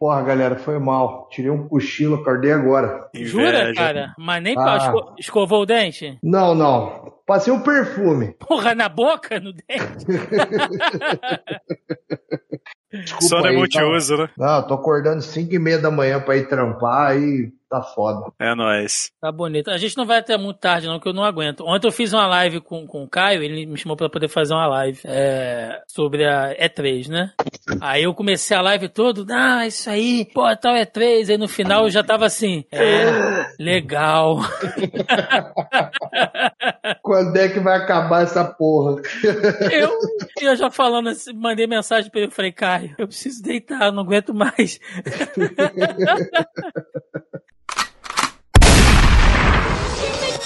Porra, galera, foi mal. Tirei um cochilo, acordei agora. Jura, cara? Mas nem ah. esco escovou o dente? Não, não. Passei um perfume. Porra, na boca, no dente? Desculpa Só não é multiuso, tá... né? Não, tô acordando 5 e meia da manhã pra ir trampar e tá foda. É nóis. Tá bonito. A gente não vai até muito tarde, não, que eu não aguento. Ontem eu fiz uma live com, com o Caio, ele me chamou pra poder fazer uma live é, sobre a E3, né? Aí eu comecei a live todo, ah, isso aí, pô, tal E3. Aí no final eu já tava assim, é, legal. Quando é que vai acabar essa porra? Eu, eu já falando assim, mandei mensagem pra ele, falei, Caio, eu preciso deitar, não aguento mais.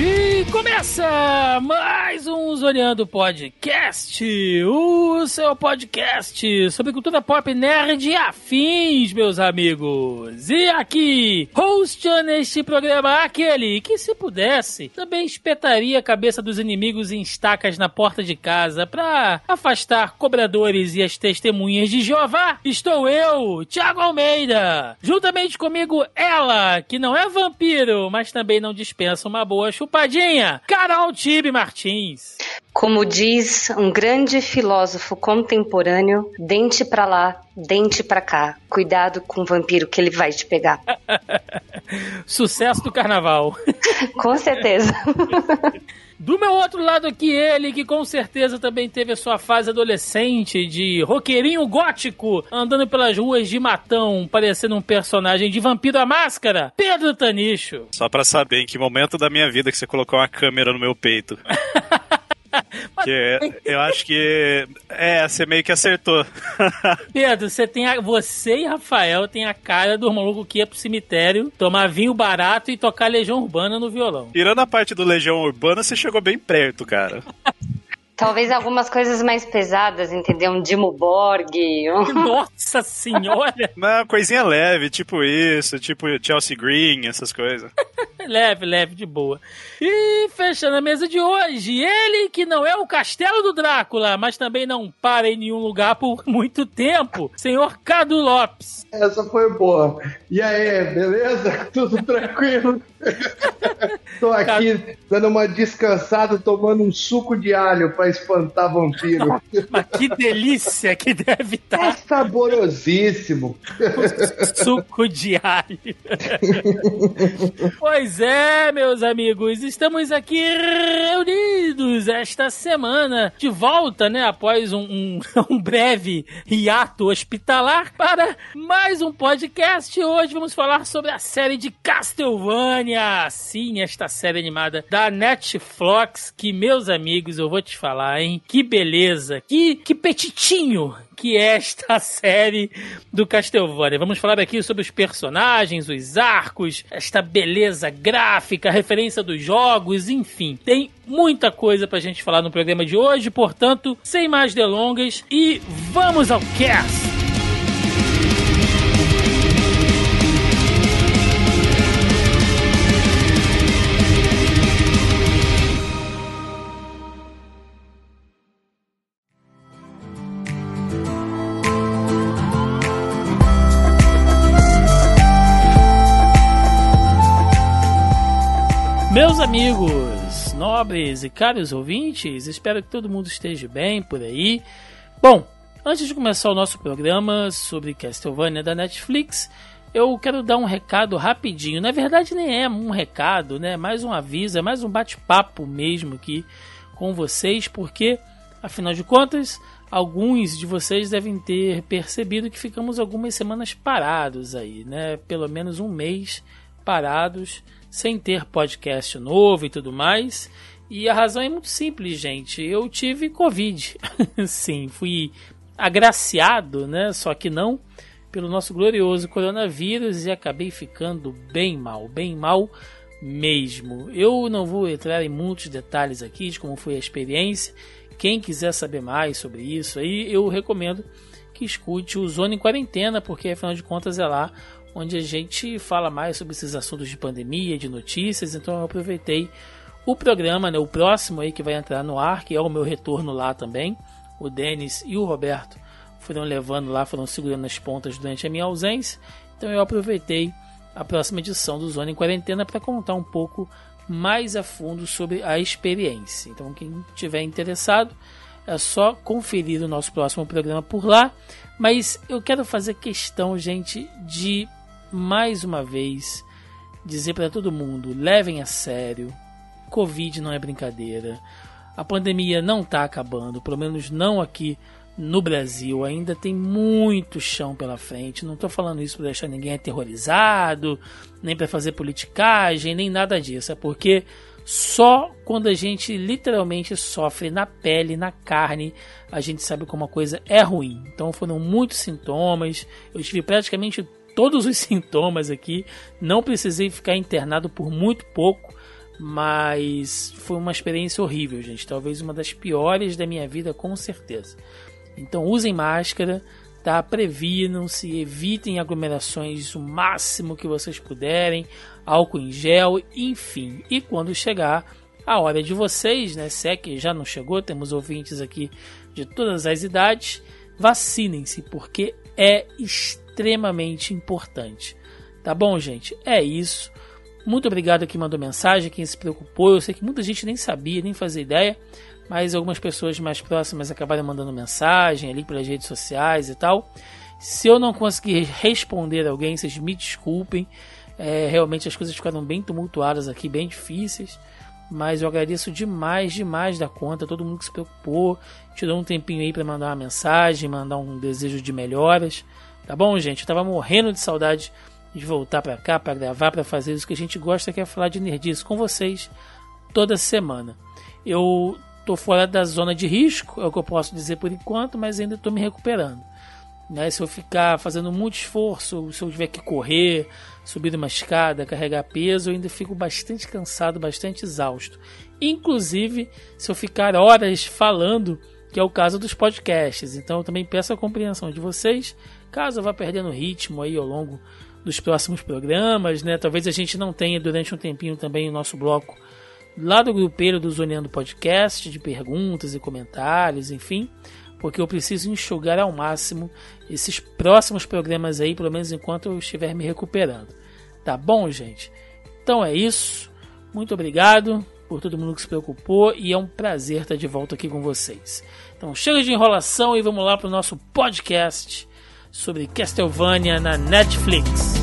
E começa mais um Zoneando Podcast, o seu podcast sobre cultura pop nerd e afins, meus amigos. E aqui, host neste programa, aquele que, se pudesse, também espetaria a cabeça dos inimigos em estacas na porta de casa para afastar cobradores e as testemunhas de Jeová. Estou eu, Thiago Almeida. Juntamente comigo, ela, que não é vampiro, mas também não dispensa uma boa chuva chupadinha, Carol Tibe Martins. Como diz um grande filósofo contemporâneo, dente para lá, dente para cá. Cuidado com o vampiro que ele vai te pegar. Sucesso do carnaval. com certeza. Do meu outro lado aqui, ele que com certeza também teve a sua fase adolescente de roqueirinho gótico, andando pelas ruas de Matão, parecendo um personagem de Vampiro à Máscara, Pedro Tanicho. Só pra saber em que momento da minha vida que você colocou uma câmera no meu peito. que eu acho que é, você meio que acertou. Pedro, você tem a, você e Rafael tem a cara do maluco que ia pro cemitério tomar vinho barato e tocar Legião Urbana no violão. Tirando a parte do Legião Urbana, você chegou bem perto, cara. Talvez algumas coisas mais pesadas, entendeu? Um Dimo Borg. Um... Nossa senhora! Uma coisinha leve, tipo isso, tipo Chelsea Green, essas coisas. leve, leve, de boa. E fechando a mesa de hoje, ele que não é o castelo do Drácula, mas também não para em nenhum lugar por muito tempo, senhor Cadu Lopes. Essa foi boa. E aí, beleza? Tudo tranquilo? Tô aqui dando uma descansada, tomando um suco de alho para espantar vampiro. Mas que delícia que deve estar. É saborosíssimo. suco de alho. pois é, meus amigos, estamos aqui reunidos esta semana, de volta, né, após um, um, um breve hiato hospitalar, para mais um podcast. Hoje vamos falar sobre a série de Castlevania. Sim, esta série animada da Netflix, que, meus amigos, eu vou te falar, hein? Que beleza, que, que petitinho que é esta série do Castlevania. Vamos falar aqui sobre os personagens, os arcos, esta beleza gráfica, referência dos jogos, enfim. Tem muita coisa pra gente falar no programa de hoje, portanto, sem mais delongas e vamos ao cast! Meus amigos, nobres e caros ouvintes, espero que todo mundo esteja bem por aí. Bom, antes de começar o nosso programa sobre Castlevania da Netflix, eu quero dar um recado rapidinho. Na verdade, nem é um recado, né? Mais um aviso, é mais um bate-papo mesmo aqui com vocês, porque, afinal de contas, alguns de vocês devem ter percebido que ficamos algumas semanas parados aí, né? Pelo menos um mês parados sem ter podcast novo e tudo mais. E a razão é muito simples, gente. Eu tive Covid. Sim, fui agraciado, né? Só que não pelo nosso glorioso coronavírus e acabei ficando bem mal, bem mal mesmo. Eu não vou entrar em muitos detalhes aqui de como foi a experiência, quem quiser saber mais sobre isso, aí eu recomendo que escute o Zona em Quarentena, porque afinal de contas é lá onde a gente fala mais sobre esses assuntos de pandemia, de notícias. Então eu aproveitei o programa, né, o próximo aí que vai entrar no ar, que é o meu retorno lá também. O Denis e o Roberto foram levando lá, foram segurando as pontas durante a minha ausência. Então eu aproveitei a próxima edição do Zona em Quarentena para contar um pouco mais a fundo sobre a experiência. Então quem tiver interessado é só conferir o nosso próximo programa por lá. Mas eu quero fazer questão, gente, de mais uma vez dizer para todo mundo: levem a sério. Covid não é brincadeira. A pandemia não está acabando, pelo menos não aqui no Brasil. Ainda tem muito chão pela frente. Não estou falando isso para deixar ninguém aterrorizado, nem para fazer politicagem, nem nada disso. É porque só quando a gente literalmente sofre na pele, na carne, a gente sabe como a coisa é ruim. Então foram muitos sintomas. Eu tive praticamente todos os sintomas aqui. Não precisei ficar internado por muito pouco, mas foi uma experiência horrível, gente. Talvez uma das piores da minha vida, com certeza. Então usem máscara, tá? Previnam-se, evitem aglomerações o máximo que vocês puderem, álcool em gel, enfim. E quando chegar a hora de vocês, né? Se é que já não chegou, temos ouvintes aqui de todas as idades, vacinem-se, porque é extremamente extremamente importante. Tá bom, gente? É isso. Muito obrigado a quem mandou mensagem, quem se preocupou. Eu sei que muita gente nem sabia, nem fazia ideia, mas algumas pessoas mais próximas acabaram mandando mensagem ali pelas redes sociais e tal. Se eu não conseguir responder alguém, vocês me desculpem. É, realmente as coisas ficaram bem tumultuadas aqui, bem difíceis. Mas eu agradeço demais, demais da conta. Todo mundo que se preocupou, tirou um tempinho aí para mandar uma mensagem, mandar um desejo de melhoras. Tá bom, gente? Eu tava morrendo de saudade de voltar para cá para gravar, para fazer isso que a gente gosta, que é falar de nerdice com vocês toda semana. Eu tô fora da zona de risco, é o que eu posso dizer por enquanto, mas ainda estou me recuperando. Né? Se eu ficar fazendo muito esforço, se eu tiver que correr, subir uma escada, carregar peso, eu ainda fico bastante cansado, bastante exausto. Inclusive, se eu ficar horas falando, que é o caso dos podcasts. Então eu também peço a compreensão de vocês Caso vá perdendo ritmo aí ao longo dos próximos programas, né? Talvez a gente não tenha durante um tempinho também o nosso bloco lá do grupeiro do Zoneando Podcast, de perguntas e comentários, enfim, porque eu preciso enxugar ao máximo esses próximos programas aí, pelo menos enquanto eu estiver me recuperando. Tá bom, gente? Então é isso. Muito obrigado por todo mundo que se preocupou e é um prazer estar de volta aqui com vocês. Então chega de enrolação e vamos lá para o nosso podcast sobre Castlevania na Netflix.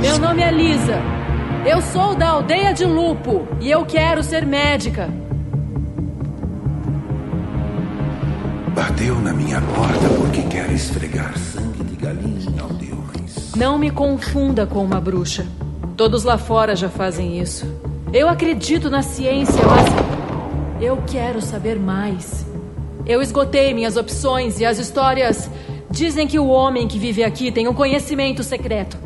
Meu nome é Lisa. Eu sou da aldeia de Lupo e eu quero ser médica. Bateu na minha porta porque quer esfregar sangue de galinha em aldeões. Não me confunda com uma bruxa. Todos lá fora já fazem isso. Eu acredito na ciência, mas eu quero saber mais. Eu esgotei minhas opções e as histórias dizem que o homem que vive aqui tem um conhecimento secreto.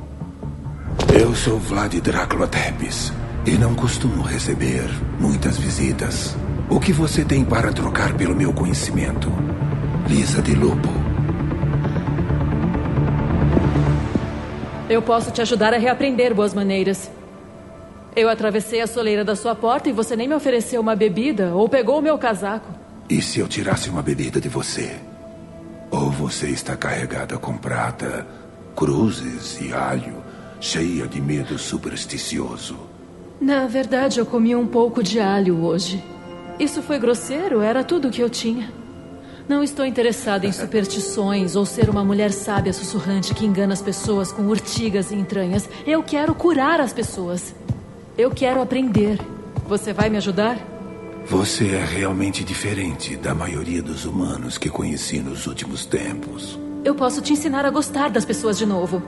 Eu sou Vlad Drácula Tepes e não costumo receber muitas visitas. O que você tem para trocar pelo meu conhecimento? Lisa de Lupo. Eu posso te ajudar a reaprender boas maneiras. Eu atravessei a soleira da sua porta e você nem me ofereceu uma bebida ou pegou o meu casaco. E se eu tirasse uma bebida de você? Ou você está carregada com prata, cruzes e alho, cheia de medo supersticioso? Na verdade, eu comi um pouco de alho hoje. Isso foi grosseiro, era tudo o que eu tinha. Não estou interessada em superstições ou ser uma mulher sábia sussurrante que engana as pessoas com urtigas e entranhas. Eu quero curar as pessoas. Eu quero aprender. Você vai me ajudar? Você é realmente diferente da maioria dos humanos que conheci nos últimos tempos. Eu posso te ensinar a gostar das pessoas de novo.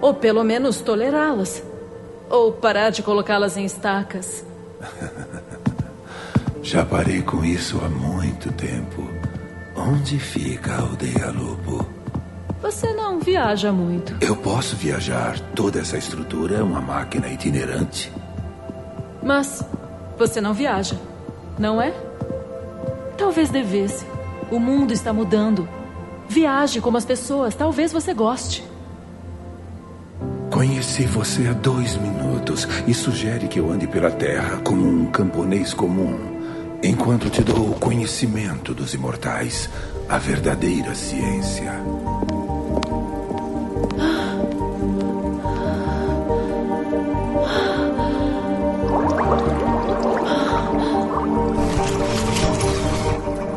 Ou pelo menos tolerá-las. Ou parar de colocá-las em estacas. Já parei com isso há muito tempo. Onde fica a aldeia Lobo? Você não viaja muito. Eu posso viajar. Toda essa estrutura é uma máquina itinerante. Mas você não viaja, não é? Talvez devesse. O mundo está mudando. Viaje como as pessoas, talvez você goste. Conheci você há dois minutos e sugere que eu ande pela terra como um camponês comum, enquanto te dou o conhecimento dos imortais, a verdadeira ciência.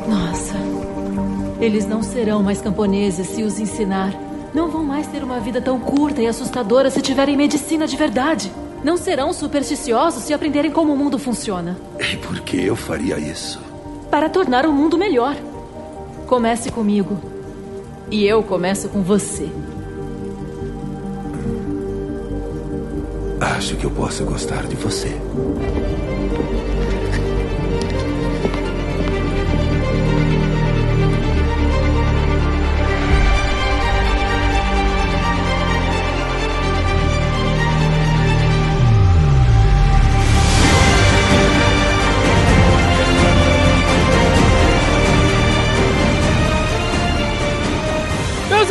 Nossa. Eles não serão mais camponeses se os ensinar. Não vão mais ter uma vida tão curta e assustadora se tiverem medicina de verdade. Não serão supersticiosos se aprenderem como o mundo funciona. E por que eu faria isso? Para tornar o mundo melhor. Comece comigo. E eu começo com você. Acho que eu posso gostar de você.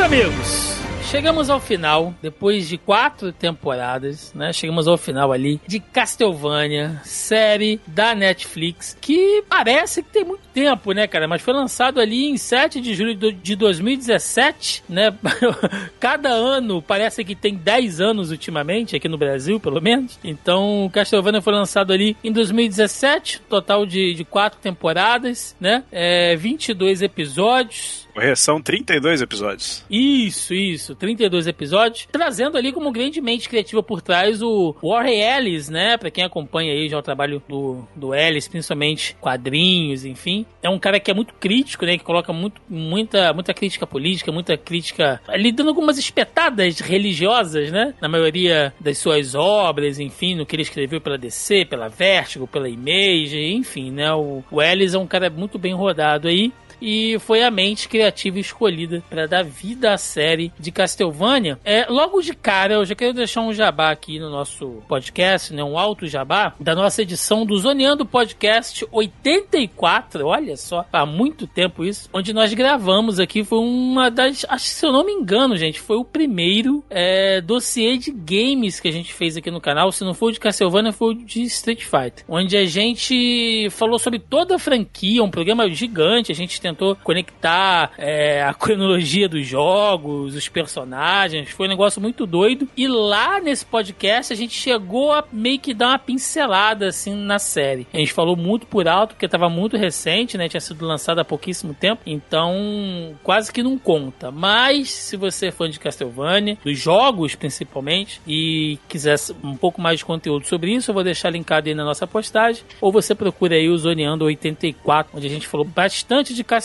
Amigos, chegamos ao final, depois de quatro temporadas, né? Chegamos ao final ali de Castlevania, série da Netflix, que parece que tem muito tempo, né, cara? Mas foi lançado ali em 7 de julho de 2017, né? Cada ano parece que tem 10 anos ultimamente, aqui no Brasil, pelo menos. Então, Castlevania foi lançado ali em 2017, total de, de quatro temporadas, né? É, 22 episódios. Correção, 32 episódios. Isso, isso, 32 episódios, trazendo ali como grande mente criativa por trás o Warren Ellis, né? Pra quem acompanha aí já o trabalho do, do Ellis, principalmente quadrinhos, enfim. É um cara que é muito crítico, né? Que coloca muito, muita, muita crítica política, muita crítica. ali dando algumas espetadas religiosas, né? Na maioria das suas obras, enfim, no que ele escreveu pela DC, pela Vertigo, pela Image, enfim, né? O, o Ellis é um cara muito bem rodado aí e foi a mente criativa escolhida para dar vida à série de Castlevania. É, logo de cara, eu já quero deixar um jabá aqui no nosso podcast, né, um alto jabá, da nossa edição do Zoneando Podcast 84, olha só, há muito tempo isso, onde nós gravamos aqui, foi uma das, acho se eu não me engano, gente, foi o primeiro é, dossiê de games que a gente fez aqui no canal, se não foi o de Castlevania, foi o de Street Fighter, onde a gente falou sobre toda a franquia, um programa gigante, a gente tentou conectar é, a cronologia dos jogos, os personagens, foi um negócio muito doido. E lá nesse podcast a gente chegou a meio que dar uma pincelada assim na série. A gente falou muito por alto, porque estava muito recente, né? Tinha sido lançado há pouquíssimo tempo, então quase que não conta. Mas se você é fã de Castlevania, dos jogos principalmente, e quiser um pouco mais de conteúdo sobre isso, eu vou deixar linkado aí na nossa postagem. Ou você procura aí o Zoneando 84, onde a gente falou bastante de Castlevania.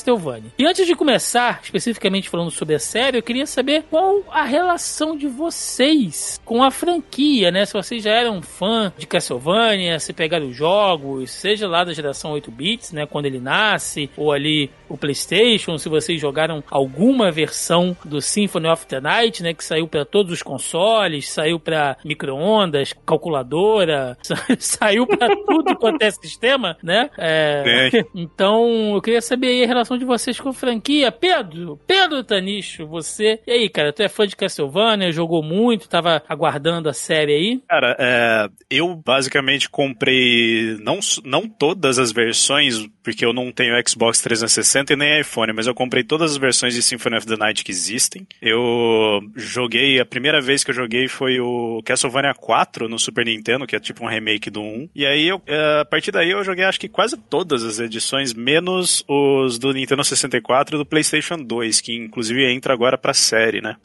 E antes de começar, especificamente falando sobre a série, eu queria saber qual a relação de vocês com a franquia, né? Se vocês já eram fã de Castlevania, se pegaram os jogos, seja lá da geração 8 bits, né, quando ele nasce, ou ali o PlayStation, se vocês jogaram alguma versão do Symphony of the Night, né, que saiu para todos os consoles, saiu para micro-ondas, calculadora, saiu para tudo quanto é sistema, né? É, então, eu queria saber aí a relação de vocês com franquia. Pedro, Pedro Tanicho, você. E aí, cara, tu é fã de Castlevania, jogou muito, tava aguardando a série aí? Cara, é, eu basicamente comprei não, não todas as versões, porque eu não tenho Xbox 360 e nem iPhone, mas eu comprei todas as versões de Symphony of the Night que existem. Eu joguei, a primeira vez que eu joguei foi o Castlevania 4 no Super Nintendo, que é tipo um remake do 1. E aí, eu, é, a partir daí, eu joguei acho que quase todas as edições, menos os do Nintendo 64 e do PlayStation 2, que inclusive entra agora pra série, né?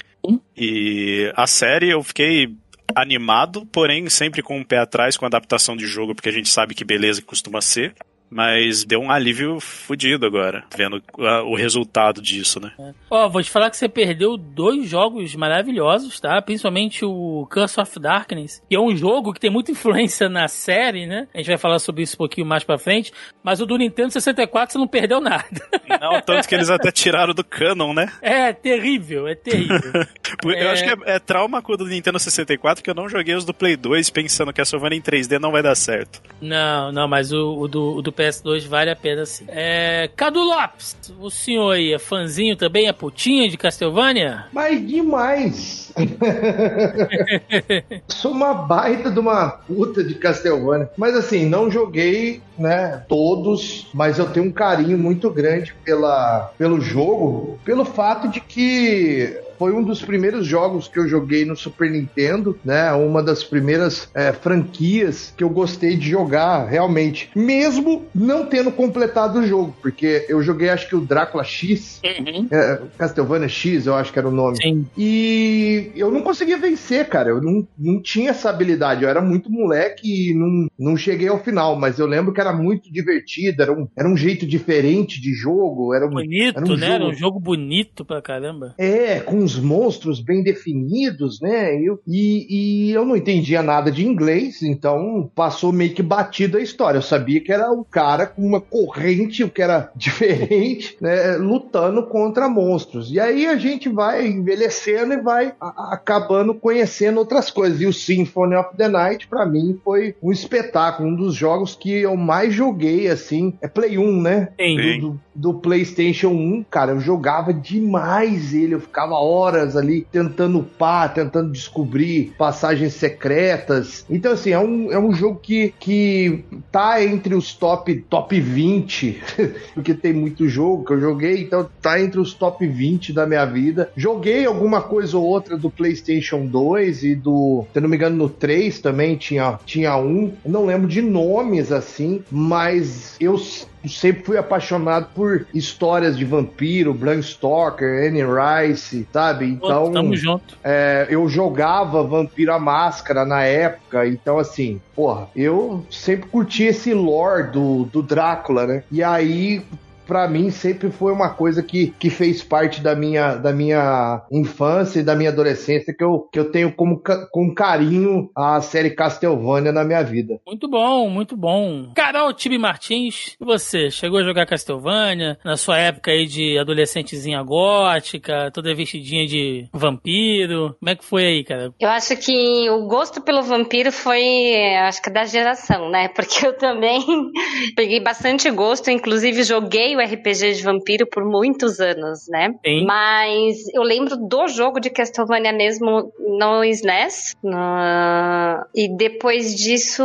E a série eu fiquei animado, porém sempre com um pé atrás com a adaptação de jogo, porque a gente sabe que beleza que costuma ser. Mas deu um alívio fodido agora, vendo a, o resultado disso, né? Ó, vou te falar que você perdeu dois jogos maravilhosos, tá? Principalmente o Curse of Darkness, que é um jogo que tem muita influência na série, né? A gente vai falar sobre isso um pouquinho mais pra frente. Mas o do Nintendo 64 você não perdeu nada. Não, tanto que eles até tiraram do canon, né? É terrível, é terrível. Eu É. acho que é, é trauma com o do Nintendo 64 que eu não joguei os do Play 2 pensando que a Castlevania em 3D não vai dar certo. Não, não, mas o, o do, o do PS2 vale a pena sim. É, Cadu Lopes, o senhor aí é fãzinho também, é putinha de Castlevania? Mas demais! Sou uma baita de uma puta de Castlevania. Mas assim, não joguei, né, todos, mas eu tenho um carinho muito grande pela, pelo jogo, pelo fato de que foi um dos primeiros jogos que eu joguei no Super Nintendo, né? Uma das primeiras é, franquias que eu gostei de jogar, realmente. Mesmo não tendo completado o jogo, porque eu joguei acho que o Drácula X, é, Castlevania X, eu acho que era o nome. Sim. E eu não conseguia vencer, cara. Eu não, não tinha essa habilidade. Eu era muito moleque e não, não cheguei ao final. Mas eu lembro que era muito divertido. Era um, era um jeito diferente de jogo. Era um, Bonito, era um né? jogo- Era um jogo bonito pra caramba. É, com os monstros bem definidos, né? Eu, e, e eu não entendia nada de inglês, então passou meio que batida a história. Eu sabia que era um cara com uma corrente, o que era diferente, né? Lutando contra monstros. E aí a gente vai envelhecendo e vai a- acabando conhecendo outras coisas. E o Symphony of the Night, pra mim, foi um espetáculo, um dos jogos que eu mais joguei, assim. É Play 1, né? Sim. do, do PlayStation 1, cara, eu jogava demais ele. Eu ficava horas ali tentando upar, tentando descobrir passagens secretas. Então, assim, é um, é um jogo que, que tá entre os top, top 20, porque tem muito jogo que eu joguei, então tá entre os top 20 da minha vida. Joguei alguma coisa ou outra do PlayStation 2 e do, se não me engano, no 3 também tinha, tinha um. Não lembro de nomes assim, mas eu sempre fui apaixonado por histórias de vampiro, Bram Stoker, Anne Rice, sabe? Então, Tamo junto. é, eu jogava Vampiro à Máscara na época, então assim, porra, eu sempre curti esse lore do, do Drácula, né? E aí. Pra mim sempre foi uma coisa que, que fez parte da minha, da minha infância e da minha adolescência que eu, que eu tenho como com carinho a série Castlevania na minha vida. Muito bom, muito bom. Carol Tibi Martins, e você? Chegou a jogar Castlevania na sua época aí de adolescentezinha gótica, toda vestidinha de vampiro? Como é que foi aí, cara? Eu acho que o gosto pelo vampiro foi, acho que da geração, né? Porque eu também peguei bastante gosto, inclusive joguei o RPG de vampiro por muitos anos, né? Sim. Mas eu lembro do jogo de Castlevania mesmo no SNES. no- E depois disso,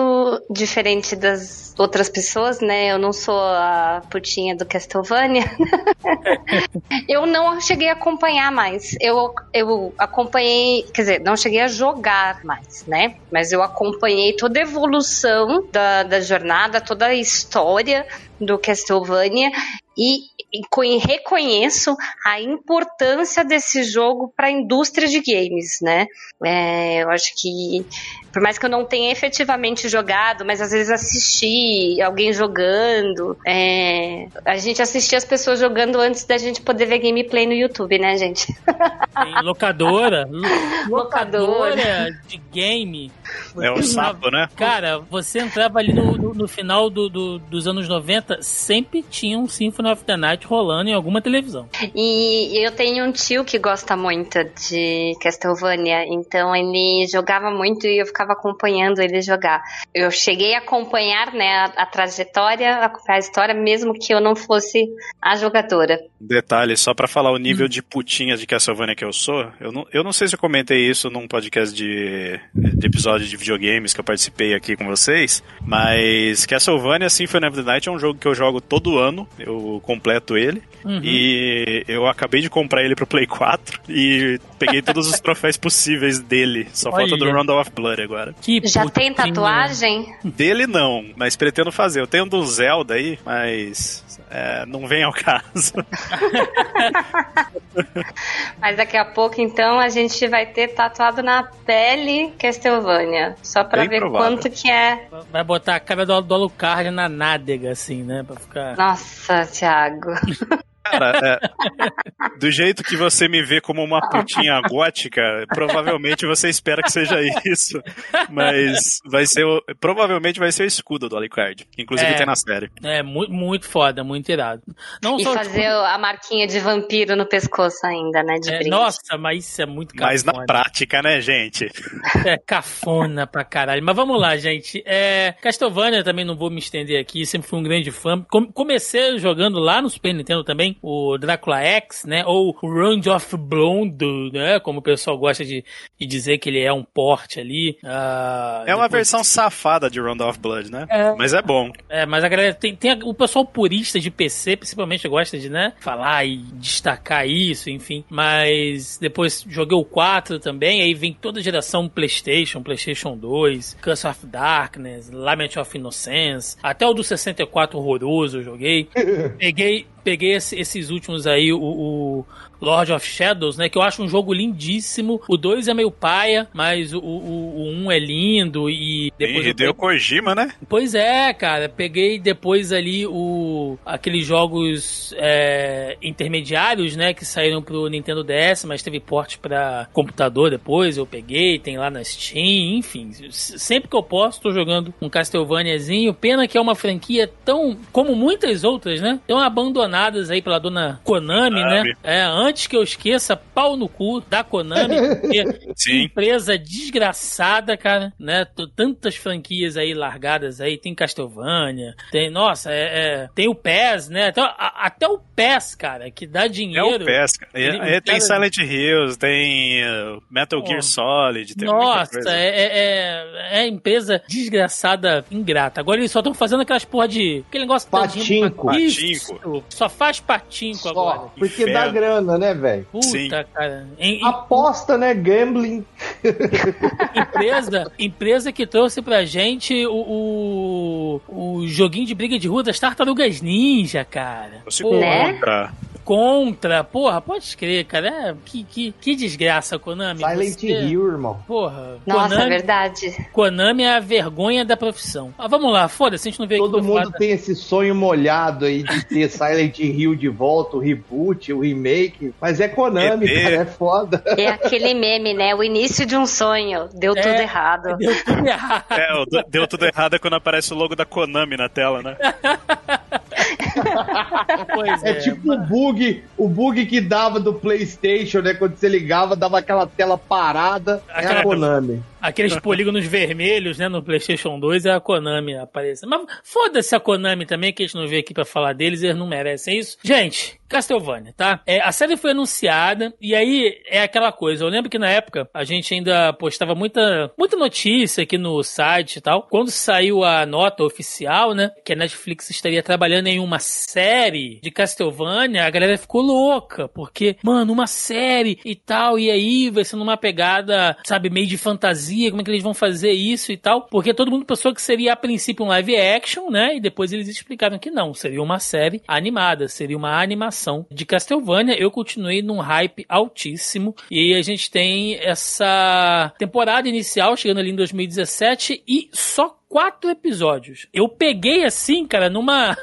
diferente das outras pessoas, né? Eu não sou a putinha do Castlevania. eu não cheguei a acompanhar mais. Eu, eu acompanhei, quer dizer, não cheguei a jogar mais, né? Mas eu acompanhei toda a evolução da, da jornada, toda a história do Castlevania e, e co- reconheço a importância desse jogo para a indústria de games, né? É, eu acho que, por mais que eu não tenha efetivamente jogado, mas às vezes assisti alguém jogando, é, a gente assistia as pessoas jogando antes da gente poder ver gameplay no YouTube, né, gente? Tem locadora? Lo- Locadora. locadora de game. É o sapo, né? Cara, você entrava ali no, no- no final do- do- dos anos 90, sempre tinha um Symphony of the Night rolando em alguma televisão. E eu tenho um tio que gosta muito de Castlevania, então ele jogava muito e eu ficava acompanhando ele jogar. Eu cheguei a acompanhar, né, a, a trajetória, a, a história, mesmo que eu não fosse a jogadora. Detalhe, só pra falar o nível de putinha de Castlevania que eu sou, eu não, eu não sei se eu comentei isso num podcast de, de episódio de videogames que eu participei aqui com vocês, mas Castlevania Symphony of the Night é um jogo que eu jogo todo ano, eu completo ele, Uhum. e eu acabei de comprar ele pro Play 4 e peguei todos os troféus possíveis dele, só falta do Olha. Round of Blood agora. Que Já tem tatuagem? Dele não, mas pretendo fazer. Eu tenho um do Zelda aí, mas é, não vem ao caso. Mas daqui a pouco, então, a gente vai ter tatuado na pele Castlevania. Castlevania. Só pra Bem ver provável. quanto que é. Vai botar a cara do, do Alucard na nádega, assim, né? Pra ficar. Nossa, Thiago. Cara, é, do jeito que você me vê como uma putinha gótica, provavelmente você espera que seja isso. Mas vai ser o, provavelmente vai ser o escudo do Alucard. que Inclusive É. tem na série. É, muito, muito foda, muito irado. Não E só, fazer a marquinha de vampiro no pescoço ainda, né? De é, nossa, mas isso é muito cafona. Mas na prática, né, gente? É cafona pra caralho. Mas vamos lá, gente. É, Castlevania também não vou me estender aqui, sempre fui um grande fã. Com- comecei jogando lá no Super Nintendo também, o Drácula X, né? Ou o Round of Blood, né? Como o pessoal gosta de, de dizer que ele é um porte ali. Ah, É uma versão safada de Round of Blood, né? É. Mas é bom. É, mas a galera tem, tem a- o pessoal purista de PC, principalmente, gosta de, né, falar e destacar isso, enfim. Mas depois joguei o 4 também, aí vem toda a geração PlayStation, PlayStation 2, Curse of Darkness, Lament of Innocence, até o do 64 horroroso eu joguei. Peguei, peguei esse- esses últimos aí, o, o Lord of Shadows, né? Que eu acho um jogo lindíssimo. O 2 é meio paia, mas o 1 o, o um é lindo e depois e eu deu Kojima, né? Pois é, cara. Peguei depois ali o aqueles jogos é, intermediários, né, que saíram pro Nintendo DS, mas teve porte pra computador depois. Eu peguei, tem lá na Steam, enfim. Sempre que eu posso, tô jogando um Castlevaniazinho. Pena que é uma franquia tão, como muitas outras, né, tão abandonadas aí pela dona Konami, Konami. né? É, antes que eu esqueça, pau no cu da Konami, porque Sim. empresa desgraçada, cara, né? Tantas franquias aí largadas aí, tem Castlevania, tem, nossa, é, é- tem o PES, né? Até, a- até o PES, cara, que dá É dinheiro. o pesca. Ele- É, é, tem cara- Silent Hills, tem uh, Metal Pô. Gear Solid, tem Nossa, coisa. é, é, é, é empresa desgraçada, ingrata. Agora eles só estão fazendo aquelas porra de. aquele negócio Patinco. Isso, Patinco. Só faz patinco agora. Só, porque dá Inferno. grana, né, velho? Puta, Sim. cara. Em- em- Aposta, né? Gambling. empresa, empresa que trouxe pra gente o, o, o joguinho de briga de rua das tartarugas ninja, cara. Você Né? contra. Contra, porra, pode crer, cara. É, que, que, que desgraça, Konami. Silent Você- Hill, irmão. Porra, Nossa, é Konami, verdade. Konami é a vergonha da profissão. Ah, vamos lá, foda-se, a gente não veio Todo mundo tem esse sonho molhado aí de ter Silent Hill de volta, o reboot, o remake. Mas é Konami, ET. cara, é foda. É aquele meme, né? O início de um sonho. Deu É. tudo errado. Deu tudo errado. É, deu tudo errado quando aparece o logo da Konami na tela, né? Pois É, tipo o bug, o bug que dava do PlayStation, né? Quando você ligava, dava aquela tela parada. É Aquela- a Konami. Aqueles polígonos vermelhos, né, no PlayStation 2 é a Konami aparecendo. Mas foda-se a Konami também, que a gente não veio aqui pra falar deles, eles não merecem isso. Gente, Castlevania, tá? É, a série foi anunciada e aí é aquela coisa. Eu lembro que na época a gente ainda postava muita, muita notícia aqui no site e tal. Quando saiu a nota oficial, né, que a Netflix estaria trabalhando em uma série de Castlevania, a galera ficou louca, porque, mano, uma série e tal, e aí vai ser numa pegada, sabe, meio de fantasia, como é que eles vão fazer isso e tal, porque todo mundo pensou que seria a princípio um live action, né, e depois eles explicaram que não, seria uma série animada, seria uma animação de Castlevania. Eu continuei num hype altíssimo, e a gente tem essa temporada inicial chegando ali em 2017 e só quatro episódios. Eu peguei assim, cara, numa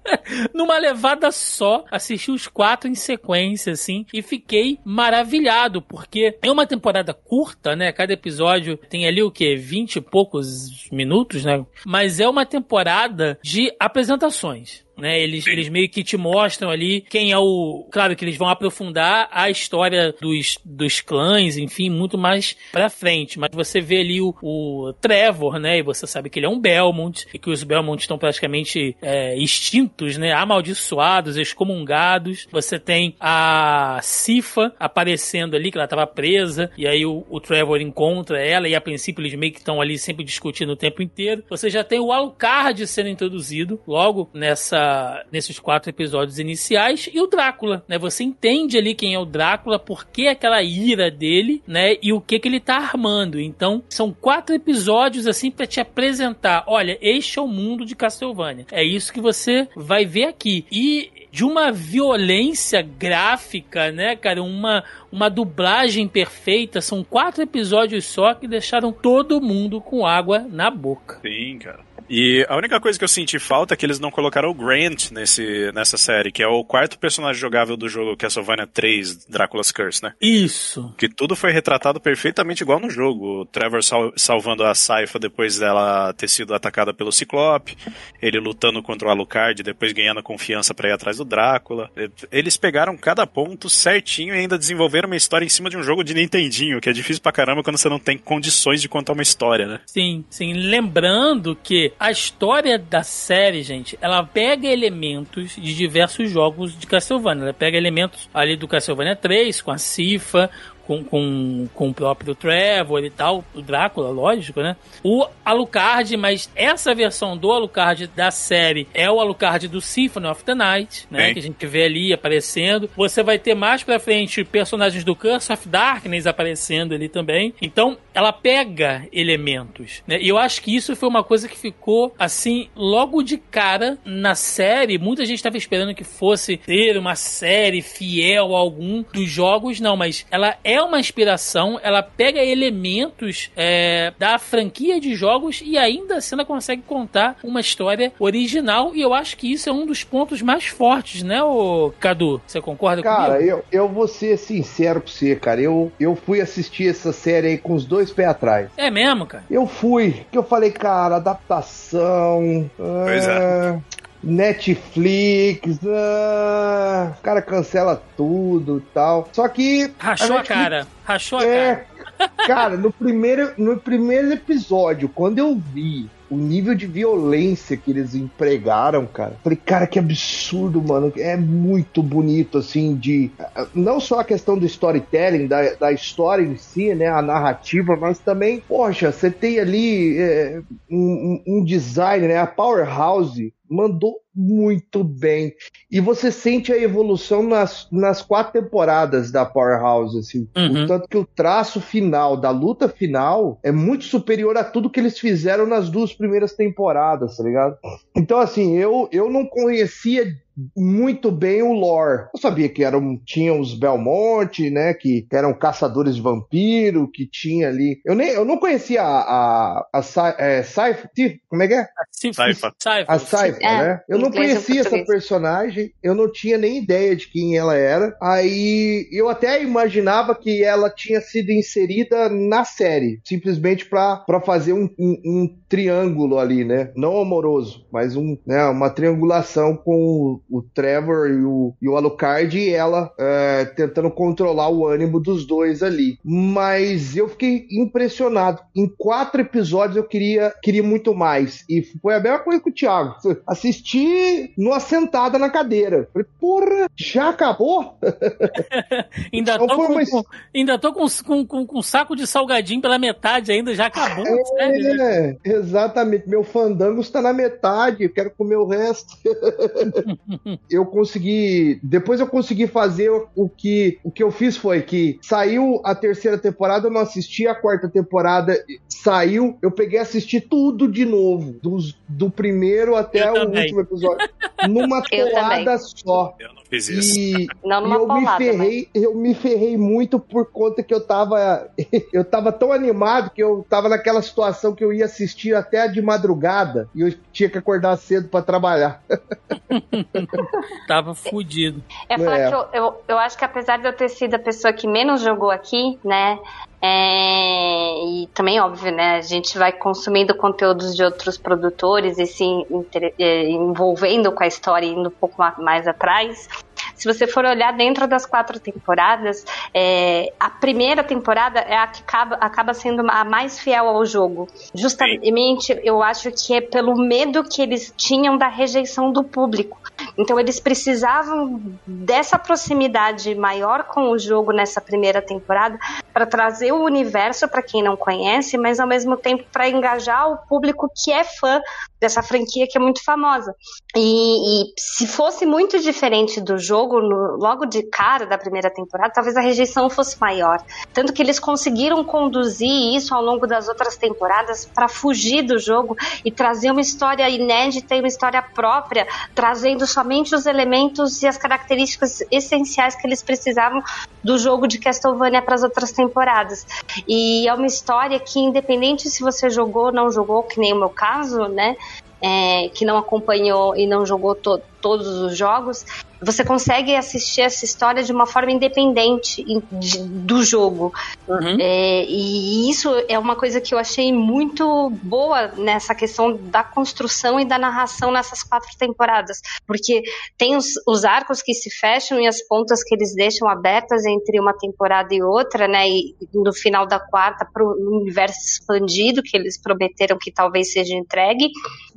numa levada só, assisti os quatro em sequência assim e fiquei maravilhado, porque é uma temporada curta, né? Cada episódio tem ali o que 20 e poucos minutos, né? Mas é uma temporada de apresentações. Né, eles, eles meio que te mostram ali quem é o. Claro que eles vão aprofundar a história dos, dos clãs, enfim, muito mais pra frente. Mas você vê ali o, o Trevor, né? E você sabe que ele é um Belmont, e que os Belmont estão praticamente é, extintos, né? Amaldiçoados, excomungados. Você tem a Sifa aparecendo ali, que ela estava presa, e aí o, o Trevor encontra ela, e a princípio eles meio que estão ali sempre discutindo o tempo inteiro. Você já tem o Alucard sendo introduzido logo nessa nesses quatro episódios iniciais e o Drácula, né? Você entende ali quem é o Drácula, por que aquela ira dele, né? E o que que ele tá armando. Então, são quatro episódios assim para te apresentar, olha, este é o mundo de Castlevania. É isso que você vai ver aqui. E de uma violência gráfica, né, cara? Uma, uma dublagem perfeita. São quatro episódios só que deixaram todo mundo com água na boca. Sim, cara. E a única coisa que eu senti falta é que eles não colocaram o Grant nesse, nessa série, que é o quarto personagem jogável do jogo Castlevania 3, Drácula's Curse, né? Isso. Que tudo foi retratado perfeitamente igual no jogo. O Trevor sal salvando a Saifa depois dela ter sido atacada pelo Ciclope, ele lutando contra o Alucard, depois ganhando confiança para ir atrás do Drácula. Eles pegaram cada ponto certinho e ainda desenvolveram uma história em cima de um jogo de Nintendinho, que é difícil pra caramba quando você não tem condições de contar uma história, né? Sim, sim. Lembrando que a história da série, gente, ela pega elementos de diversos jogos de Castlevania. Ela pega elementos ali do Castlevania 3, com a Cifa, com, com, com o próprio Trevor e tal, o Drácula, lógico, né? O Alucard, mas essa versão do Alucard da série é o Alucard do Symphony of the Night, né? Sim. Que a gente vê ali aparecendo. Você vai ter mais pra frente personagens do Curse of Darkness aparecendo ali também. Então, ela pega elementos, né? E eu acho que isso foi uma coisa que ficou, assim, logo de cara na série. Muita gente estava esperando que fosse ter uma série fiel a algum dos jogos, não, mas ela é uma inspiração, ela pega elementos é, da franquia de jogos e ainda assim ela consegue contar uma história original. E eu acho que isso é um dos pontos mais fortes, né, o Cadu? Você concorda cara, comigo? Cara, eu, eu vou ser sincero pra você, cara. Eu, eu fui assistir essa série aí com os dois pés atrás. É mesmo, cara? Eu fui, que eu falei, cara, adaptação. Pois é. é. Netflix, ah, o cara cancela tudo e tal. Só que. Rachou a, a cara. Rachou a é, cara. Cara, no primeiro, no primeiro episódio, quando eu vi o nível de violência que eles empregaram, cara. Falei, cara, que absurdo, mano. É muito bonito, assim, de. Não só a questão do storytelling, da, da história em si, né? A narrativa, mas também, poxa, você tem ali é, um, um design, né? A Powerhouse mandou muito bem. E você sente a evolução nas, nas quatro temporadas da Powerhouse, assim. Uhum. Tanto que o traço final, da luta final, é muito superior a tudo que eles fizeram nas duas primeiras temporadas, tá ligado? Então, assim, eu, eu não conhecia muito bem o lore. Eu sabia que eram, tinha os Belmonte, né, que eram caçadores de vampiro, que tinha ali. Eu nem, eu não conhecia a a, a, a é, Saifa, como é que é? Saifa. A Saifa, é, né? Eu não conhecia essa personagem, eu não tinha nem ideia de quem ela era. Aí eu até imaginava que ela tinha sido inserida na série, simplesmente para fazer um, um, um, triângulo ali, né? Não amoroso, mas um, né, uma triangulação com o Trevor e o, e o Alucard e ela é, tentando controlar o ânimo dos dois ali. Mas eu fiquei impressionado. Em quatro episódios eu queria, queria muito mais. E foi a mesma coisa com o Thiago. Assisti numa sentada na cadeira. Falei, porra, já acabou? ainda, então tô com, uma... com, ainda tô com, com, com, com um saco de salgadinho pela metade ainda, já acabou. É, né? exatamente. Meu fandango está na metade, eu quero comer o resto. eu consegui. Depois eu consegui fazer o que, o que eu fiz foi que saiu a terceira temporada, eu não assisti a quarta temporada, saiu, eu peguei e assisti tudo de novo, dos, do primeiro até eu o também. último episódio, numa toada só. Eu não fiz isso. E, não numa e eu polada, me ferrei, mas... eu me ferrei muito por conta que eu tava eu tava tão animado que eu tava naquela situação que eu ia assistir até de madrugada e eu tinha que acordar cedo para trabalhar. Tava fudido. É falar é. que eu, eu, eu acho que apesar de eu ter sido a pessoa que menos jogou aqui, né? É, e também, óbvio, né? A gente vai consumindo conteúdos de outros produtores e se é, envolvendo com a história indo um pouco mais atrás. Se você for olhar dentro das quatro temporadas, é, a primeira temporada é a que acaba, acaba sendo a mais fiel ao jogo. Justamente, eu acho que é pelo medo que eles tinham da rejeição do público. Então, eles precisavam dessa proximidade maior com o jogo nessa primeira temporada para trazer o universo para quem não conhece, mas ao mesmo tempo para engajar o público que é fã dessa franquia que é muito famosa. E, e se fosse muito diferente do jogo, jogo no- logo de cara da primeira temporada, talvez a rejeição fosse maior. Tanto que eles conseguiram conduzir isso ao longo das outras temporadas para fugir do jogo e trazer uma história inédita e uma história própria, trazendo somente os elementos e as características essenciais que eles precisavam do jogo de Castlevania para as outras temporadas. E é uma história que, independente se você jogou ou não jogou, que nem o meu caso, né? é, que não acompanhou e não jogou to- todos os jogos, você consegue assistir essa história de uma forma independente de- do jogo. Uhum. É, e isso é uma coisa que eu achei muito boa nessa questão da construção e da narração nessas quatro temporadas. Porque tem os, os arcos que se fecham e as pontas que eles deixam abertas entre uma temporada e outra, né? E no final da quarta, para o universo expandido que eles prometeram que talvez seja entregue,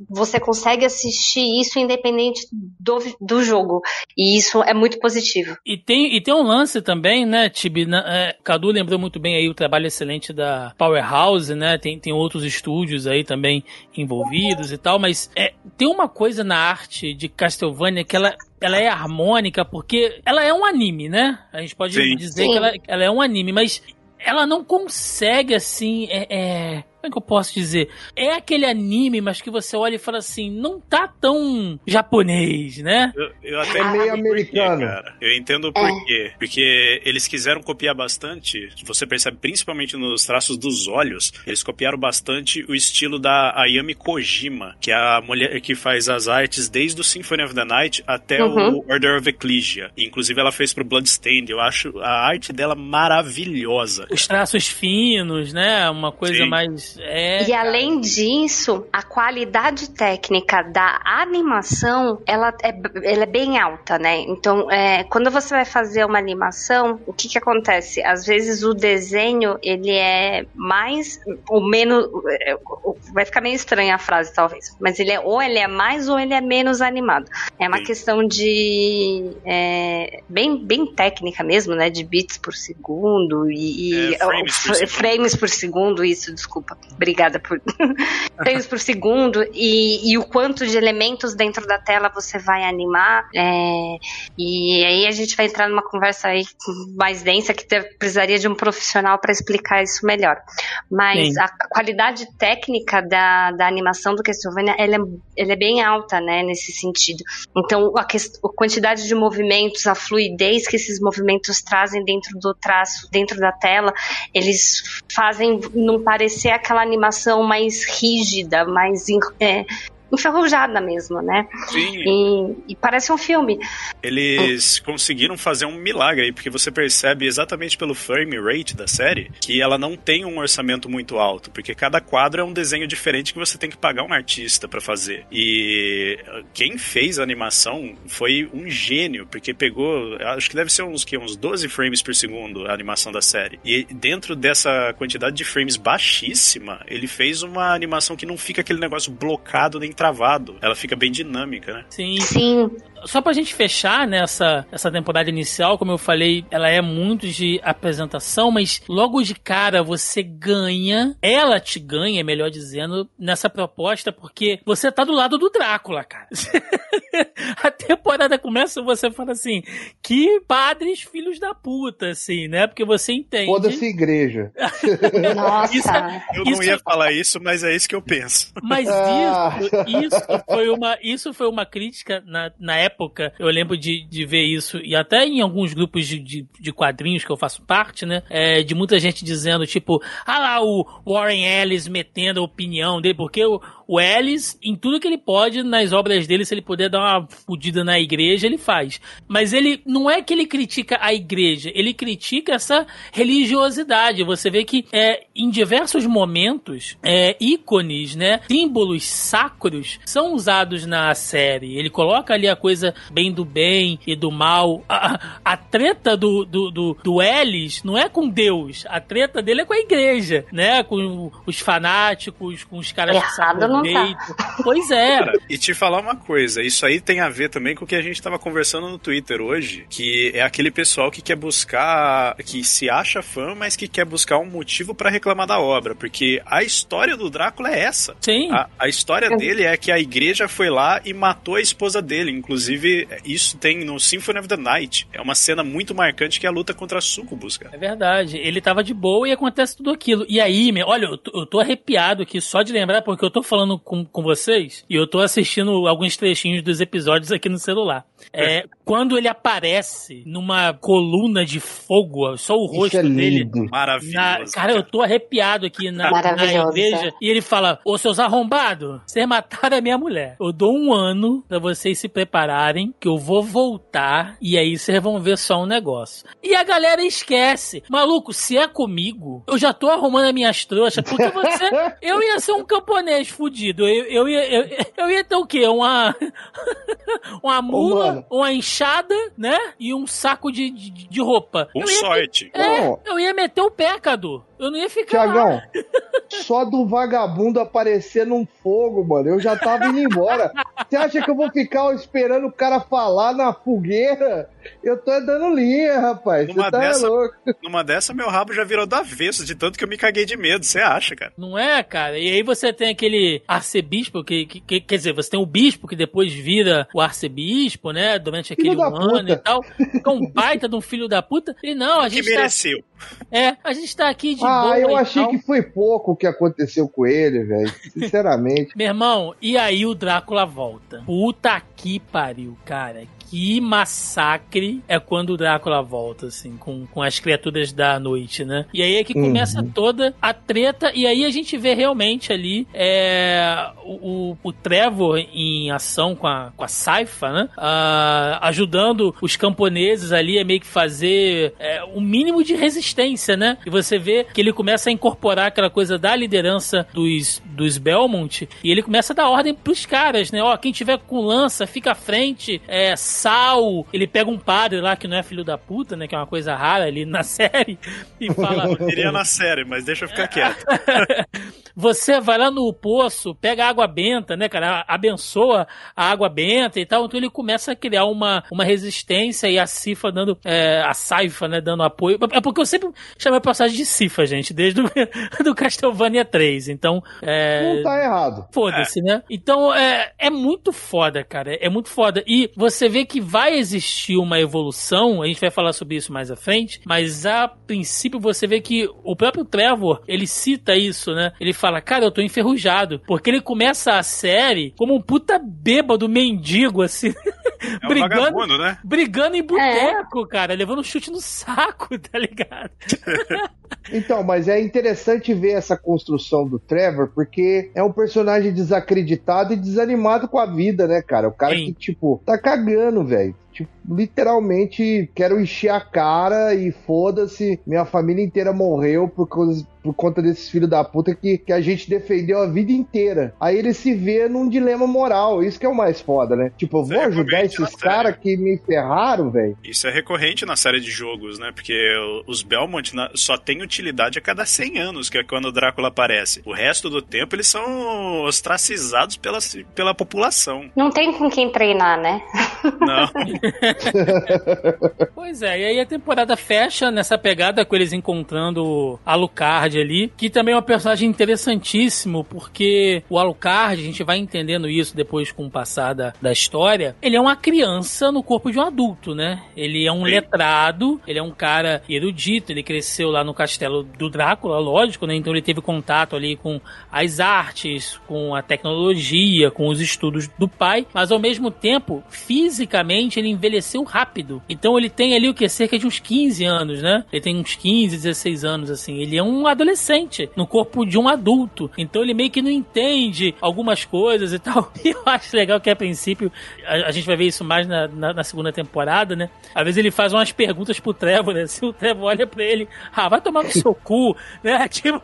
você consegue assistir isso independente do, do jogo. E isso é muito positivo. E tem, e tem um lance também, né, Tibi? na- é, Cadu lembrou muito bem aí o trabalho excelente da Powerhouse, né? Tem, tem outros estúdios aí também envolvidos e tal, mas é, tem uma coisa na arte de Castlevania que ela. Ela é harmônica porque ela é um anime, né? A gente pode Sim. dizer Sim. que ela, ela é um anime, mas ela não consegue, assim, é, é- Como é que eu posso dizer? É aquele anime, mas que você olha e fala assim, não tá tão japonês, né? Eu, eu até É meio americano. cara. Eu entendo por quê. Porque eles quiseram copiar bastante. Você percebe principalmente nos traços dos olhos. Eles copiaram bastante o estilo da Ayami Kojima, que é a mulher que faz as artes desde o Symphony of the Night até Uhum. o Order of Ecclesia. Inclusive ela fez pro Bloodstained. Eu acho a arte dela maravilhosa. Os traços finos, né? Uma coisa Sim. mais. É, E cara. além disso, a qualidade técnica da animação, ela é, ela é bem alta, né? Então, é, quando você vai fazer uma animação, o que que acontece? Às vezes o desenho, ele é mais ou menos... é, Vai ficar meio estranha a frase, talvez. Mas ele é ou ele é mais ou ele é menos animado. É uma Sim. questão de... é, bem, bem técnica mesmo, né? De bits por segundo e... e- É, frames por frames por segundo, isso, desculpa. Obrigada por frames por segundo e, e o quanto de elementos dentro da tela você vai animar. é, e aí a gente vai entrar numa conversa aí mais densa que ter- precisaria de um profissional para explicar isso melhor. Mas Sim. a qualidade técnica da, da animação do Castlevania ela é, ela é bem alta, né, nesse sentido. Então a, a quantidade de movimentos, a fluidez que esses movimentos trazem dentro do traço, dentro da tela, eles fazem não parecer aquela animação mais rígida, mais é, enferrujada mesmo, né? Sim. E, e parece um filme. Eles conseguiram fazer um milagre aí, porque você percebe exatamente pelo frame rate da série que ela não tem um orçamento muito alto, porque cada quadro é um desenho diferente que você tem que pagar um artista pra fazer. E uh, quem fez a animação foi um gênio, porque pegou, acho que deve ser uns que uns 12 frames por segundo a animação da série. E dentro dessa quantidade de frames baixíssima, ele fez uma animação que não fica aquele negócio blocado nem travado. Ela fica bem dinâmica, né? Sim. Sim, Só pra gente fechar nessa essa temporada inicial, como eu falei, ela é muito de apresentação, mas logo de cara você ganha, ela te ganha, melhor dizendo, nessa proposta, porque você tá do lado do Drácula, cara. A temporada começa e você fala assim, que padres filhos da puta, assim, né? Porque você entende. Foda-se igreja. nossa. Isso Eu não Isso- ia falar isso, mas é isso que eu penso. Mas Ah. isso, isso foi uma, isso foi uma crítica na, na época. Eu lembro de, de ver isso, e até em alguns grupos de, de, de quadrinhos que eu faço parte, né? é, de muita gente dizendo, tipo, ah lá, o Warren Ellis metendo a opinião dele, porque o, o Ellis, em tudo que ele pode, nas obras dele, se ele puder dar uma fudida na igreja, ele faz. Mas ele não é que ele critica a igreja, ele critica essa religiosidade. Você vê que é, em diversos momentos, é, ícones, né, símbolos sacros são usados na série. Ele coloca ali a coisa bem do bem e do mal. A, a treta do, do, do, do Ellis não é com Deus, a treta dele é com a igreja, né, com os fanáticos, com os caras que Errado não tá. Pois é. Cara, e te falar uma coisa, isso aí tem a ver também com o que a gente tava conversando no Twitter hoje, que é aquele pessoal que quer buscar, que se acha fã, mas que quer buscar um motivo pra reclamar da obra, porque a história do Drácula é essa. Sim. A, a história dele é que a igreja foi lá e matou a esposa dele. Inclusive, Inclusive, isso tem no Symphony of the Night. É uma cena muito marcante que é a luta contra a Sucubus, cara. É verdade. Ele tava de boa e acontece tudo aquilo. E aí, meu, olha, eu tô, eu tô arrepiado aqui só de lembrar, porque eu tô falando com, com vocês e eu tô assistindo alguns trechinhos dos episódios aqui no celular. É, quando ele aparece numa coluna de fogo, só o rosto é dele. Maravilhoso. Na- cara, eu tô arrepiado aqui na, na igreja. E ele fala: Ô seus arrombados, vocês mataram a minha mulher. Eu dou um ano pra vocês se prepararem, que eu vou voltar. E aí vocês vão ver só um negócio. E a galera esquece. Maluco, se é comigo, eu já tô arrumando as minhas trouxas. Porque você. eu ia ser um camponês fudido. Eu, eu, ia, eu, eu ia ter o quê? Uma. uma mula, mano. uma enxada, né? E um saco de, de, de roupa. Com Eu ia ter- sorte. é, Não. eu ia meter o pé, Cadu. Eu não ia ficar lá. Tiagão, só do vagabundo aparecer num fogo, mano, eu já tava indo embora. Você acha que eu vou ficar esperando o cara falar na fogueira? Eu tô dando linha, rapaz. Você Numa tá dessa- louco. Numa dessa, meu rabo já virou do avesso, de tanto que eu me caguei de medo, você acha, cara? Não é, cara? E aí você tem aquele arcebispo, que, que- que- quer dizer, você tem o bispo que depois vira o arcebispo, né? Durante aquele Filho da ano puta. e tal. Que é um baita de um filho da puta. E não, a Que gente tá, mereceu. é, a gente tá aqui de Ah, boa eu e achei que foi pouco o que aconteceu com ele, velho. Sinceramente. Meu irmão, e aí o Drácula volta. Puta que pariu, cara. Que massacre é quando o Drácula volta, assim, com, com as criaturas da noite, né? E aí é que começa toda a treta, e aí a gente vê realmente ali é, o, o, o Trevor em ação com a, com a Saifa, né? Ah, ajudando os camponeses ali a meio que fazer é, o mínimo de resistência, né? E você vê que ele começa a incorporar aquela coisa da liderança dos, dos Belmont e ele começa a dar ordem pros caras, né? Ó, quem tiver com lança, fica à frente, é, sal. Ele pega um padre lá que não é filho da puta, né? Que é uma coisa rara ali na série e fala. Iria na série, mas deixa eu ficar quieto. Você vai lá no poço, pega água benta, né, cara? Abençoa a água benta e tal. Então ele começa a criar uma, uma resistência e a Cifa dando. é, a Saifa, né, dando apoio. É porque eu sempre chamei a passagem de Cifa, gente, desde o do Castlevania 3. Então. É, Não tá errado. Foda-se, né? Então é, é muito foda, cara. É muito foda. E você vê que vai existir uma evolução, a gente vai falar sobre isso mais à frente, mas a princípio você vê que o próprio Trevor, ele cita isso, né? Ele fala, cara, eu tô enferrujado. Porque ele começa a série como um puta bêbado mendigo, assim. É um brigando, né? brigando em boteco, cara, levando um chute no saco, tá ligado? Então, mas é interessante ver essa construção do Trevor, porque é um personagem desacreditado e desanimado com a vida, né, cara? O cara Sim. que, tipo, tá cagando, velho. Tipo, literalmente, quero encher a cara e foda-se, minha família inteira morreu por, causa- por conta desses filhos da puta que, que a gente defendeu a vida inteira. Aí ele se vê num dilema moral, isso que é o mais foda, né? Tipo, eu vou é ajudar esses caras que me ferraram, velho. Isso é recorrente na série de jogos, né? Porque os Belmont só têm utilidade a cada 100 anos, que é quando o Drácula aparece. O resto do tempo eles são ostracizados pela, pela população. Não tem com quem treinar, né? Não. Pois é, e aí a temporada fecha nessa pegada com eles encontrando Alucard ali, que também é um personagem interessantíssimo, porque o Alucard, a gente vai entendendo isso depois com o passar da, da história, ele é uma criança no corpo de um adulto, né? Ele é um Sim. letrado, ele é um cara erudito, ele cresceu lá no castelo do Drácula, lógico, né? Então ele teve contato ali com as artes, com a tecnologia, com os estudos do pai, mas ao mesmo tempo, fisicamente, ele envelheceu rápido. Então ele tem ali o que? Cerca de uns 15 anos, né? Ele tem uns 15, 16 anos, assim. Ele é um adolescente no corpo de um adulto. Então ele meio que não entende algumas coisas e tal. E eu acho legal que a princípio, a, a gente vai ver isso mais na, na, na segunda temporada, né? Às vezes ele faz umas perguntas pro Trevor, né? Se o Trevor olha pra ele, ah, vai tomar no seu cu, né? Tipo.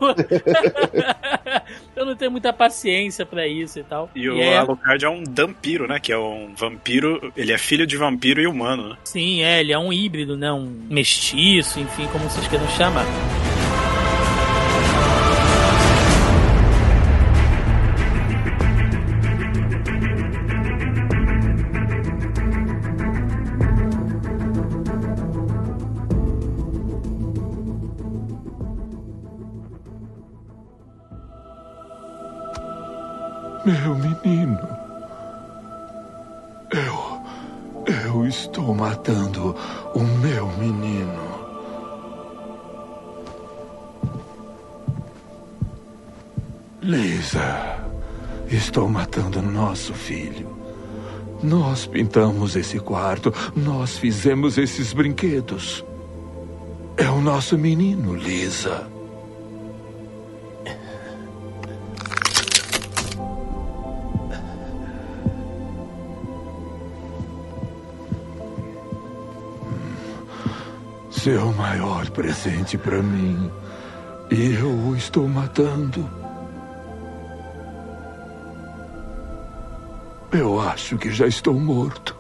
eu não tenho muita paciência pra isso e tal. E o é- Alucard é um dampiro, né? Que é um vampiro. Ele é filho de vampiro e humano, né? Sim, é, ele é um híbrido, né? Um mestiço, enfim, como vocês queiram chamar. Meu menino. Eu. estou matando o meu menino. Lisa, estou matando nosso filho. Nós pintamos esse quarto, nós fizemos esses brinquedos. É o nosso menino, Lisa. Seu maior presente para mim. E eu o estou matando. Eu acho que já estou morto.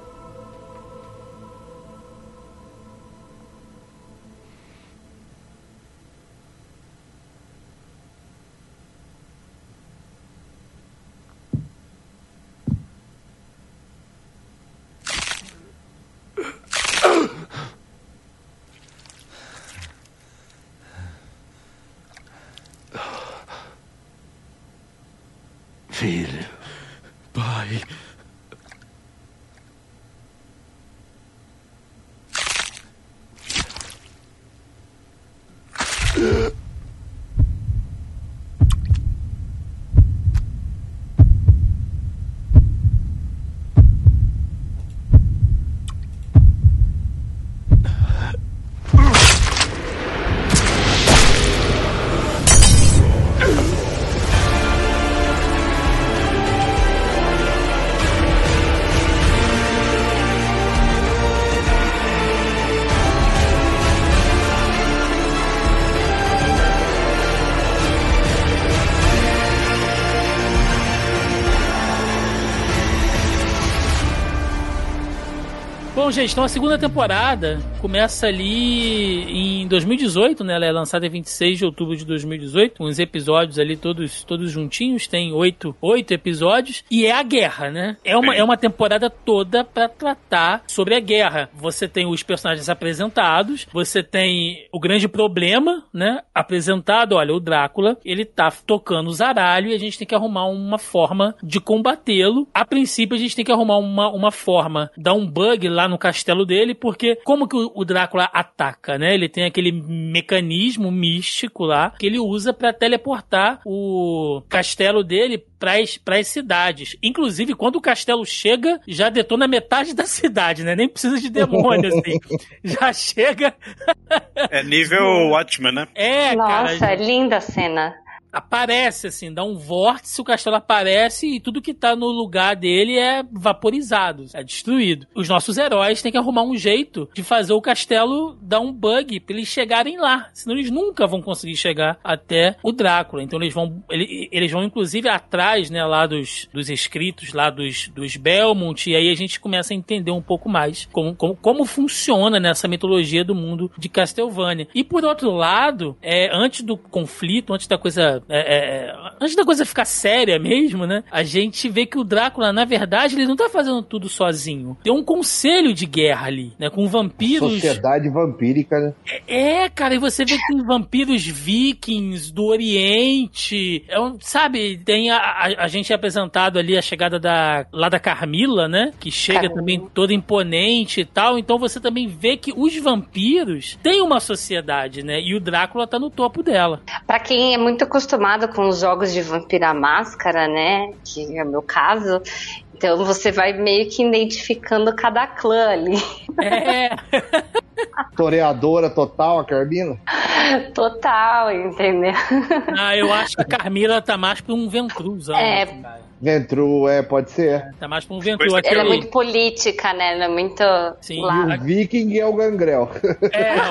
Gente, então a segunda temporada começa ali em 2018, né? Ela é lançada em 26 de outubro de 2018. Uns episódios ali todos, todos juntinhos, tem oito, oito episódios. E é a guerra, né? É uma, é uma temporada toda para tratar sobre a guerra. Você tem os personagens apresentados, você tem o grande problema, né? Apresentado, olha, o Drácula, ele tá tocando o zaralho e a gente tem que arrumar uma forma de combatê-lo. A princípio, a gente tem que arrumar uma, uma forma, dar um bug lá no castelo dele, porque como que o, o Drácula ataca, né? Ele tem aquele mecanismo místico lá que ele usa para teleportar o castelo dele para as cidades. Inclusive, quando o castelo chega, já detona metade da cidade, né? Nem precisa de demônio, assim. Já chega. É nível Watchman, né? É, Nossa, cara. linda a cena. Aparece, assim, dá um vórtice, o castelo aparece e tudo que tá no lugar dele é vaporizado, é destruído. Os nossos heróis têm que arrumar um jeito de fazer o castelo dar um bug pra eles chegarem lá. Senão eles nunca vão conseguir chegar até o Drácula. Então eles vão, ele- eles vão inclusive atrás, né, lá dos, dos escritos, lá dos, dos Belmont, e aí a gente começa a entender um pouco mais como, como, como funciona nessa mitologia do mundo de Castlevania. E por outro lado, é, antes do conflito, antes da coisa. É, é, antes da coisa ficar séria mesmo, né? A gente vê que o Drácula, na verdade, ele não tá fazendo tudo sozinho. Tem um conselho de guerra ali, né? Com vampiros. Sociedade vampírica, né? É, cara, e você vê que tem vampiros vikings do Oriente. É um- sabe, tem a, a, a gente é apresentado ali a chegada da lá da Carmila, né? Que chega Carmila. também toda imponente e tal. Então você também vê que os vampiros têm uma sociedade, né? E o Drácula tá no topo dela. Pra quem é muito acostumado com os jogos de Vampira Máscara, né? Que é o meu caso. Então você vai meio que identificando cada clã ali. É, Toreadora total, a Carmina. Total, entendeu? ah, eu acho que a Carmila tá mais pra um ventruzão. É. Ventru, é, pode ser. Tá mais pra um ventru. Ela Ela é muito política, né? Ela é muito. Sim. lá. O Viking é o Gangrel. É, É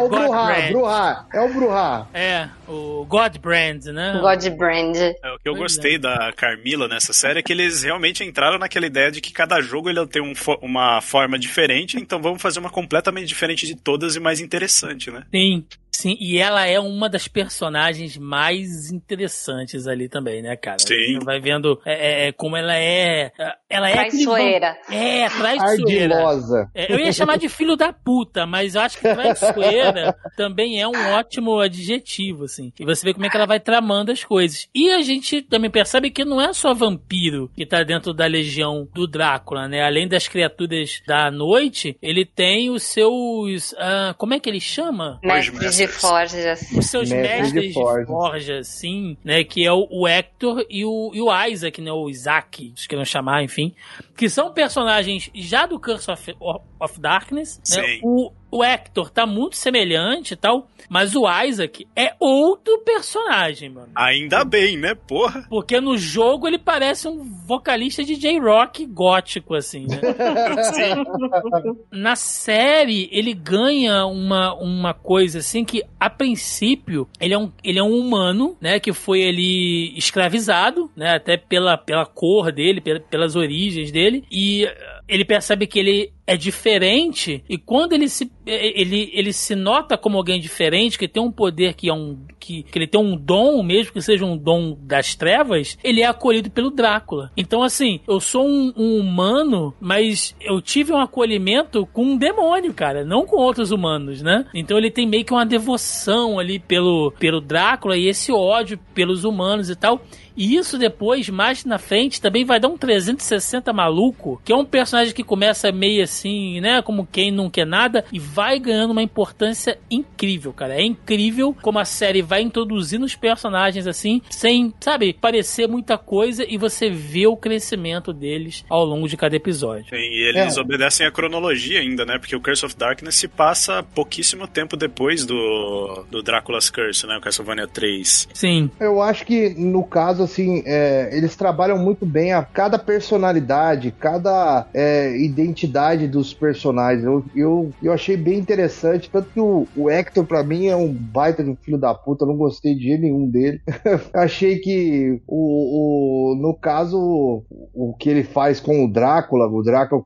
o o Bruhá. Bruhá. É o Bruhá. É, o Godbrand, né? Godbrand. É, o que eu Pois gostei da Carmila nessa série é que eles realmente entraram naquela ideia de que cada jogo ele tem um fo- uma forma diferente, então vamos fazer uma completamente diferente de todas e mais interessante, né? Sim. Sim, e ela é uma das personagens mais interessantes ali também, né, cara? Sim. Você vai vendo é, é, como ela é. Ela é. Traiçoeira. É, traiçoeira. Ardilosa. É, eu ia chamar de filho da puta, mas eu acho que traiçoeira também é um ótimo adjetivo, assim. E você vê como é que ela vai tramando as coisas. E a gente também percebe que não é só vampiro que tá dentro da legião do Drácula, né? Além das criaturas da noite, ele tem os seus. ah, como é que ele chama? Mestres de Masters. forjas. Os seus Mestres de mestres de forja. forja, sim, né? Que é o, o Hector e o, e o Isaac, né? O Isaac, se queiram chamar, enfim. Que são personagens já do Curse of, of Darkness. Né? Sim. O, o Hector tá muito semelhante e tal, mas o Isaac é outro personagem, mano. Ainda bem, né? Porra. Porque no jogo ele parece um vocalista de J-Rock gótico, assim, né? Na série, ele ganha uma, uma coisa assim que, a princípio, ele é um, ele é um humano, né? Que foi ali escravizado, né? Até pela, pela cor dele, pela- pelas origens dele. E ele percebe que ele é diferente e quando ele se ele, ele se nota como alguém diferente que tem um poder que é um que, que ele tem um dom mesmo que seja um dom das trevas ele é acolhido pelo Drácula. Então assim eu sou um, um humano mas eu tive um acolhimento com um demônio cara não com outros humanos né? Então ele tem meio que uma devoção ali pelo pelo Drácula e esse ódio pelos humanos e tal. E isso depois, mais na frente, também vai dar um 360 maluco, que é um personagem que começa meio assim, né? Como quem não quer nada, e vai ganhando uma importância incrível, cara. É incrível como a série vai introduzindo os personagens assim, sem, sabe, parecer muita coisa, e você vê o crescimento deles ao longo de cada episódio. Sim, e eles É. obedecem a cronologia ainda, né? Porque o Curse of Darkness se passa pouquíssimo tempo depois do, do Drácula's Curse, né? O Castlevania 3. Sim. Eu acho que, no caso, assim, é, eles trabalham muito bem a cada personalidade, cada é, identidade dos personagens. Eu, eu, eu achei bem interessante, tanto que o, o Hector, pra mim, é um baita de um filho da puta, eu não gostei de nenhum dele. achei que, o, o, no caso, o, que ele faz com o Drácula, o Drácula,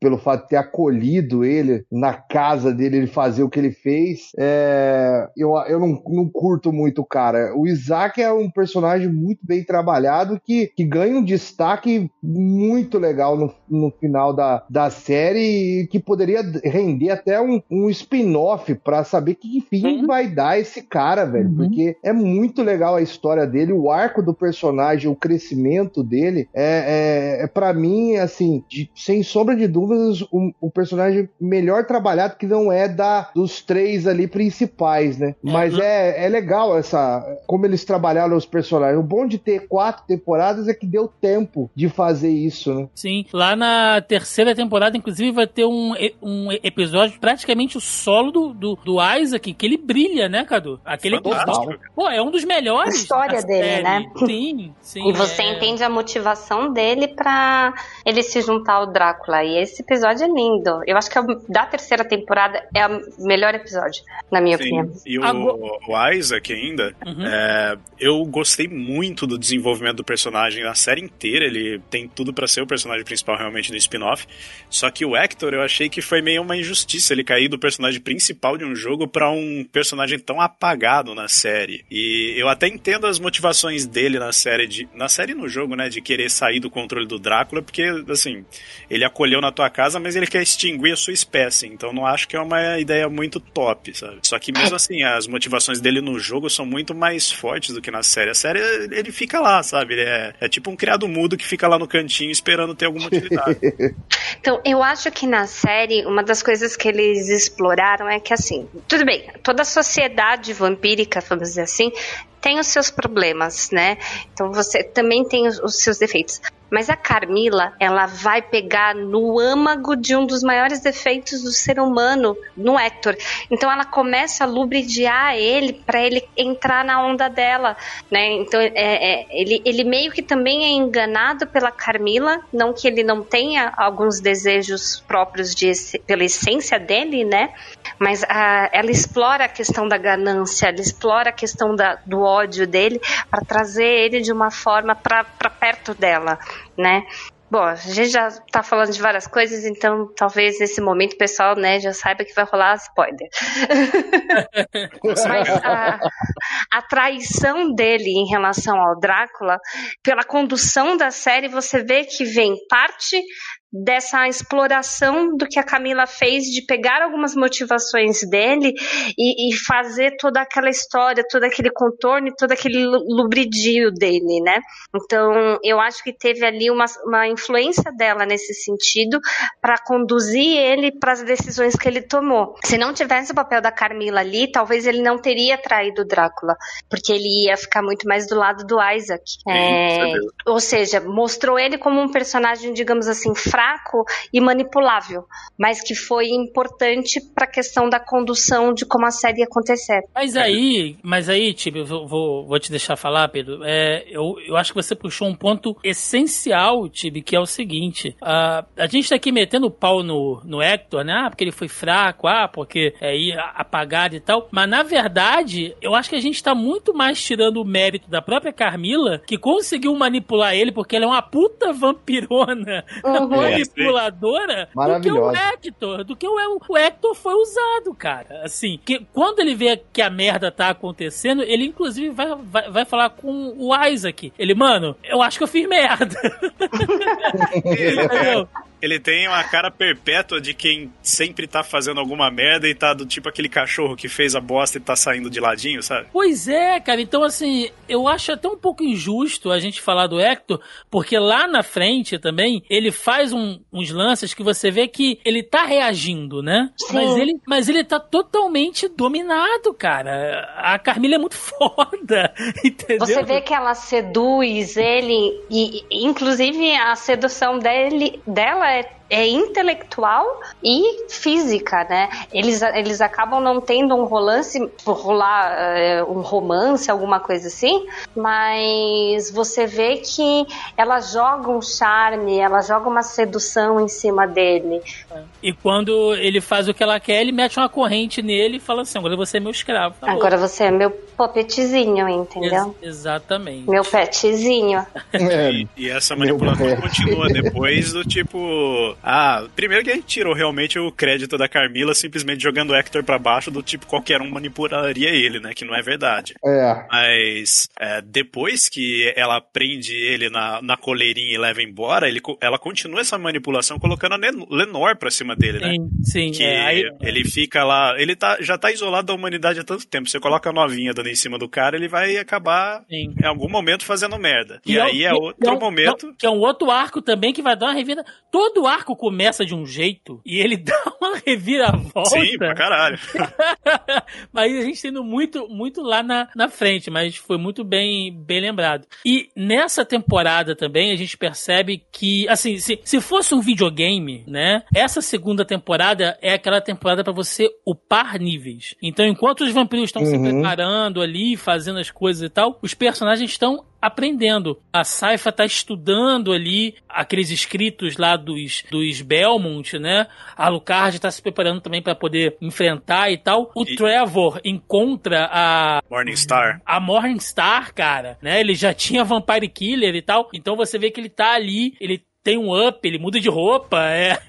pelo fato de ter acolhido ele na casa dele, ele fazer o que ele fez, é, eu, eu não, não curto muito o cara. O Isaac é um personagem muito bem trabalhado que, que ganha um destaque muito legal no, no final da, da série e que poderia render até um, um spin-off pra saber que fim Uhum. vai dar esse cara, velho. Uhum. Porque é muito legal a história dele, o arco do personagem, o crescimento dele. É, é, é para mim, assim, de- sem sombra de dúvidas, o, o personagem melhor trabalhado que não é da dos três ali principais, né? Mas é, é legal essa como eles trabalharam os personagens. O bom de ter quatro temporadas é que deu tempo de fazer isso, né? Sim, lá na terceira temporada, inclusive, vai ter um, um episódio praticamente o solo do, do, do Isaac, que ele brilha, né, Cadu? Aquele Fantástico. episódio. Pô, é um dos melhores. A história dele, série. né? Sim, sim. E você é- entende a motivação dele pra ele se juntar ao Drácula. E esse episódio é lindo. Eu acho que é o- da terceira temporada é o melhor episódio, na minha Sim. opinião. E o, Agora- o Isaac ainda, Uhum. é, eu gostei muito do desenvolvimento do personagem na série inteira. Ele tem tudo pra ser o personagem principal realmente no spin-off. Só que o Hector eu achei que foi meio uma injustiça ele cair do personagem principal de um jogo pra um personagem tão apagado na série. E eu até entendo as motivações dele na série de na série e no jogo, né, de querer sair do controle do Drácula, porque assim, ele acolheu na tua casa, mas ele quer extinguir a sua espécie. Então não acho que é uma ideia muito top, sabe? Só que mesmo assim, as motivações dele no jogo são muito mais fortes do que na série. A série, ele fica lá, sabe? Ele é, é tipo um criado mudo que fica lá no cantinho esperando ter alguma utilidade. Então, eu acho que na série, uma das coisas que eles exploraram é que, assim, tudo bem, toda a sociedade vampírica, vamos dizer assim, tem os seus problemas, né? Então, você também tem os, os seus defeitos. Mas a Carmila, ela vai pegar no âmago de um dos maiores defeitos do ser humano, no Hector. Então, ela começa a lubridiar ele para ele entrar na onda dela, né? Então, é, é, ele, ele meio que também é enganado pela Carmila, não que ele não tenha alguns desejos próprios de, pela essência dele, né? Mas ah, ela explora a questão da ganância, ela explora a questão da- do ódio dele para trazer ele de uma forma para perto dela, né? Bom, a gente já tá falando de várias coisas, então talvez nesse momento o pessoal, né, já saiba que vai rolar spoiler. Mas a, a traição dele em relação ao Drácula, pela condução da série, você vê que vem parte dessa exploração do que a Camila fez de pegar algumas motivações dele e, e, fazer toda aquela história, todo aquele contorno e todo aquele lubridio dele, né? Então, eu acho que teve ali uma, uma influência dela nesse sentido para conduzir ele para as decisões que ele tomou. Se não tivesse o papel da Camila ali, talvez ele não teria traído o Drácula, porque ele ia ficar muito mais do lado do Isaac. É, ou seja, mostrou ele como um personagem, digamos assim, fraco fraco e manipulável, mas que foi importante para a questão da condução de como a série ia acontecer. Mas aí, mas aí, Tibi, eu vou, vou te deixar falar, Pedro. É, eu, eu acho que você puxou um ponto essencial, Tibi, que é o seguinte: a, a gente tá aqui metendo o pau no, no Hector, né? Ah, porque ele foi fraco, ah, porque é apagado e tal. Mas na verdade, eu acho que a gente tá muito mais tirando o mérito da própria Carmila, que conseguiu manipular ele, porque ela é uma puta vampirona. Uhum manipuladora do que o Hector, do que o, o Hector foi usado, cara. Assim, que quando ele vê que a merda tá acontecendo, ele inclusive vai, vai, vai falar com o Isaac. Ele, mano, eu acho que eu fiz merda. Entendeu? Ele tem uma cara perpétua de quem sempre tá fazendo alguma merda e tá do tipo aquele cachorro que fez a bosta e tá saindo de ladinho, sabe? Pois é, cara. Então, assim, eu acho até um pouco injusto a gente falar do Hector, porque lá na frente também ele faz um, uns lances que você vê que ele tá reagindo, né? Sim. Mas ele, mas ele tá totalmente dominado, cara. A Carmila é muito foda, entendeu? Você vê que ela seduz ele e, inclusive, a sedução dele, dela é é intelectual e física, né? Eles, eles acabam não tendo um romance, rolar é, um romance, alguma coisa assim, mas você vê que ela joga um charme, ela joga uma sedução em cima dele. E quando ele faz o que ela quer, ele mete uma corrente nele e fala assim: agora você é meu escravo. Tá agora você é meu popetizinho, entendeu? Ex exatamente. Meu petzinho. É, e, e, essa manipulação continua depois do tipo ah, primeiro que a gente tirou realmente o crédito da Carmila simplesmente jogando o Hector pra baixo, do tipo qualquer um manipularia ele, né? Que não é verdade. É. Mas é, depois que ela prende ele na, na coleirinha e leva embora, ele, ela continua essa manipulação colocando a Lenor pra cima dele, né? Sim, sim. Que é, aí... ele fica lá, ele tá, já tá isolado da humanidade há tanto tempo. Você coloca a novinha dando em cima do cara, ele vai acabar sim. em algum momento fazendo merda. E, e é aí é, é outro é um, momento. Que é um outro arco também que vai dar uma revida. Todo arco arco começa de um jeito e ele dá uma reviravolta. Sim, pra caralho. mas a gente tendo muito, muito lá na, na frente, mas foi muito bem, bem lembrado. E nessa temporada também a gente percebe que, assim, se, se fosse um videogame, né? Essa segunda temporada é aquela temporada para você upar níveis. Então, enquanto os vampiros estão uhum. se preparando ali, fazendo as coisas e tal, os personagens estão aprendendo. A Saifa tá estudando ali aqueles escritos lá dos, dos Belmont, né? A Lucard tá se preparando também para poder enfrentar e tal. O e... Trevor encontra a Morningstar. A Morningstar, cara, né? Ele já tinha Vampire Killer e tal. Então você vê que ele tá ali, ele tem um up, ele muda de roupa, é.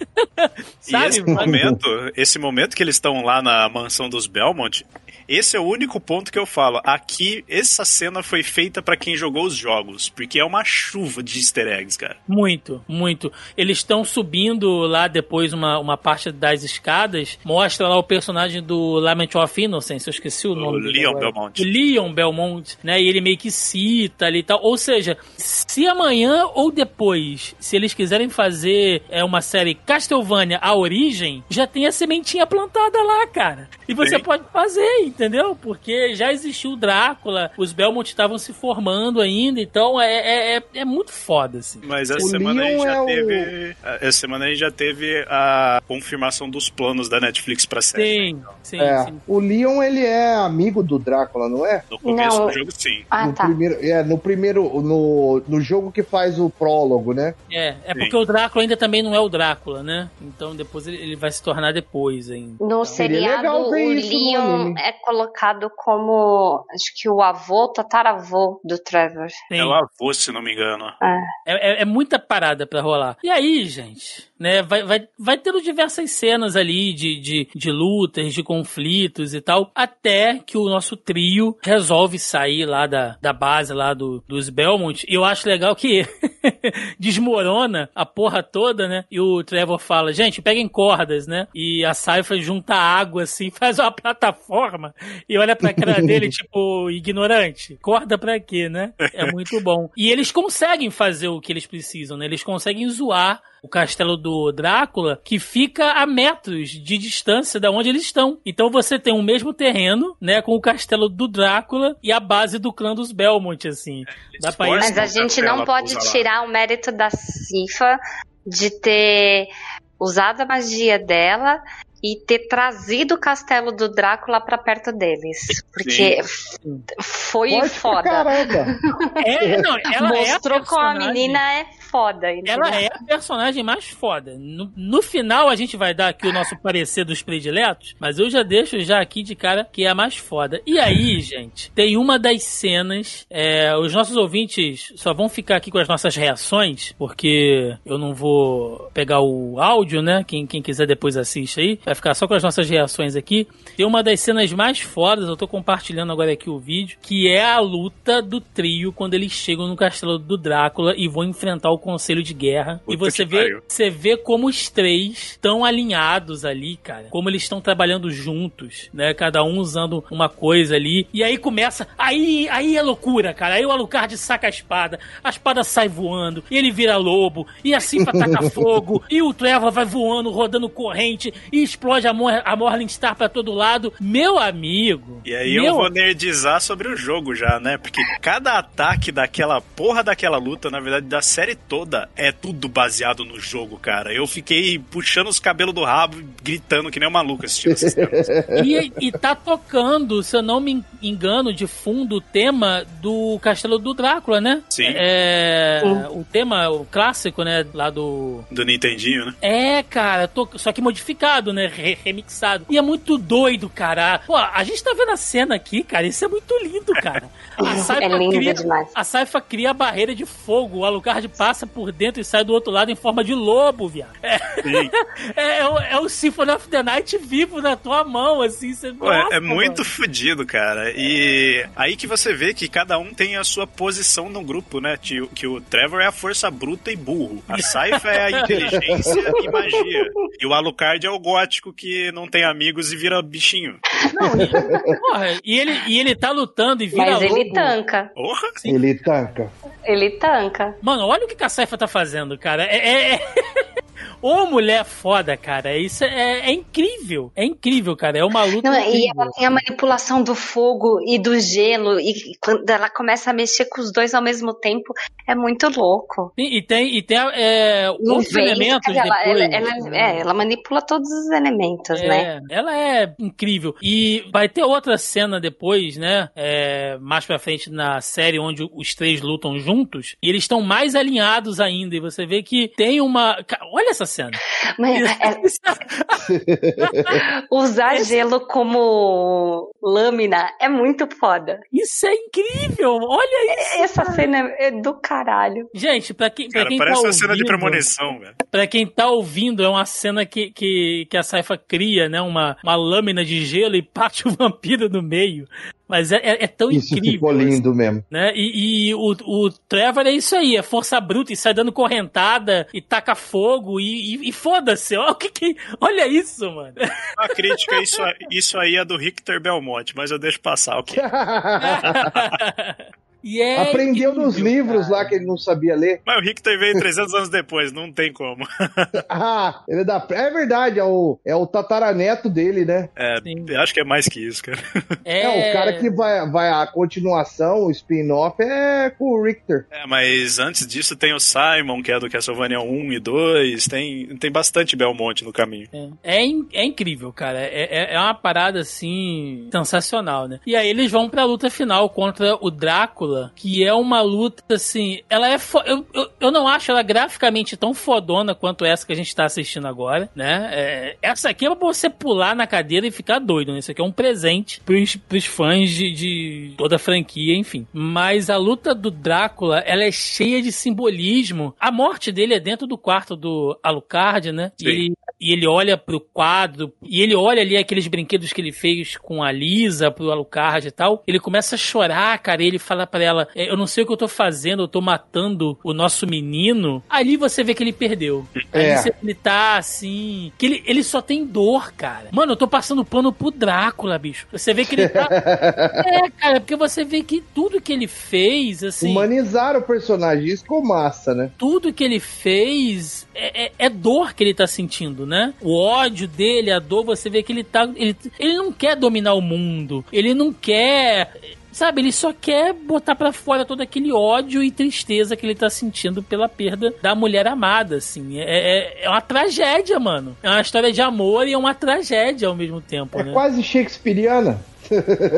Sabe? E esse momento, esse momento que eles estão lá na mansão dos Belmont, esse é o único ponto que eu falo. Aqui, essa cena foi feita para quem jogou os jogos, porque é uma chuva de easter eggs, cara. Muito, muito. Eles estão subindo lá depois uma, uma parte das escadas, mostra lá o personagem do Lament of Innocence, eu esqueci o, o nome. Leon Belmont. O Leon Belmont, né? E ele meio que cita ali e tal. Ou seja, se amanhã ou depois, se eles quiserem fazer é, uma série Castlevania A Origem, já tem a sementinha plantada lá, cara. E você Sim. pode fazer, entendeu? Porque já existiu o Drácula, os Belmont estavam se formando ainda, então é, é, é, é muito foda, assim. Mas essa o semana Leon a gente já é teve. O... Essa semana a gente já teve a confirmação dos planos da Netflix pra série. Sim, então. sim, é. sim. O Leon, ele é amigo do Drácula, não é? No começo não. do jogo, sim. Ah, no tá. Primeiro, é, no primeiro. No, no jogo que faz o prólogo, né? É, é porque o Drácula ainda também não é o Drácula, né? Então depois ele, ele vai se tornar depois ainda. No seriado, o Leon é colocado como, acho que o avô, tataravô do Trevor. É Sim. o avô, se não me engano. É, é- é muita parada pra rolar. E aí, gente, né? Vai, vai, vai tendo diversas cenas ali de, de, de lutas, de conflitos e tal, até que o nosso trio resolve sair lá da, da base lá do, dos Belmont. E eu acho legal que desmorona a porra toda, né? E o Trevor fala, gente, peguem cordas, né? E a Saifa junta água assim, faz uma plataforma e olha pra cara dele, tipo, ignorante. Corda pra quê, né? É muito bom. E eles conseguem fazer o que eles precisam, né? Eles conseguem zoar o castelo do Drácula, que fica a metros de distância da onde eles estão. Então você tem o mesmo terreno, né, com o castelo do Drácula e a base do clã dos Belmont, assim. Dá pra ir Mas a gente não pode tirar o mérito da Cifa de ter usado a magia dela e ter trazido o castelo do Drácula pra perto deles. Porque f- foi pra foda. caramba. É, não, ela Mostrou é a como a menina é foda. entendeu? Ela é a personagem mais foda. No, no final a gente vai dar aqui o nosso parecer dos prediletos, mas eu já deixo já aqui de cara que é a mais foda. E aí, gente, tem uma das cenas. é, os nossos ouvintes só vão ficar aqui com as nossas reações, porque eu não vou pegar o áudio, né? Quem, quem quiser depois assiste aí. Vai ficar só com as nossas reações aqui. Tem uma das cenas mais fodas, eu tô compartilhando agora aqui o vídeo, que é a luta do trio quando eles chegam no castelo do Drácula e vão enfrentar o conselho de guerra. e Puta você que vê, pariu. você vê como os três estão alinhados ali, cara. Como eles estão trabalhando juntos, né? Cada um usando uma coisa ali. E aí começa. Aí, aí é loucura, cara. Aí o Alucard saca a espada, a espada sai voando, e ele vira lobo, e assim taca fogo, e o Trevor vai voando, rodando corrente, e explode a, Mor a Morningstar pra todo lado. Meu amigo. E aí meu eu vou nerdizar sobre o jogo já, né? Porque cada ataque daquela porra daquela luta, na verdade, da série toda, é tudo baseado no jogo, cara. Eu fiquei puxando os cabelos do rabo, gritando que nem um maluco assistindo essas cenas. E, e tá tocando, se eu não me engano, de fundo o tema do Castelo do Drácula, né? Sim. É, o tema, o clássico, né? Lá do. Do Nintendinho, né? É, cara, to- só que modificado, né? Re- remixado. E é muito doido, cara. Pô, a gente tá vendo a cena aqui, cara. Isso é muito lindo, cara. A Saifa É cria, demais. A Saifa cria a barreira de fogo. O Alucard passa por dentro e sai do outro lado em forma de lobo, viado. É, é, é o, é o Symphony of the Night vivo na tua mão, assim. Você, Pô, é- Nossa, é muito mano. fodido, cara. E aí que você vê que cada um tem a sua posição no grupo, né? Que, o- que o Trevor é a força bruta e burro. A Saifa é a inteligência e magia. E o Alucard é o gótico que não tem amigos e vira bichinho. Porra, e ele, e ele tá lutando e vira Mas ele lobo. tanca. Porra! Ele tanca. Ele tanca. Mano, olha o que que a Saifa tá fazendo, cara. É. é, é... Ô mulher foda, cara. Isso é, é incrível. É incrível, cara. É uma luta. Não, e ela tem a manipulação do fogo e do gelo, e quando ela começa a mexer com os dois ao mesmo tempo, é muito louco. E, e tem, e tem é, outros vento, elementos ela, depois. ela, ela- é, ela manipula todos os elementos, né? É, ela é incrível. E vai ter outra cena depois, né? é, mais pra frente na série, onde os três lutam juntos. E eles estão mais alinhados ainda. E você vê que tem uma. Olha essa cena. Mas é- usar gelo como lâmina é muito foda. Isso é incrível! Olha isso! Essa cena é do caralho. Gente, pra quem, pra Cara, quem parece tá uma cena de ouvindo- premonição, velho. Pra quem tá ouvindo, é uma cena que, que, que a Saifa cria, né? Uma, uma lâmina de gelo e parte o vampiro no meio. Mas é, é, é tão Isso incrível. ficou lindo mesmo. Né? E, e o, o Trevor é isso aí, é força bruta e sai dando correntada e taca fogo e, e, e foda-se. Olha, o que que- olha isso, mano. A crítica, isso, isso aí é do Richter Belmonte, mas eu deixo passar, ok? E é Aprendeu nos incrível, livros cara. lá que ele não sabia ler. Mas o Richter veio 300 anos depois, não tem como. Ah, ele é da. É verdade, é o, é o tataraneto dele, né? É, Sim. acho que é mais que isso, cara. É, o cara que vai, vai a continuação, o spin-off, é com o Richter. É, mas antes disso tem o Simon, que é do Castlevania 1 e 2, tem, tem bastante Belmonte no caminho. É, é, in- é incrível, cara. É, é- é uma parada assim sensacional, né? E aí eles vão pra luta final contra o Drácula Drácula, que é uma luta assim. Ela é. Fo... Eu, eu, eu, não acho ela graficamente tão fodona quanto essa que a gente tá assistindo agora, né? É, essa aqui é pra você pular na cadeira e ficar doido, né? Isso aqui é um presente pros, pros fãs de, de toda a franquia, enfim. Mas a luta do Drácula, ela é cheia de simbolismo. A morte dele é dentro do quarto do Alucard, né? E ele, e ele olha pro quadro, e ele olha ali aqueles brinquedos que ele fez com a Lisa, pro Alucard e tal. Ele começa a chorar, cara, e ele fala para ela: é, Eu não sei o que eu tô fazendo, eu tô matando o nosso menino. Ali você vê que ele perdeu. É. Ali ele tá assim. Que ele, ele só tem dor, cara. Mano, eu tô passando pano pro Drácula, bicho. Você vê que ele tá. é, cara, porque você vê que tudo que ele fez, assim. Humanizar o personagem, isso ficou massa, né? Tudo que ele fez é, é, é, dor que ele tá sentindo, né? O ódio dele, a dor, você vê que ele tá. Ele, ele não quer dominar o mundo. Ele não quer sabe, ele só quer botar para fora todo aquele ódio e tristeza que ele tá sentindo pela perda da mulher amada, assim. É, é, é uma tragédia, mano. É uma história de amor e é uma tragédia ao mesmo tempo, é né? quase shakespeariana.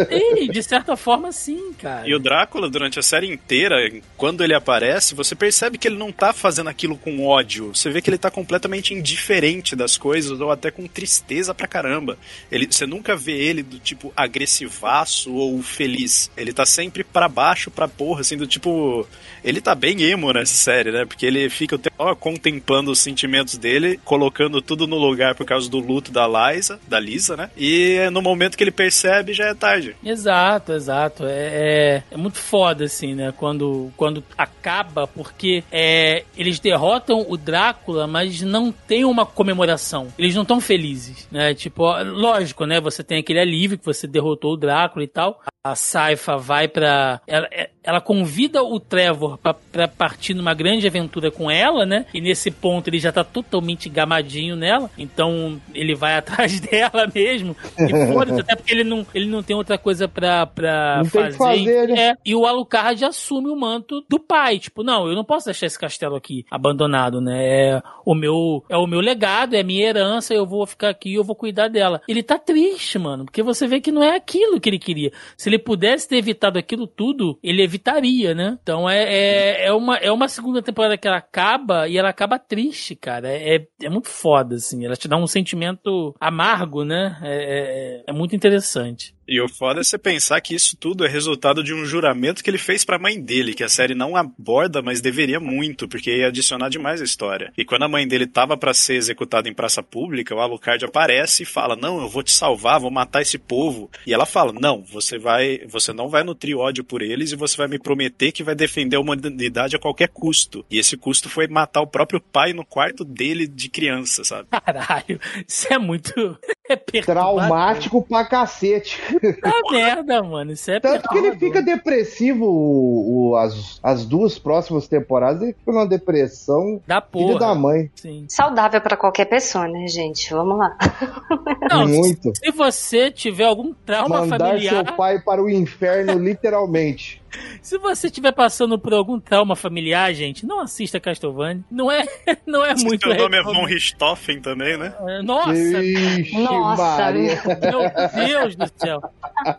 Sim, de certa forma, sim, cara. E o Drácula, durante a série inteira, quando ele aparece, você percebe que ele não tá fazendo aquilo com ódio. Você vê que ele tá completamente indiferente das coisas, ou até com tristeza pra caramba. Ele, você nunca vê ele do tipo agressivaço ou feliz. Ele tá sempre pra baixo, pra porra, assim, do tipo. Ele tá bem emo nessa série, né? Porque ele fica ó, contemplando os sentimentos dele, colocando tudo no lugar por causa do luto da Liza, da Lisa, né? E no momento que ele percebe, já já é tarde. Exato, exato. É, é, é, muito foda, assim, né? Quando, quando acaba, porque é, eles derrotam o Drácula, mas não tem uma comemoração. Eles não estão felizes, né? Tipo, lógico, né? Você tem aquele alívio que você derrotou o Drácula e tal. A Saifa vai pra. Ela, é, ela convida o Trevor para partir numa grande aventura com ela, né? E nesse ponto ele já tá totalmente gamadinho nela. Então ele vai atrás dela mesmo. E foda até porque ele não, ele não tem outra coisa pra, pra não fazer. fazer né? é, e o Alucard assume o manto do pai. Tipo, não, eu não posso deixar esse castelo aqui abandonado, né? É o meu, é o meu legado, é minha herança, eu vou ficar aqui, eu vou cuidar dela. Ele tá triste, mano, porque você vê que não é aquilo que ele queria. Se ele pudesse ter evitado aquilo tudo, ele evitaria, né? Então é, é, é, uma, é uma segunda temporada que ela acaba e ela acaba triste, cara. É, é, é muito foda, assim. Ela te dá um sentimento amargo, né? É, é, é muito interessante. E o foda é você pensar que isso tudo é resultado de um juramento que ele fez pra mãe dele, que a série não aborda, mas deveria muito, porque ia adicionar demais a história. E quando a mãe dele tava para ser executada em praça pública, o Alucard aparece e fala: "Não, eu vou te salvar, vou matar esse povo". E ela fala: "Não, você vai, você não vai nutrir ódio por eles e você vai me prometer que vai defender a humanidade a qualquer custo". E esse custo foi matar o próprio pai no quarto dele de criança, sabe? Caralho, isso é muito é traumático pra cacete. Tá merda, mano. Isso é Tanto que ele fica depressivo o, o, as, as duas próximas temporadas, ele fica numa depressão da porra. da mãe. Sim. Saudável para qualquer pessoa, né, gente? Vamos lá. Não, Muito. Se, se você tiver algum trauma Mandar familiar... Mandar seu pai para o inferno, literalmente. Se você estiver passando por algum trauma familiar, gente, não assista Castlevania. Não é, não é muito. Seu nome é Von Richthofen também, né? É, nossa! Ixi, Nossa! Maria. Meu Deus do céu!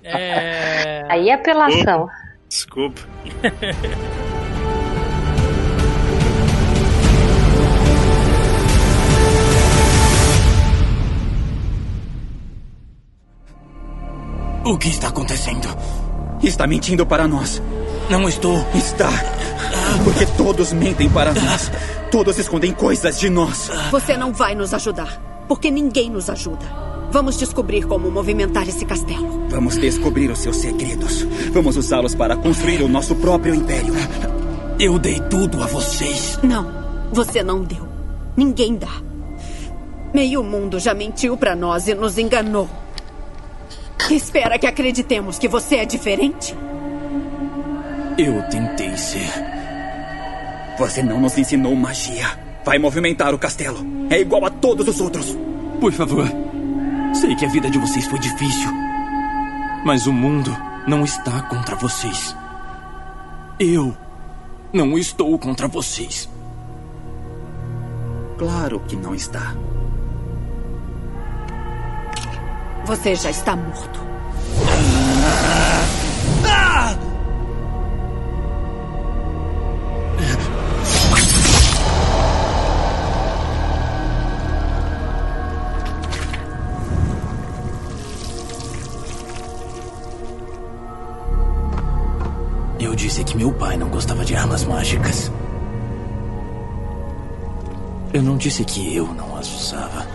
É... Aí é apelação. Desculpa. O que está acontecendo? Está mentindo para nós. Não estou. Está. Porque todos mentem para nós. Todos escondem coisas de nós. Você não vai nos ajudar. Porque ninguém nos ajuda. Vamos descobrir como movimentar esse castelo. Vamos descobrir os seus segredos. Vamos usá-los para construir o nosso próprio império. Eu dei tudo a vocês. Não, você não deu. Ninguém dá. Meio mundo já mentiu para nós e nos enganou. Espera que acreditemos que você é diferente? Eu tentei ser. Você não nos ensinou magia. Vai movimentar o castelo. É igual a todos os outros. Por favor. Sei que a vida de vocês foi difícil. Mas o mundo não está contra vocês. Eu não estou contra vocês. Claro que não está. Você já está morto. Eu disse que meu pai não gostava de armas mágicas. Eu não disse que eu não as usava.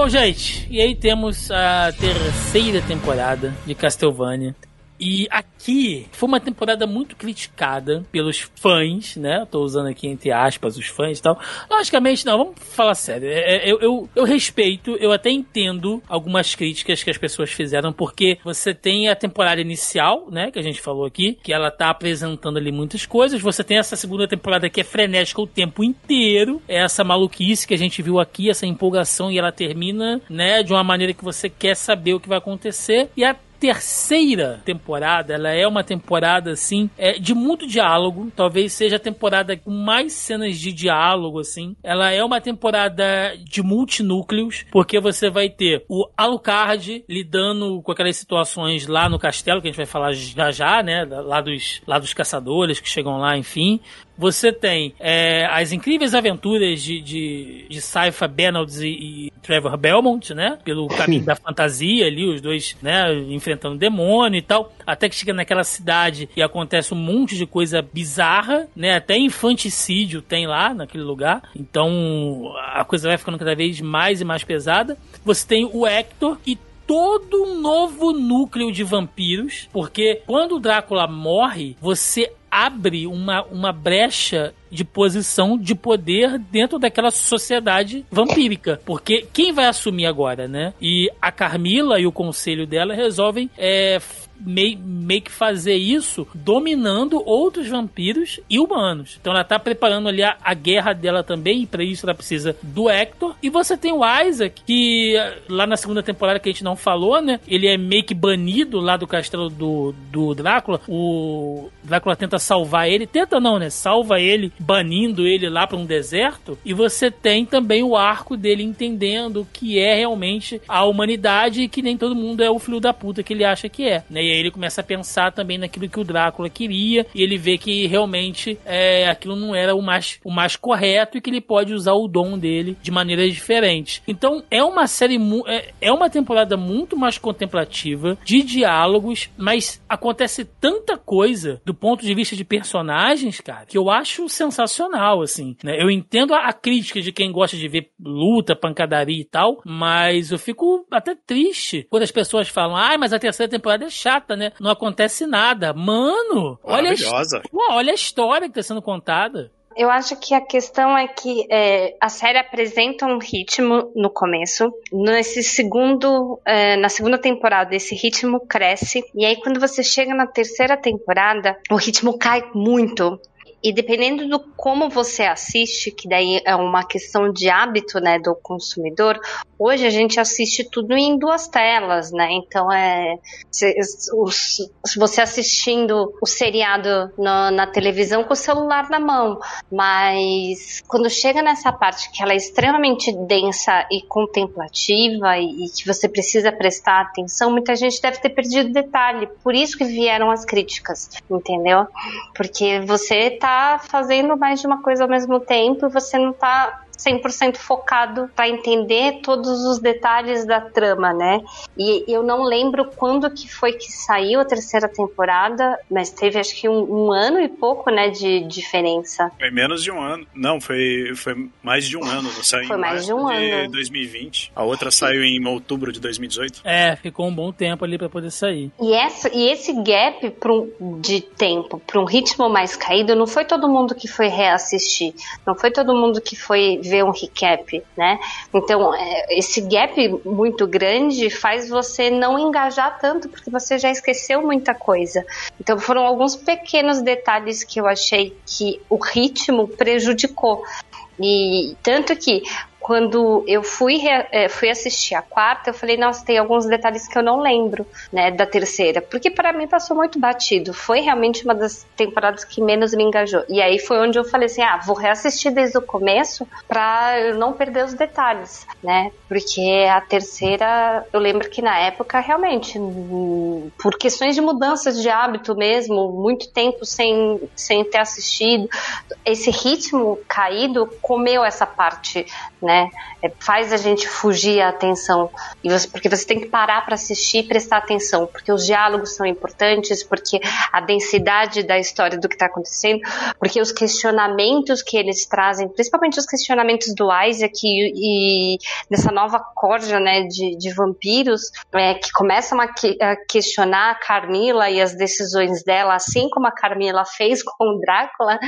Bom, gente, e aí temos a terceira temporada de Castlevania. E aqui foi uma temporada muito criticada pelos fãs, né? Tô usando aqui entre aspas os fãs e tal. Logicamente, não, vamos falar sério. É, é, eu, eu, eu respeito, eu até entendo algumas críticas que as pessoas fizeram, porque você tem a temporada inicial, né? Que a gente falou aqui, que ela tá apresentando ali muitas coisas. Você tem essa segunda temporada que é frenética o tempo inteiro. É essa maluquice que a gente viu aqui, essa empolgação, e ela termina, né? De uma maneira que você quer saber o que vai acontecer. E a terceira temporada, ela é uma temporada assim, é, de muito diálogo, talvez seja a temporada com mais cenas de diálogo assim. Ela é uma temporada de multinúcleos, porque você vai ter o Alucard lidando com aquelas situações lá no castelo que a gente vai falar já já, né, lá dos lá dos caçadores que chegam lá, enfim. Você tem é, as incríveis aventuras de, de, de Saifa Benalds e, e, Trevor Belmont, né? Pelo caminho da fantasia ali, os dois, né? Enfrentando demônio e tal. Até que chega naquela cidade e acontece um monte de coisa bizarra, né? Até infanticídio tem lá naquele lugar. Então a coisa vai ficando cada vez mais e mais pesada. Você tem o Hector e todo um novo núcleo de vampiros, porque quando o Drácula morre, você abre uma, uma brecha de posição de poder dentro daquela sociedade vampírica. Porque quem vai assumir agora, né? E a Carmila e o conselho dela resolvem é, meio, meio que fazer isso dominando outros vampiros e humanos. Então ela tá preparando ali a, a guerra dela também, e pra isso ela precisa do Hector. E você tem o Isaac, que lá na segunda temporada que a gente não falou, né? Ele é meio que banido lá do castelo do, do Drácula. O Drácula tenta salvar ele. Tenta não, né? Salva ele, banindo ele lá para um deserto. E você tem também o arco dele entendendo que é realmente a humanidade e que nem todo mundo é o filho da puta que ele acha que é. Né? E aí ele começa a pensar também naquilo que o Drácula queria. E ele vê que realmente é, aquilo não era o mais, o mais correto e que ele pode usar o dom dele de maneiras diferentes. Então é uma série, é, é uma temporada muito mais contemplativa, de diálogos, mas acontece tanta coisa do ponto de vista de personagens, cara, que eu acho sensacional, assim. Né? Eu entendo a, a crítica de quem gosta de ver luta, pancadaria e tal, mas eu fico até triste quando as pessoas falam, ai, ah, mas a terceira temporada é chata, né? Não acontece nada. Mano, olha a, olha a história que tá sendo contada. Eu acho que a questão é que é, a série apresenta um ritmo no começo. Nesse segundo, é, na segunda temporada, esse ritmo cresce. E aí, quando você chega na terceira temporada, o ritmo cai muito. E dependendo do como você assiste, que daí é uma questão de hábito, né, do consumidor, hoje a gente assiste tudo em duas telas, né? Então é se, se você assistindo o seriado na, na, televisão com o celular na mão, mas quando chega nessa parte que ela é extremamente densa e contemplativa e, e que você precisa prestar atenção, muita gente deve ter perdido detalhe. Por isso que vieram as críticas, entendeu? Porque você tá tá fazendo mais de uma coisa ao mesmo tempo você não tá 100% focado para entender todos os detalhes da trama, né? E eu não lembro quando que foi que saiu a terceira temporada, mas teve acho que um, um ano e pouco, né, de diferença. Foi menos de um ano. Não, foi, foi mais de um ano. Saiu foi mais de um de ano. 2020. A outra saiu em outubro de 2018. É, ficou um bom tempo ali para poder sair. E, essa, e esse gap um, de tempo para um ritmo mais caído, não foi todo mundo que foi reassistir. Não foi todo mundo que foi ver um recap, né? Então, é, esse gap muito grande faz você não engajar tanto, porque você já esqueceu muita coisa. Então, foram alguns pequenos detalhes que eu achei que o ritmo prejudicou. E tanto que quando eu fui, é, fui assistir a quarta, eu falei, nossa, tem alguns detalhes que eu não lembro, né, da terceira, porque para mim passou muito batido. Foi realmente uma das temporadas que menos me engajou. E aí foi onde eu falei assim, ah, vou reassistir desde o começo para eu não perder os detalhes, né? Porque a terceira, eu lembro que na época realmente, por questões de mudanças de hábito mesmo, muito tempo sem, sem ter assistido, esse ritmo caído comeu essa parte, né? É, faz a gente fugir a atenção. E você, porque você tem que parar para assistir e prestar atenção, porque os diálogos são importantes, porque a densidade da história do que está acontecendo, porque os questionamentos que eles trazem, principalmente os questionamentos do Isaac e, e dessa nova corja né, de, de vampiros, é, que começam a, que, a questionar a Carmila e as decisões dela, assim como a Carmila fez com o Drácula,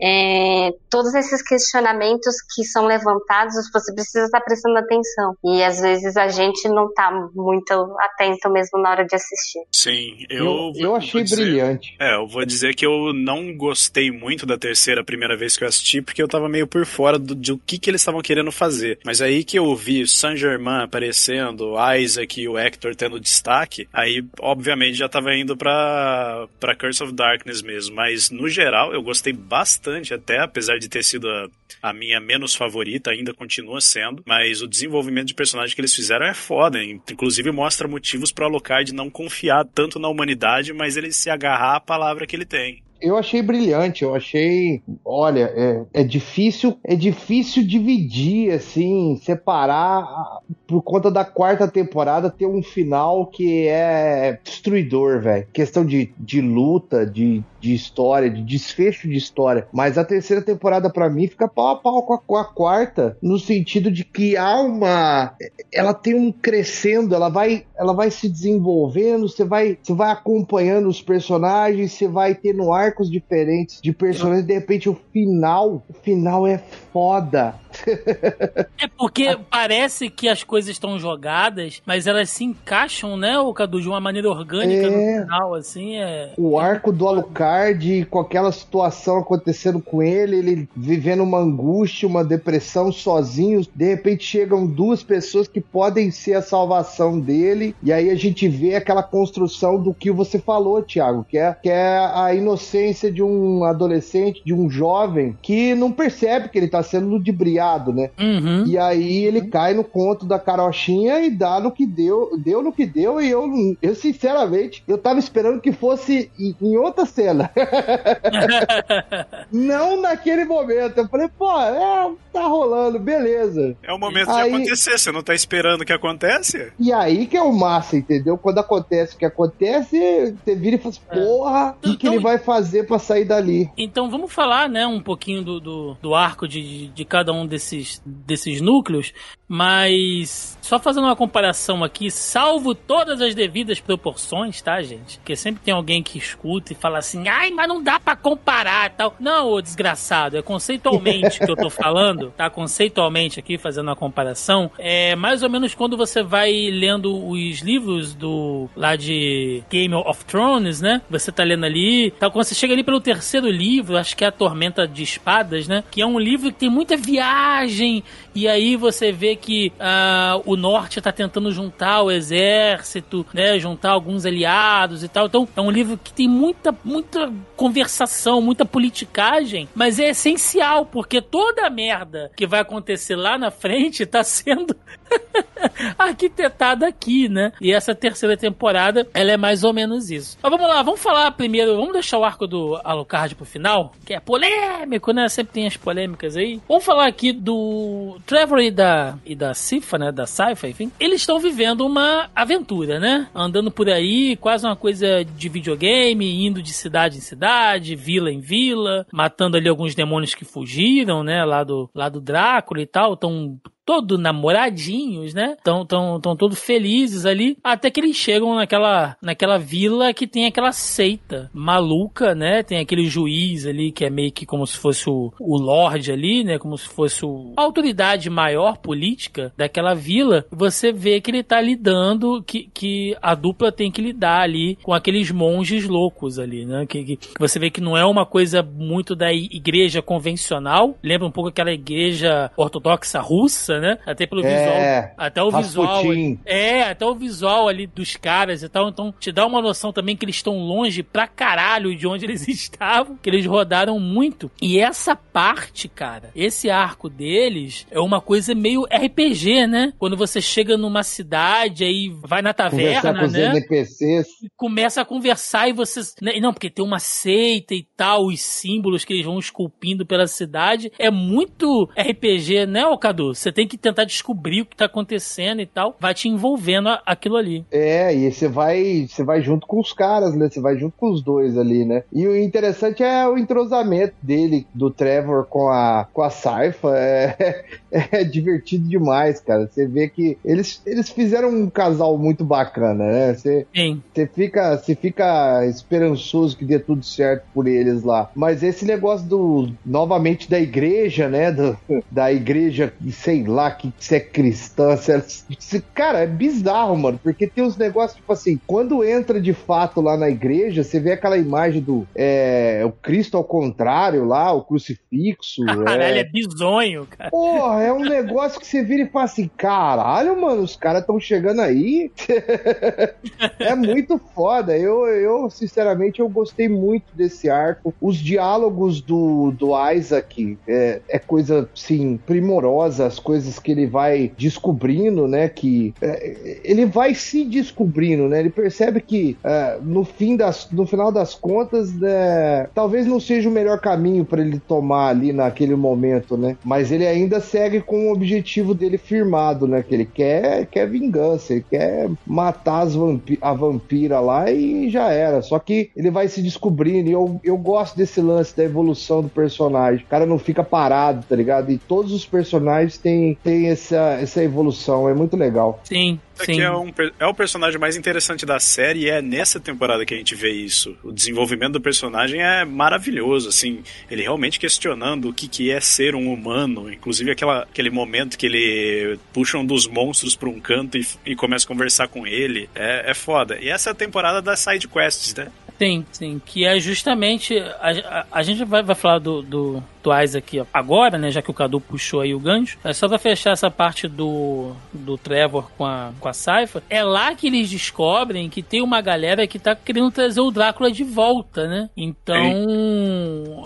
é, todos esses questionamentos que são levantados, você precisa estar prestando atenção. E às vezes a gente não está muito atento mesmo na hora de assistir. Sim, eu. Eu, eu achei dizer, brilhante. É, eu vou dizer que eu não gostei muito da terceira primeira vez que eu assisti, porque eu tava meio por fora do, do que, que eles estavam querendo fazer. Mas aí que eu vi Saint Germain aparecendo, Isaac e o Hector tendo destaque, aí obviamente já tava indo pra, pra Curse of Darkness mesmo. Mas no geral eu gostei bastante bastante até, apesar de ter sido a, a, minha menos favorita, ainda continua sendo. Mas o desenvolvimento de personagem que eles fizeram é foda. Inclusive mostra motivos para o Alucard não confiar tanto na humanidade, mas ele se agarrar à palavra que ele tem eu achei brilhante, eu achei, olha, é, é, difícil, é difícil dividir, assim, separar por conta da quarta temporada ter um final que é destruidor, velho. Questão de, de luta, de, de história, de desfecho de história. Mas a terceira temporada, para mim, fica pau a pau com a, com a, quarta, no sentido de que há uma. Ela tem um crescendo, ela vai, ela vai se desenvolvendo, você vai, você vai acompanhando os personagens, você vai tendo arcos diferentes de personagens, de repente o final, o final é foda. É porque parece que as coisas estão jogadas, mas elas se encaixam, né, o Cadu, de uma maneira orgânica é... no final, assim, é... O arco do Alucard, com aquela situação acontecendo com ele, ele vivendo uma angústia, uma depressão sozinho, de repente chegam duas pessoas que podem ser a salvação dele, e aí a gente vê aquela construção do que você falou, Thiago, que é, que é a inocência de um adolescente, de um jovem, que não percebe que ele tá sendo ludibriado né? Uhum. E aí ele cai no conto da carochinha e dá no que deu, deu no que deu, e eu, eu sinceramente, eu tava esperando que fosse em outra cena. Não naquele momento. Eu falei, pô, é, tá rolando, beleza. É o momento aí, de acontecer, você não tá esperando que aconteça? E aí que é o massa, entendeu? Quando acontece o que acontece, você vira e fala assim, porra, o então, que, ele vai fazer para sair dali? Então vamos falar, né, um pouquinho do, do, do arco de, de cada um desses, desses núcleos, mas só fazendo uma comparação aqui, salvo todas as devidas proporções, tá, gente? Porque sempre tem alguém que escuta e fala assim, ai, mas não dá para comparar tal. Não, ô desgraçado, é conceitualmente que eu tô falando, tá? Conceitualmente aqui, fazendo uma comparação, é mais ou menos quando você vai lendo os livros do lá de Game of Thrones, né? Você tá lendo ali, tá? Quando você chega ali pelo terceiro livro, acho que é a Tormenta de Espadas, né? Que é um livro que tem muita viagem e aí você vê que uh, o norte está tentando juntar o exército, né, juntar alguns aliados e tal. Então é um livro que tem muita, muita conversação, muita politicagem, mas é essencial porque toda a merda que vai acontecer lá na frente está sendo arquitetada aqui, né? E essa terceira temporada, ela é mais ou menos isso. Mas vamos lá, vamos falar primeiro, vamos deixar o arco do Alucard pro final, que é polêmico, né? Sempre tem as polêmicas aí. Vamos falar aqui do Trevor e da, e da Sifa, né? Da Saifa, enfim. Eles estão vivendo uma aventura, né? Andando por aí, quase uma coisa de videogame, indo de cidade em cidade, vila em vila, matando ali alguns demônios que fugiram, né? Lá do, lá do Drácula e tal. Estão todo namoradinhos, né? Estão tão, tão todos felizes ali, até que eles chegam naquela, naquela vila que tem aquela seita maluca, né? Tem aquele juiz ali que é meio que como se fosse o, o Lorde ali, né? Como se fosse o, a autoridade maior política daquela vila. Você vê que ele tá lidando, que, que a dupla tem que lidar ali com aqueles monges loucos ali, né? Que, que você vê que não é uma coisa muito da igreja convencional, lembra um pouco aquela igreja ortodoxa russa, criança, né? Até pelo É, visual. Até o visual. É, até o visual ali dos caras e tal. Então, te dá uma noção também que eles estão longe pra caralho de onde eles estavam, que eles rodaram muito. E essa parte, cara, esse arco deles é uma coisa meio RPG, né? Quando você chega numa cidade, aí vai na taverna, com né? NPCs. e começa a conversar e vocês. né, Não, porque tem uma seita e tal, os símbolos que eles vão esculpindo pela cidade. É muito RPG, né, ô Cadu? Você tem que tentar descobrir o que tá acontecendo e tal. Vai te envolvendo aquilo ali. É, e você vai, você vai junto com os caras, né? Você vai junto com os dois ali, né? E o interessante é o entrosamento dele, do Trevor com a, com a Saifa. É, é divertido demais, cara. Você vê que eles, eles fizeram um casal muito bacana, né? Você, Sim. você fica, você fica esperançoso que dê tudo certo por eles lá. Mas esse negócio do, novamente, da igreja, né? Do- da igreja, sei lá, que se é cristã, é- cara, é bizarro, mano, porque tem uns negócios, tipo assim, quando entra de fato lá na igreja, você vê aquela imagem do, é, o Cristo ao contrário lá, o crucifixo. Caralho, é é... bizonho, cara. Porra, é um negócio que você vira e fala assim: caralho, mano, os caras estão chegando aí. é muito foda. Eu, eu, sinceramente, eu gostei muito desse arco. Os diálogos do, do Isaac é, é coisa, sim, primorosa. As coisas que ele vai descobrindo, né? Que é, ele vai se descobrindo, né? Ele percebe que é, no, fim das, no final das contas, né, talvez não seja o melhor caminho para ele tomar ali naquele momento, né? Mas ele ainda segue com o objetivo dele firmado, né? Que ele quer, quer vingança, ele quer matar vampi a vampira lá e já era. Só que ele vai se descobrindo e eu, eu gosto desse lance da evolução do personagem. O cara não fica parado, tá ligado? E todos os personagens têm, têm essa, essa evolução, é muito legal. Sim, Isso sim. aqui é, um, é o personagem mais interessante da série e é nessa temporada que a gente vê isso. O desenvolvimento do personagem é maravilhoso, assim, ele realmente questionando o que, que é ser um humano, inclusive aquela, aquele momento que ele puxa um dos monstros pra um canto e, e começa a conversar com ele, é, é foda. E essa é a temporada das side quests, né? Sim, sim. Que é justamente. A, a, a gente vai, vai falar do, do, do Isaac agora, né? Já que o Cadu puxou aí o gancho. É só pra fechar essa parte do, do Trevor com a, com a Saifa. É lá que eles descobrem que tem uma galera que tá querendo trazer o Drácula de volta, né? Então.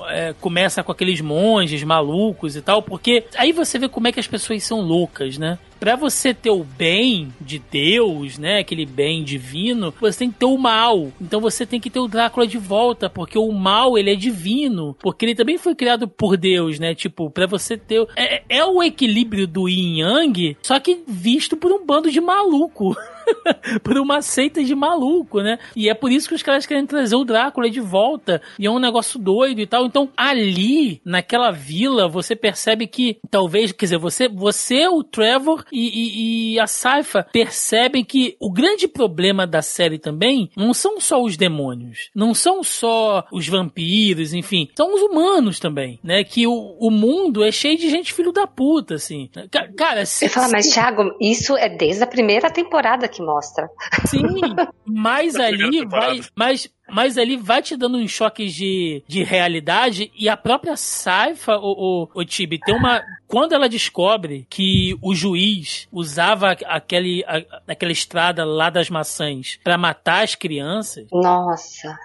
é, começa com aqueles monges malucos e tal. Porque aí você vê como é que as pessoas são loucas, né? Pra você ter o bem de Deus, né, aquele bem divino, você tem que ter o mal. Então você tem que ter o Drácula de volta, porque o mal ele é divino, porque ele também foi criado por Deus, né? Tipo, pra você ter é, é o equilíbrio do Yin Yang, só que visto por um bando de maluco. por uma seita de maluco, né? E é por isso que os caras querem trazer o Drácula de volta. E é um negócio doido e tal. Então, ali, naquela vila, você percebe que talvez, quer dizer, você, você o Trevor e, e- e a Saifa percebem que o grande problema da série também não são só os demônios, não são só os vampiros, enfim, são os humanos também, né? Que o, o mundo é cheio de gente filho da puta, assim. Ca- Cara, se, falo, mas se- Thiago, isso é desde a primeira temporada que mostra. Sim, mas Da ali vai. Mas, mas ali vai te dando uns choques de, de realidade e a própria Saifa, o, o, o Tibi, tem uma. Quando ela descobre que o juiz usava aquele, a- aquela estrada lá das maçãs pra matar as crianças, Nossa.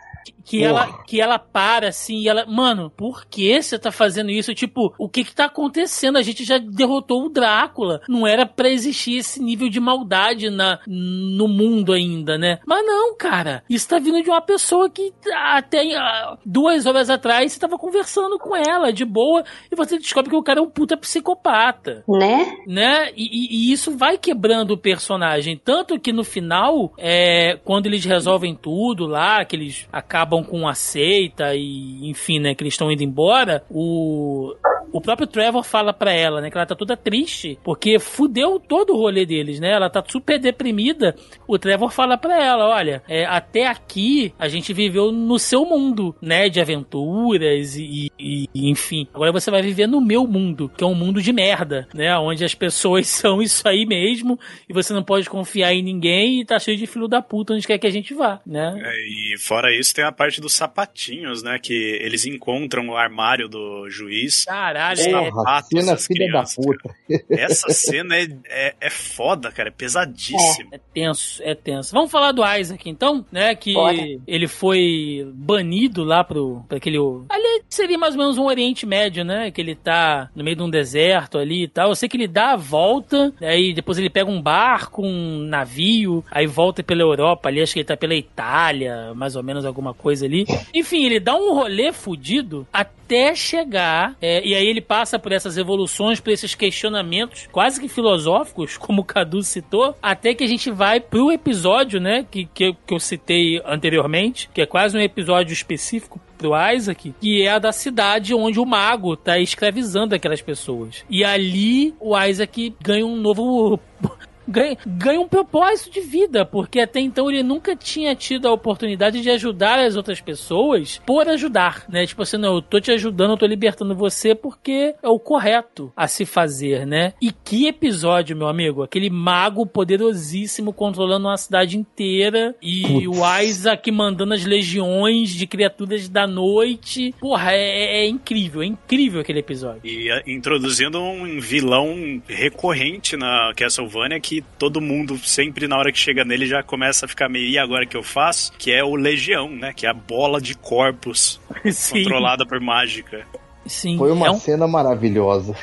Que ela, que ela para assim e ela, mano, por que você tá fazendo isso? Tipo, o que que tá acontecendo? A gente já derrotou o Drácula. Não era pra existir esse nível de maldade na, no mundo ainda, né? Mas não, cara. Isso tá vindo de uma pessoa que até ah, duas horas atrás você tava conversando com ela de boa e você descobre que o cara é um puta psicopata Né? né? E, e- e isso vai quebrando o personagem. Tanto que no final, é, quando eles resolvem tudo lá, que eles acabam com a seita e, enfim, né, que eles estão indo embora, o. O próprio Trevor fala pra ela, né, que ela tá toda triste, porque fudeu todo o rolê deles, né? Ela tá super deprimida. O Trevor fala pra ela, olha, é, até aqui a gente viveu no seu mundo, né, de aventuras e, e- e, enfim. Agora você vai viver no meu mundo, que é um mundo de merda, né, onde as pessoas são isso aí mesmo e você não pode confiar em ninguém e tá cheio de filho da puta onde quer que a gente vá, né? É, e fora isso tem a parte dos sapatinhos, né? Que eles encontram o armário do juiz. Caralho, Caralho, é, Porra, cena das filha da puta. Essa cena é, é, é foda, cara, é pesadíssima. É tenso, é tenso. Vamos falar do Isaac então, né? Que Bora. ele foi banido lá pro pra aquele. Ali seria mais ou menos um Oriente Médio, né? Que ele tá no meio de um deserto ali e tal. Eu sei que ele dá a volta, aí depois ele pega um barco, um navio, aí volta pela Europa ali, acho que ele tá pela Itália, mais ou menos alguma coisa ali. Enfim, ele dá um rolê fudido até chegar, é, e aí ele passa por essas evoluções, por esses questionamentos quase que filosóficos, como o Cadu citou, até que a gente vai pro episódio, né, que, que, eu- que eu citei anteriormente, que é quase um episódio específico pro Isaac, que é a da cidade onde o mago tá escravizando aquelas pessoas. E ali o Isaac ganha um novo ganha, ganha um propósito de vida, porque até então ele nunca tinha tido a oportunidade de ajudar as outras pessoas por ajudar, né? Tipo assim, não, eu tô te ajudando, eu tô libertando você porque é o correto a se fazer, né? E que episódio, meu amigo? Aquele mago poderosíssimo controlando uma cidade inteira e o Isaac mandando as legiões de criaturas da noite. Porra, é, é incrível, é incrível aquele episódio. E a- introduzindo um vilão recorrente na Castlevania que todo mundo sempre na hora que chega nele já começa a ficar meio e agora que eu faço, que é o Legião, né, que é a bola de corpos Sim, controlada por mágica. Sim. Foi uma É um- cena maravilhosa.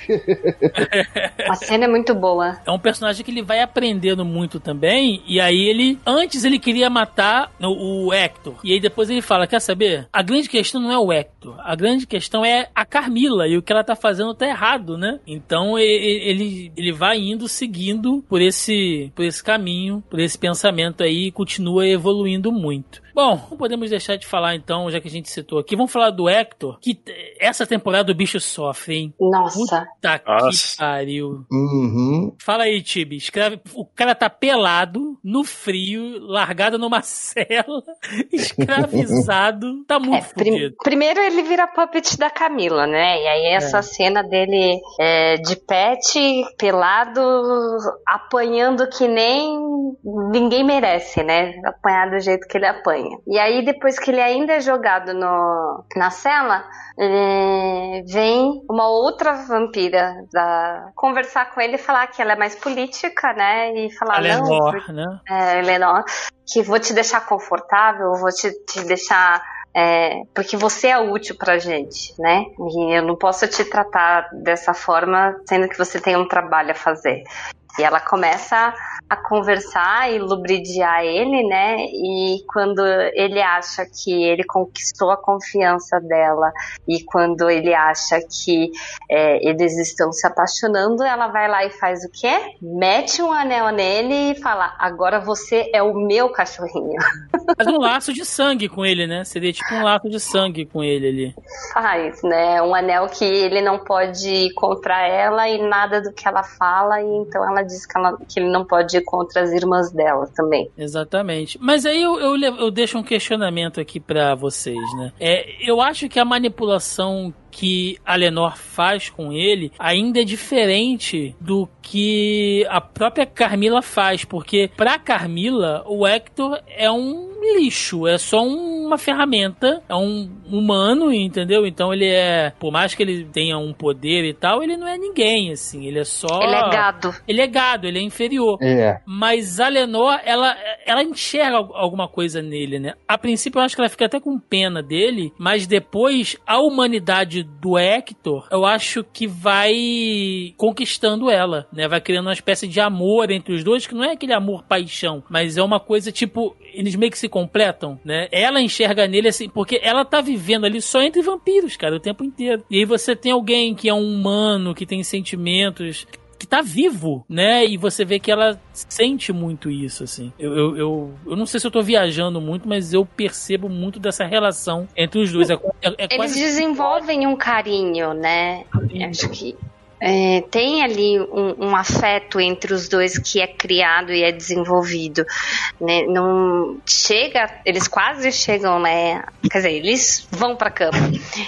A cena é muito boa. É um personagem que ele vai aprendendo muito também. E aí ele. Antes ele queria matar o, o Hector. E aí depois ele fala: Quer saber? A grande questão não é o Hector. A grande questão é a Carmila. E o que ela tá fazendo tá errado, né? Então ele, ele vai indo, seguindo por esse, por esse caminho, por esse pensamento aí. E continua evoluindo muito. Bom, não podemos deixar de falar então, já que a gente citou aqui. Vamos falar do Hector. Que essa temporada o bicho sofre, hein? Nossa. Puta que Nossa. pariu. Uhum. Fala aí, Tibi. Escreve. O cara tá pelado, no frio, largado numa cela, escravizado. Tá É, muito prim- fudido. primeiro ele vira puppet da Camila, né? E aí essa cena dele é, de pet, pelado, apanhando que nem ninguém merece, né? Apanhar do jeito que ele apanha. E aí depois que ele ainda é jogado no, na cela, é, vem uma outra vampira da, conversar com ele e falar que ela é mais política, né? E falar, não, Alenor, né? é, Eleanor, que vou te deixar confortável, vou te, te deixar. é, porque você é útil pra gente, né? E eu não posso te tratar dessa forma, sendo que você tem um trabalho a fazer. E ela começa a conversar e lubridiar ele, né? E quando ele acha que ele conquistou a confiança dela e quando ele acha que é, eles estão se apaixonando, ela vai lá e faz o quê? Mete um anel nele e fala: agora você é o meu cachorrinho. Faz um laço de sangue com ele, né? Seria tipo um laço de sangue com ele ali. Faz, né? Um anel que ele não pode ir contra ela e nada do que ela fala, e então ela diz que, ela- que ele não pode ir contra as irmãs dela também. Exatamente. Mas aí eu, eu, eu deixo um questionamento aqui pra vocês, né? É, eu acho que a manipulação que a Lenor faz com ele ainda é diferente do que a própria Carmila faz, porque pra Carmila o Hector é um lixo, é só uma ferramenta, é um humano, entendeu? Então ele é, por mais que ele tenha um poder e tal, ele não é ninguém, assim, ele é só Ele é gado. Ele é gado, ele é inferior. É. Mas a Lenor, ela, ela enxerga al- alguma coisa nele, né? A princípio eu acho que ela fica até com pena dele, mas depois a humanidade do Hector, eu acho que vai conquistando ela, né? Vai criando uma espécie de amor entre os dois, que não é aquele amor paixão, mas é uma coisa tipo, eles meio que se completam, né? Ela enxerga nele assim, porque ela tá vivendo ali só entre vampiros, cara, o tempo inteiro. E aí você tem alguém que é um humano, que tem sentimentos, que tá vivo, né? E você vê que ela sente muito isso, assim. Eu, eu, eu, eu não sei se eu tô viajando muito, mas eu percebo muito dessa relação entre os dois. É, é- é Eles quase desenvolvem um carinho, né? Acho que é, tem ali um, um afeto entre os dois que é criado e é desenvolvido, né? Não chega, eles quase chegam, né? Quer dizer, eles vão pra cama.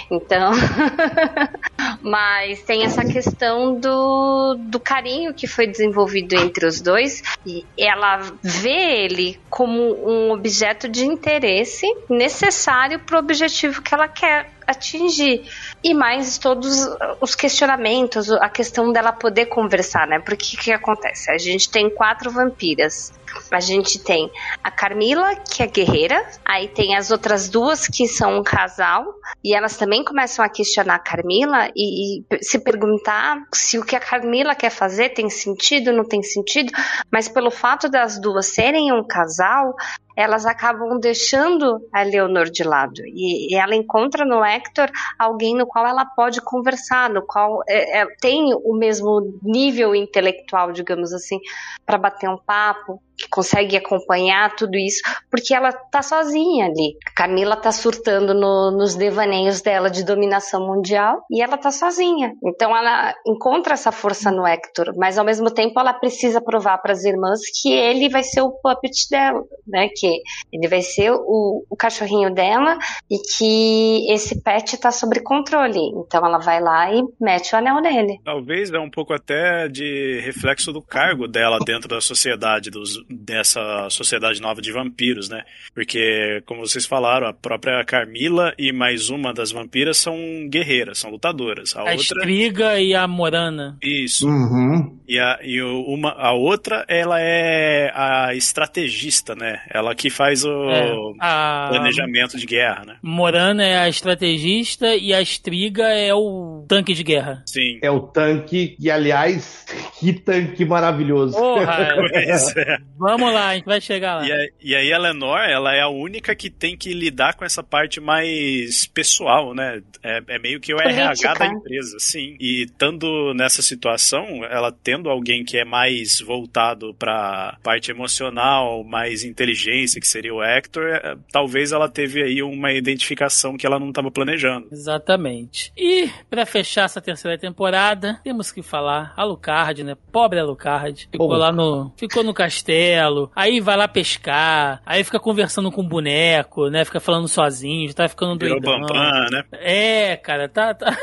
Então, Mas tem essa questão do, do carinho que foi desenvolvido entre os dois. E ela vê ele como um objeto de interesse necessário para o objetivo que ela quer atingir. E mais todos os questionamentos, a questão dela poder conversar, né? Porque o que acontece? A gente tem quatro vampiras. A gente tem a Carmila, que é guerreira, aí tem as outras duas que são um casal, e elas também começam a questionar a Carmila e, e se perguntar se o que a Carmila quer fazer tem sentido, não tem sentido, mas pelo fato das duas serem um casal, elas acabam deixando a Leonor de lado. E, ela encontra no Hector alguém no qual ela pode conversar, no qual é, é, tem o mesmo nível intelectual, digamos assim, para bater um papo, consegue acompanhar tudo isso, porque ela tá sozinha ali. A Camila tá surtando no, nos devaneios dela de dominação mundial e ela tá sozinha. Então ela encontra essa força no Hector, mas ao mesmo tempo ela precisa provar para as irmãs que ele vai ser o puppet dela, né? Que ele vai ser o, o cachorrinho dela e que esse pet tá sob controle. Então ela vai lá e mete o anel nele. Talvez é um pouco até de reflexo do cargo dela dentro da sociedade dos dessa sociedade nova de vampiros, né? Porque, como vocês falaram, a própria Carmila e mais uma das vampiras são guerreiras, são lutadoras. A, a outra... Estriga e a Morana. Isso. Uhum. E, a, e uma, a outra, ela é a estrategista, né? Ela que faz o É, a- planejamento de guerra, né? Morana é a estrategista e a Estriga é o tanque de guerra. Sim. É o tanque, e aliás, que tanque maravilhoso. Porra! É. Vamos lá, a gente vai chegar lá. E, a- e aí a Lenor, ela é a única que tem que lidar com essa parte mais pessoal, né? É, é meio que o Política. RH da empresa, sim. E estando nessa situação, ela tendo alguém que é mais voltado pra parte emocional, mais inteligência, que seria o Hector, é, talvez ela teve aí uma identificação que ela não estava planejando. Exatamente. E pra fechar essa terceira temporada, temos que falar Alucard, né? Pobre Alucard. Ficou Pô. lá no, ficou no castelo, aí vai lá pescar, aí fica conversando com o boneco, né? Fica falando sozinho, tá ficando Virou doidão. Bambam, né? É, cara, tá tá,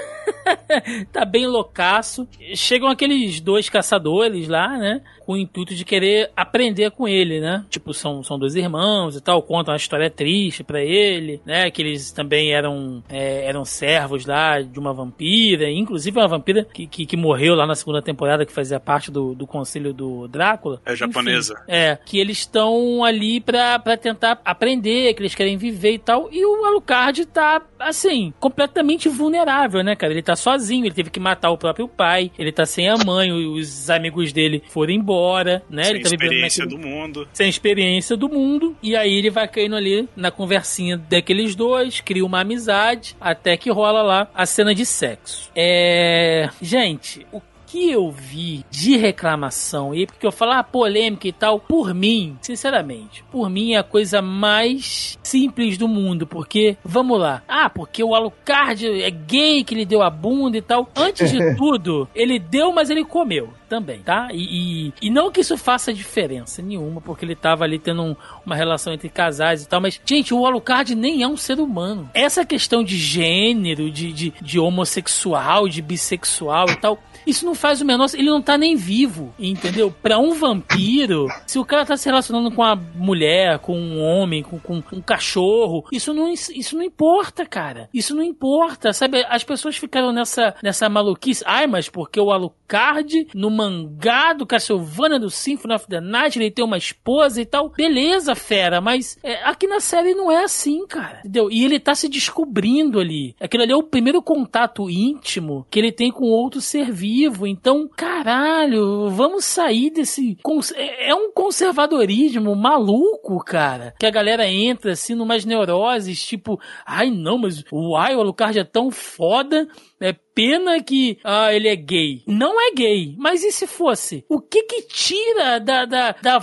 tá bem loucaço. Chegam aqueles dois caçadores lá, né? Com o intuito de querer aprender com ele, né? Tipo, são, são dois irmãos e tal, contam uma história triste pra ele, né? Que eles também eram, é, eram servos lá de uma vampira, inclusive uma vampira que, que, que morreu lá na segunda temporada, que fazia parte do, do conselho do Drácula. É japonesa. Enfim, é, que eles estão ali pra, pra tentar aprender, que eles querem viver e tal. E o Alucard tá, assim, completamente vulnerável, né, cara? Ele tá sozinho, ele teve que matar o próprio pai, ele tá sem a mãe, os amigos dele foram embora, né? Sem ele tá experiência naquele- do mundo. sem experiência do mundo. E aí ele vai caindo ali na conversinha daqueles dois, cria uma amizade, até que rola lá a cena de sexo. É. Gente, o que eu vi de reclamação e porque eu falo ah, polêmica e tal, por mim, sinceramente, por mim é a coisa mais simples do mundo, porque vamos lá, ah, porque o Alucard é gay que ele deu a bunda e tal. Antes de tudo, ele deu, mas ele comeu também, tá? E, e, e não que isso faça diferença nenhuma, porque ele tava ali tendo um- uma relação entre casais e tal, mas, gente, o Alucard nem é um ser humano. Essa questão de gênero, de, de, de homossexual, de bissexual e tal, isso não faz o menor. Ele não tá nem vivo, entendeu? Pra um vampiro, se o cara tá se relacionando com a mulher, com um homem, com, com um cachorro, isso não, isso não importa, cara. Isso não importa, sabe? As pessoas ficaram nessa, nessa maluquice. Ai, mas porque o Alucard, no mangá do Castlevania do Symphony of the Night, ele tem uma esposa e tal. Beleza, fera, mas é, aqui na série não é assim, cara. Entendeu? E ele tá se descobrindo ali. Aquilo ali é o primeiro contato íntimo que ele tem com outro ser vivo. Então, caralho, vamos sair desse. É é um conservadorismo maluco, cara. Que a galera entra assim numas neuroses, tipo, ai não, mas o Alucard é tão foda. É pena que ah, ele é gay. Não é gay, mas e se fosse? O que que tira da, da, da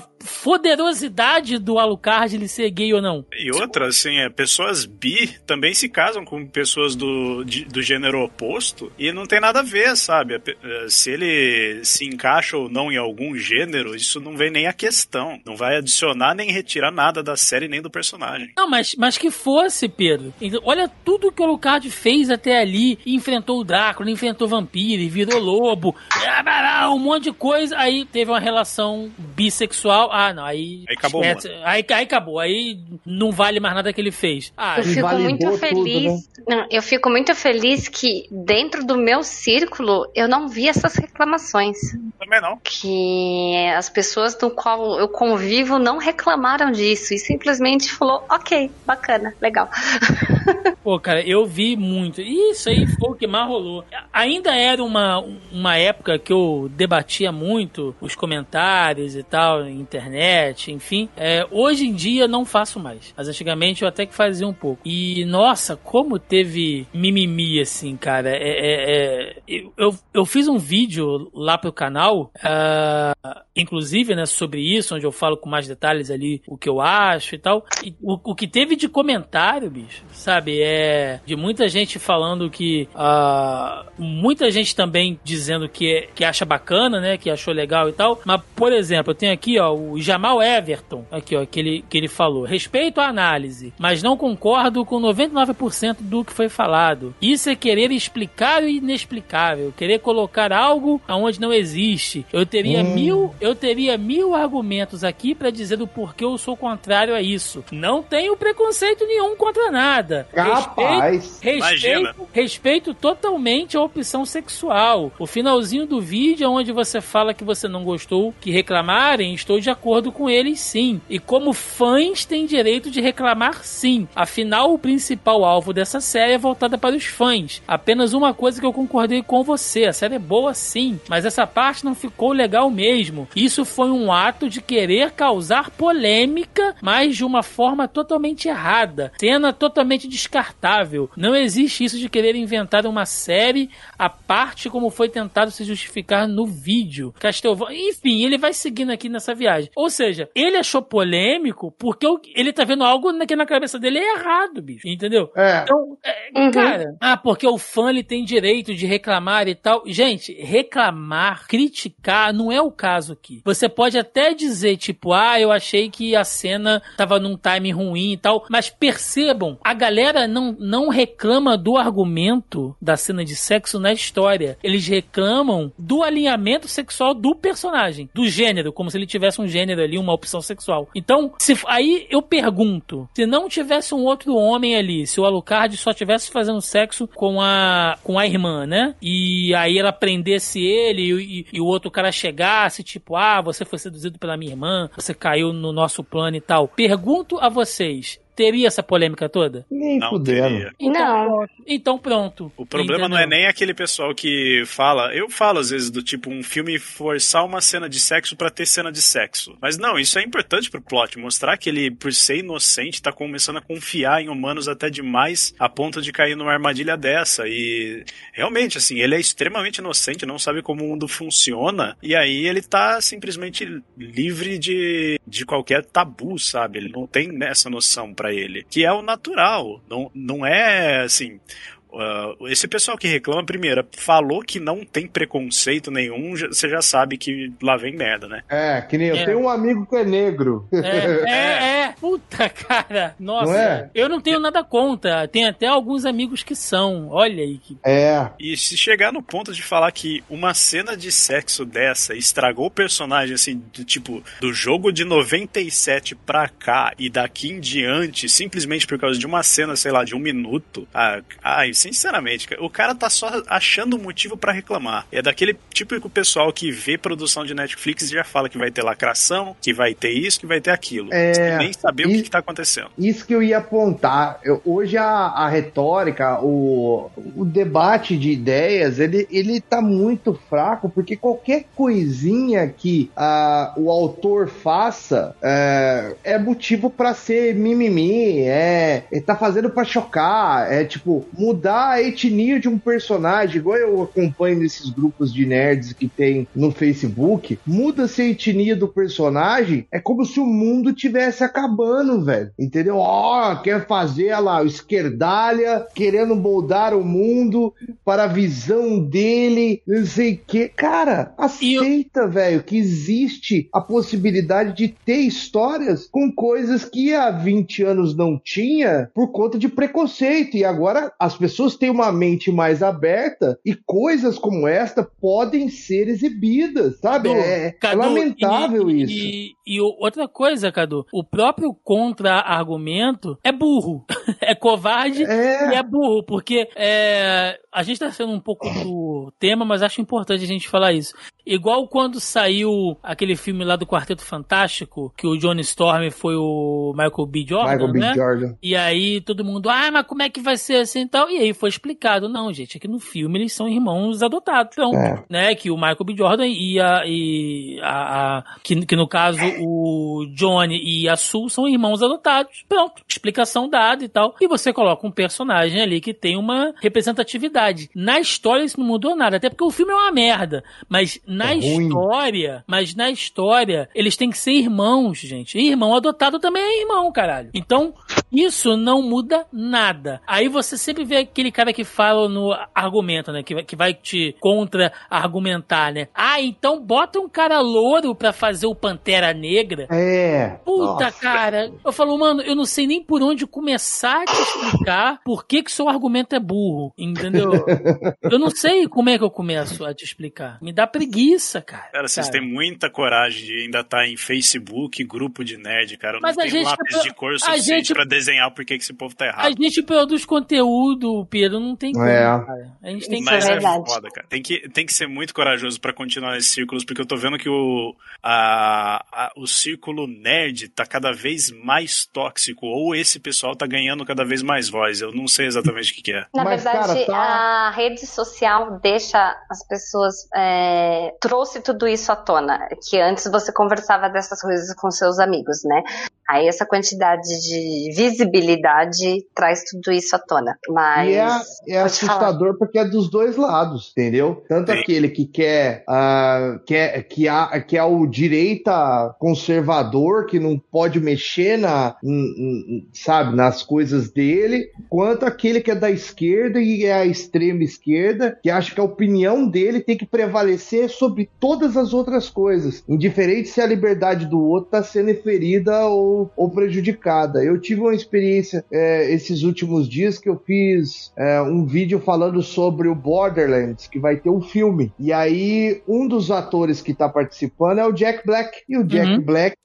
poderosidade do Alucard ele ser gay ou não. E outra, assim, é, pessoas bi também se casam com pessoas do, de- do gênero oposto e não tem nada a ver, sabe? Eh, Se ele se encaixa ou não em algum gênero, isso não vem nem a questão. Não vai adicionar nem retirar nada da série nem do personagem. Não, mas, mas que fosse, Pedro. Então, Olha tudo que o Alucard fez até ali. Enfrentou o Drácula, enfrentou vampiro, virou lobo, um monte de coisa. Aí teve uma relação bissexual. Ah, não, aí. Aí acabou esquece. aí, aí acabou. Aí não vale mais nada que ele fez. Ah, Eu fico muito tudo, feliz. né? Não, eu fico muito feliz que dentro do meu círculo eu não vi essas reclamações. Também não. Que as pessoas do qual eu convivo não reclamaram disso e simplesmente falou, ok, bacana, legal. Pô, cara, eu vi muito. Isso aí foi o que mais rolou. Ainda era uma, uma época que eu debatia muito os comentários e tal, internet, enfim. É, hoje em dia não faço mais. Mas antigamente eu até que fazia um pouco. E, nossa, como teve mimimi, assim, cara. É, é- é- eu, eu, fiz um vídeo lá pro canal, ah, inclusive, né, sobre isso, onde eu falo com mais detalhes ali o que eu acho e tal. E o, o que teve de comentário, bicho, sabe, é de muita gente falando que. Muita gente também dizendo que, que acha bacana, né, que achou legal e tal. Mas, por exemplo, eu tenho aqui, ó, o Jamal Everton, aqui, ó, que ele, que ele falou: respeito a análise, mas não concordo com 99% do que foi falado. Isso é querer explicar o inexplicável, querer colocar algo aonde não existe. Eu teria Hum. mil, eu teria mil argumentos aqui pra dizer do porquê eu sou contrário a isso. Não tenho preconceito nenhum contra nada. Capaz. Respeito, respeito, respeito totalmente a opção sexual. O finalzinho do vídeo, onde você fala que você não gostou, que reclamarem, estou de acordo com eles sim. E como fãs têm direito de reclamar sim. Afinal, o principal alvo dessa série é voltada para os fãs. Apenas uma coisa que eu concordei com você: a série é boa sim, mas essa parte não ficou legal mesmo. Isso foi um ato de querer causar polêmica, mas de uma forma totalmente errada. Cena totalmente descartável. Não existe isso de querer inventar uma série à parte como foi tentado se justificar no vídeo. Castlevania, enfim, ele vai seguindo aqui nessa viagem. Ou seja, ele achou polêmico porque ele tá vendo algo na- que na cabeça dele é errado, bicho. Entendeu? É. Então, é, Uhum. cara, ah, porque o fã ele tem direito de reclamar e tal. Gente, reclamar, criticar, não é o caso aqui. Você pode até dizer, tipo, ah, eu achei que a cena tava num time ruim e tal, mas percebam, a galera não, não reclama do argumento da cena de sexo na história. Eles reclamam do alinhamento sexual do personagem, do gênero, como se ele tivesse um gênero ali, uma opção sexual. Então, se, aí eu pergunto, se não tivesse um outro homem ali, se o Alucard só tivesse fazendo sexo com a com a irmã, né? E aí ela prendesse ele e, e- e o outro cara chegasse, tipo, ah, você foi seduzido pela minha irmã, você caiu no nosso plano e tal. Pergunto a vocês, teria essa polêmica toda? Nem Não fudendo. teria. Não. pronto. Então pronto. O problema não é Entendeu? nem aquele pessoal que fala. Eu falo às vezes do tipo um filme forçar uma cena de sexo pra ter cena de sexo. Mas não, isso é importante pro plot. Mostrar que ele, por ser inocente, tá começando a confiar em humanos até demais a ponto de cair numa armadilha dessa. E realmente, assim, ele é extremamente inocente, não sabe como o mundo funciona. E aí ele tá simplesmente livre de, de qualquer tabu, sabe? Ele não tem essa noção pra ele. Que é o natural. Não, não é assim. Uh, esse pessoal que reclama, primeiro, falou que não tem preconceito nenhum, já- você já sabe que lá vem merda, né? É, que nem eu É. tenho um amigo que é negro. É, é, é. Puta, cara. Nossa. Não é? Eu não tenho nada contra. Tem até alguns amigos que são. Olha aí que. É. E se chegar no ponto de falar que uma cena de sexo dessa estragou o personagem, assim, do tipo, do jogo de 97 pra cá e daqui em diante, simplesmente por causa de uma cena, sei lá, de um minuto. Ah, ai, sinceramente, o cara tá só achando motivo pra reclamar. É daquele típico pessoal que vê produção de Netflix e já fala que vai ter lacração, que vai ter isso, que vai ter aquilo. É, nem saber o e- que, que tá acontecendo. Isso que eu ia apontar. Eu- hoje a, a retórica, o, o debate de ideias, ele, ele tá muito fraco, porque qualquer coisinha que ah, o autor faça é, é motivo pra ser mimimi, é, ele tá fazendo pra chocar, é tipo, mudar mudar a etnia de um personagem, igual eu acompanho nesses grupos de nerds que tem no Facebook, muda-se a etnia do personagem, é como se o mundo tivesse acabando, velho. Entendeu? Ó, oh, quer fazer lá, o esquerdalha, querendo moldar o mundo para a visão dele, não sei o que. Cara, aceita, velho, que existe a possibilidade de ter histórias com coisas que há 20 anos não tinha por conta de preconceito. E agora as pessoas têm uma mente mais aberta e coisas como esta podem ser exibidas, sabe? Cadu, é, Cadu, é lamentável e, isso. E, e outra coisa, Cadu, o próprio contra-argumento é burro. é covarde É. e é burro, porque é, a gente tá sendo um pouco do tema, mas acho importante a gente falar isso. Igual quando saiu aquele filme lá do Quarteto Fantástico, que o Johnny Storm foi o Michael B. Jordan, Michael B. né? Jordan. E aí todo mundo, ah, mas como é que vai ser assim e tal? E aí foi explicado, não, gente, é que no filme eles são irmãos adotados, então, É. né? Que o Michael B. Jordan e a. E a, a- que, que no caso o Johnny e a Sue são irmãos adotados. Pronto, explicação dada e tal. E você coloca um personagem ali que tem uma representatividade. Na história isso não mudou nada, até porque o filme é uma merda. Mas na É ruim. história, mas na história, eles têm que ser irmãos, gente. E irmão adotado também é irmão, caralho. Então, isso não muda nada. Aí você sempre vê aquele cara que fala no argumento, né? Que, vai- que vai te contra-argumentar, né? Ah, então bota um cara louro pra fazer o Pantera Negra. É. Puta, Nossa. cara. Eu falo, mano, eu não sei nem por onde começar a te explicar por que que seu argumento é burro, entendeu? eu não sei como é que eu começo a te explicar. Me dá preguiça, cara. Cara, vocês Cara. têm muita coragem de ainda estar em Facebook, grupo de nerd, cara. Eu Mas não a tenho gente- lápis de cor a suficiente gente- pra desenhar por que que esse povo tá A errado. gente produz conteúdo, Pedro, não tem como, É. cara. A gente tem que Mas é é, foda, cara. Tem que, tem que ser muito corajoso pra continuar nesses círculos, porque eu tô vendo que o, a, a- o círculo nerd tá cada vez mais tóxico, ou esse pessoal tá ganhando cada vez mais voz. Eu não sei exatamente o que, que é. Na Mas, verdade, cara, tá- a rede social deixa as pessoas. é, trouxe tudo isso à tona. Que antes você conversava dessas coisas com seus amigos, né? Aí essa quantidade de visibilidade traz tudo isso à tona. Mas. E é, é assustador porque é dos dois lados, entendeu? Tanto Sim. aquele que quer, ah, quer que, há, que é o direita conservador, que não pode mexer na, n- n- sabe, nas coisas dele, quanto aquele que é da esquerda e é a extrema esquerda, que acha que a opinião dele tem que prevalecer sobre todas as outras coisas, indiferente se a liberdade do outro está sendo ferida ou, ou prejudicada. Eu tive uma experiência é, esses últimos dias que eu fiz é, um vídeo falando sobre o Borderlands, que vai ter um filme. E aí, um dos atores que tá participando é o Jack Black. E o Jack Uhum. Black,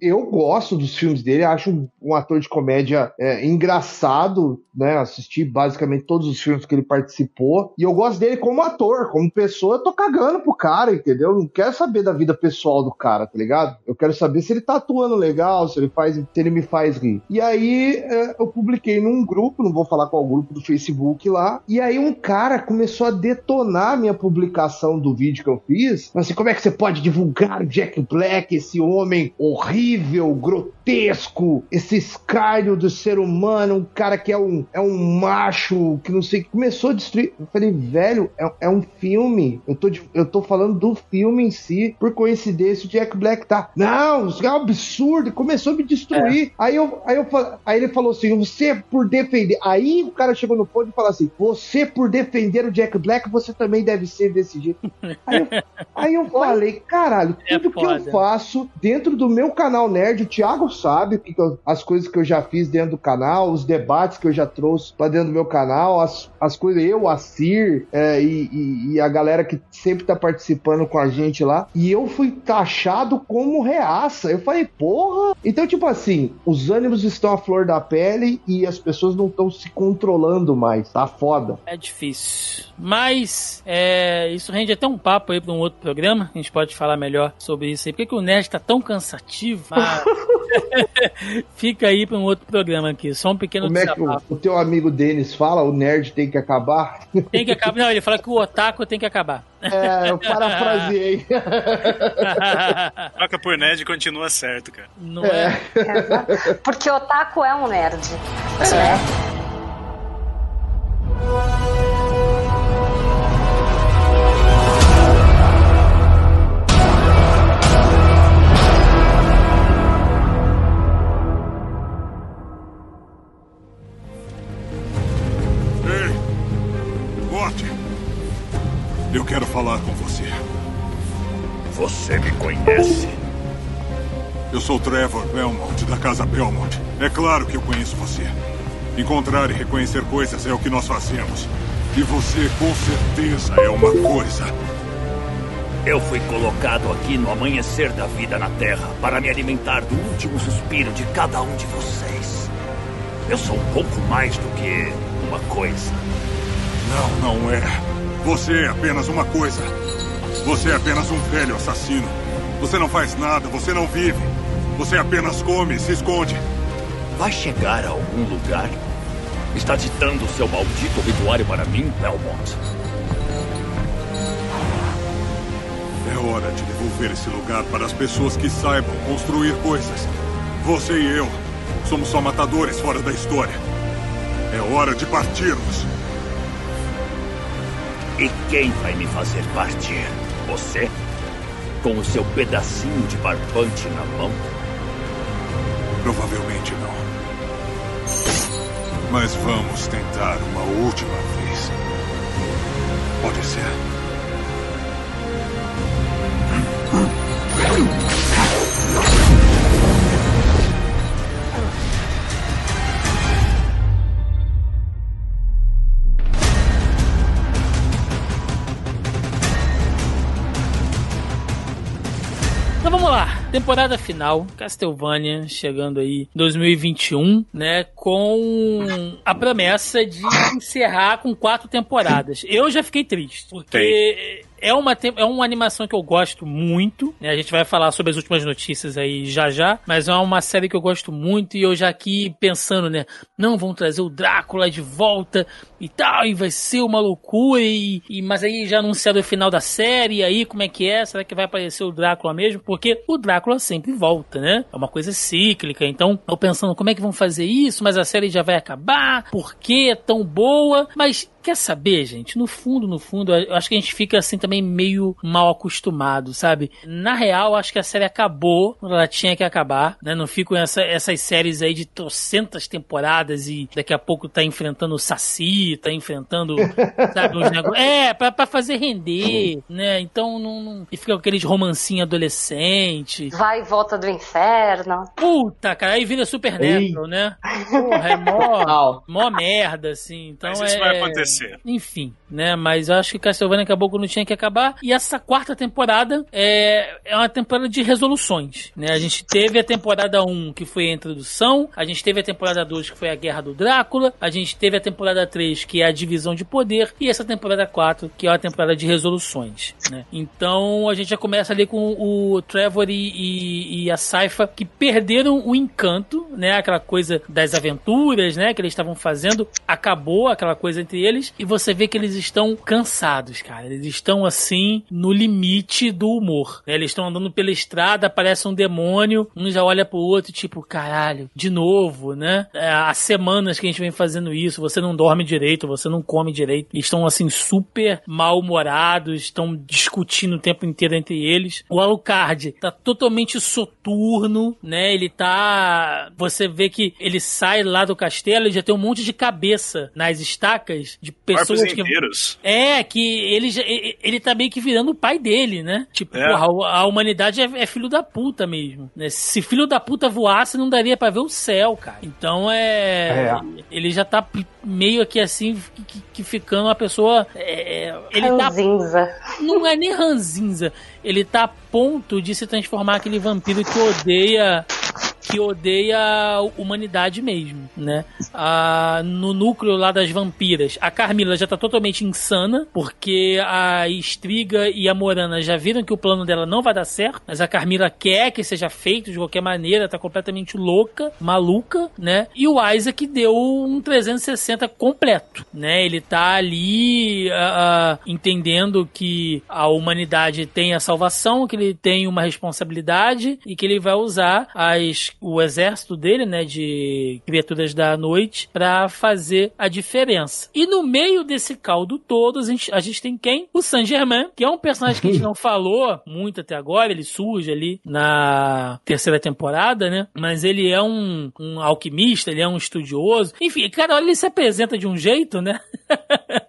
eu gosto dos filmes dele, acho um, um ator de comédia é, engraçado, né? Assisti basicamente todos os filmes que ele participou. E eu gosto dele como ator, como pessoa, eu tô cagando pro cara, entendeu? Eu não quero saber da vida pessoal do cara, tá ligado? Eu quero saber se ele tá atuando legal, se ele faz, se ele me faz rir. E aí é, eu publiquei num grupo, não vou falar qual grupo do Facebook lá. E aí um cara começou a detonar a minha publicação do vídeo que eu fiz. Assim, como é que você pode divulgar o Jack Black, esse homem horrível, grotesco, esse escárnio do ser humano, um cara que é um, é um macho, que não sei, começou a destruir. Eu falei, velho, é, é um filme. Eu tô, eu tô falando do filme em si. Por coincidência, o Jack Black tá. Não, isso é um absurdo. Começou a me destruir. Aí, eu, aí, eu, aí ele falou assim: você por defender. Aí o cara chegou no ponto e falou assim: você por defender o Jack Black, você também deve ser desse jeito. Aí eu, aí eu falei, caralho, É tudo que eu faço dentro do meu canal nerd, o Thiago sabe que que eu- as coisas que eu já fiz dentro do canal, os debates que eu já trouxe pra dentro do meu canal, as, as coisas, eu, a Cir é, e, e- e a galera que sempre tá participando com a gente lá. E eu fui taxado como reaça. Eu falei, porra! Então, tipo assim, os ânimos estão à flor da pele e as pessoas não estão se controlando mais. Tá foda. É difícil. Mas é, isso rende até um papo aí pra um outro programa. A gente pode falar melhor sobre isso aí. Por que, que o Nerd tá tão cansativo? Mas... Fica aí pra um outro programa aqui. Só um pequeno Como é que o, desabafo. o teu amigo Denis fala? O nerd tem que acabar? Tem que acabar. Não, ele fala que o otaku tem que acabar. É, eu parafraseei. É. Troca por nerd continua certo, cara. Não é? é. Porque otaku é um nerd. É. Eu quero falar com você. Me conhece? Eu sou Trevor Belmont, da Casa Belmont. É claro que eu conheço você. Encontrar e reconhecer coisas é o que nós fazemos. E você, com certeza, é uma coisa. Eu fui colocado aqui no amanhecer da vida na Terra para me alimentar do último suspiro de cada um de vocês. Eu sou um pouco mais do que uma coisa. Não, não é. Você é apenas uma coisa. Você é apenas um velho assassino. Você não faz nada, você não vive. Você apenas come e se esconde. Vai chegar a algum lugar? Está ditando seu maldito obituário para mim, Belmont? É hora de devolver esse lugar para as pessoas que saibam construir coisas. Você e eu somos só matadores fora da história. É hora de partirmos. E quem vai me fazer partir? Você? Com o seu pedacinho de barbante na mão? Provavelmente não. Mas vamos tentar uma última vez. Pode ser. Temporada final, Castlevania, chegando aí 2021, né? Com a promessa de encerrar com quatro temporadas. Eu já fiquei triste, porque é uma, é uma animação que eu gosto muito, né? A gente vai falar sobre as últimas notícias aí já já, mas é uma série que eu gosto muito e eu já aqui pensando, né? Não, vão trazer o Drácula de volta e tal, e vai ser uma loucura, e, e- mas aí já anunciaram o final da série, e aí como é que é? Será que vai aparecer o Drácula mesmo? Porque o Drácula sempre volta, né? É uma coisa cíclica, então eu pensando como é que vão fazer isso, mas a série já vai acabar, por que é tão boa? Mas Quer saber, gente? No fundo, no fundo, eu acho que a gente fica assim também meio mal acostumado, sabe? Na real, acho que a série acabou quando ela tinha que acabar, né? Não ficam essa, essas séries aí de trocentas temporadas e daqui a pouco tá enfrentando o Saci, tá enfrentando, sabe, uns negócios. É, pra, pra fazer render, né? Então não, não- E fica com aqueles romancinhos adolescentes. Vai e volta do inferno. Puta, cara, aí vira Supernatural, né? Porra, é mó, mó merda, assim. Então Mas isso é... vai acontecer. Enfim, né? Mas eu acho que Castlevania acabou quando tinha que acabar. E essa quarta temporada é, é uma temporada de resoluções, né? A gente teve a temporada 1, que foi a introdução. A gente teve a temporada 2, que foi a Guerra do Drácula. A gente teve a temporada 3, que é a divisão de poder. E essa temporada 4, que é a temporada de resoluções, né? Então a gente já começa ali com o Trevor e, e- e a Saifa, que perderam o encanto, né? Aquela coisa das aventuras, né? Que eles estavam fazendo. Acabou aquela coisa entre eles. E você vê que eles estão cansados, cara. Eles estão assim no limite do humor. né? Eles estão andando pela estrada, aparece um demônio, um já olha pro outro, tipo, caralho, de novo, né? É, há semanas que a gente vem fazendo isso, você não dorme direito, você não come direito. Eles estão assim super mal-humorados, estão discutindo o tempo inteiro entre eles. O Alucard tá totalmente soturno, né? Ele tá. Você vê que ele sai lá do castelo e já tem um monte de cabeça nas estacas de pessoas que. É, que ele, já- ele, tá meio que virando o pai dele, né? Tipo, É. porra, a, humanidade é, é filho da puta mesmo. Né? Se filho da puta voasse, não daria pra ver o céu, cara. Então é. É. Ele já tá meio que assim, que, que ficando uma pessoa. é, ele tá. Ranzinza. Não é nem ranzinza. Ele tá a ponto de se transformar aquele vampiro que odeia. Que odeia a humanidade mesmo, né? Ah, no núcleo lá das vampiras, a Carmila já tá totalmente insana, porque a Estriga e a Morana já viram que o plano dela não vai dar certo, mas a Carmila quer que seja feito de qualquer maneira, tá completamente louca, maluca, né? E o Isaac deu um 360 completo, né? Ele tá ali ah, ah, entendendo que a humanidade tem a salvação, que ele tem uma responsabilidade e que ele vai usar as, o exército dele, né, de criaturas da noite, pra fazer a diferença. E no meio desse caldo todo, a gente, a gente tem quem? O Saint Germain, que é um personagem que a gente não falou muito até agora, ele surge ali na terceira temporada, né? Mas ele é um, um alquimista, ele é um estudioso. Enfim, cara, olha, ele se apresenta de um jeito, né?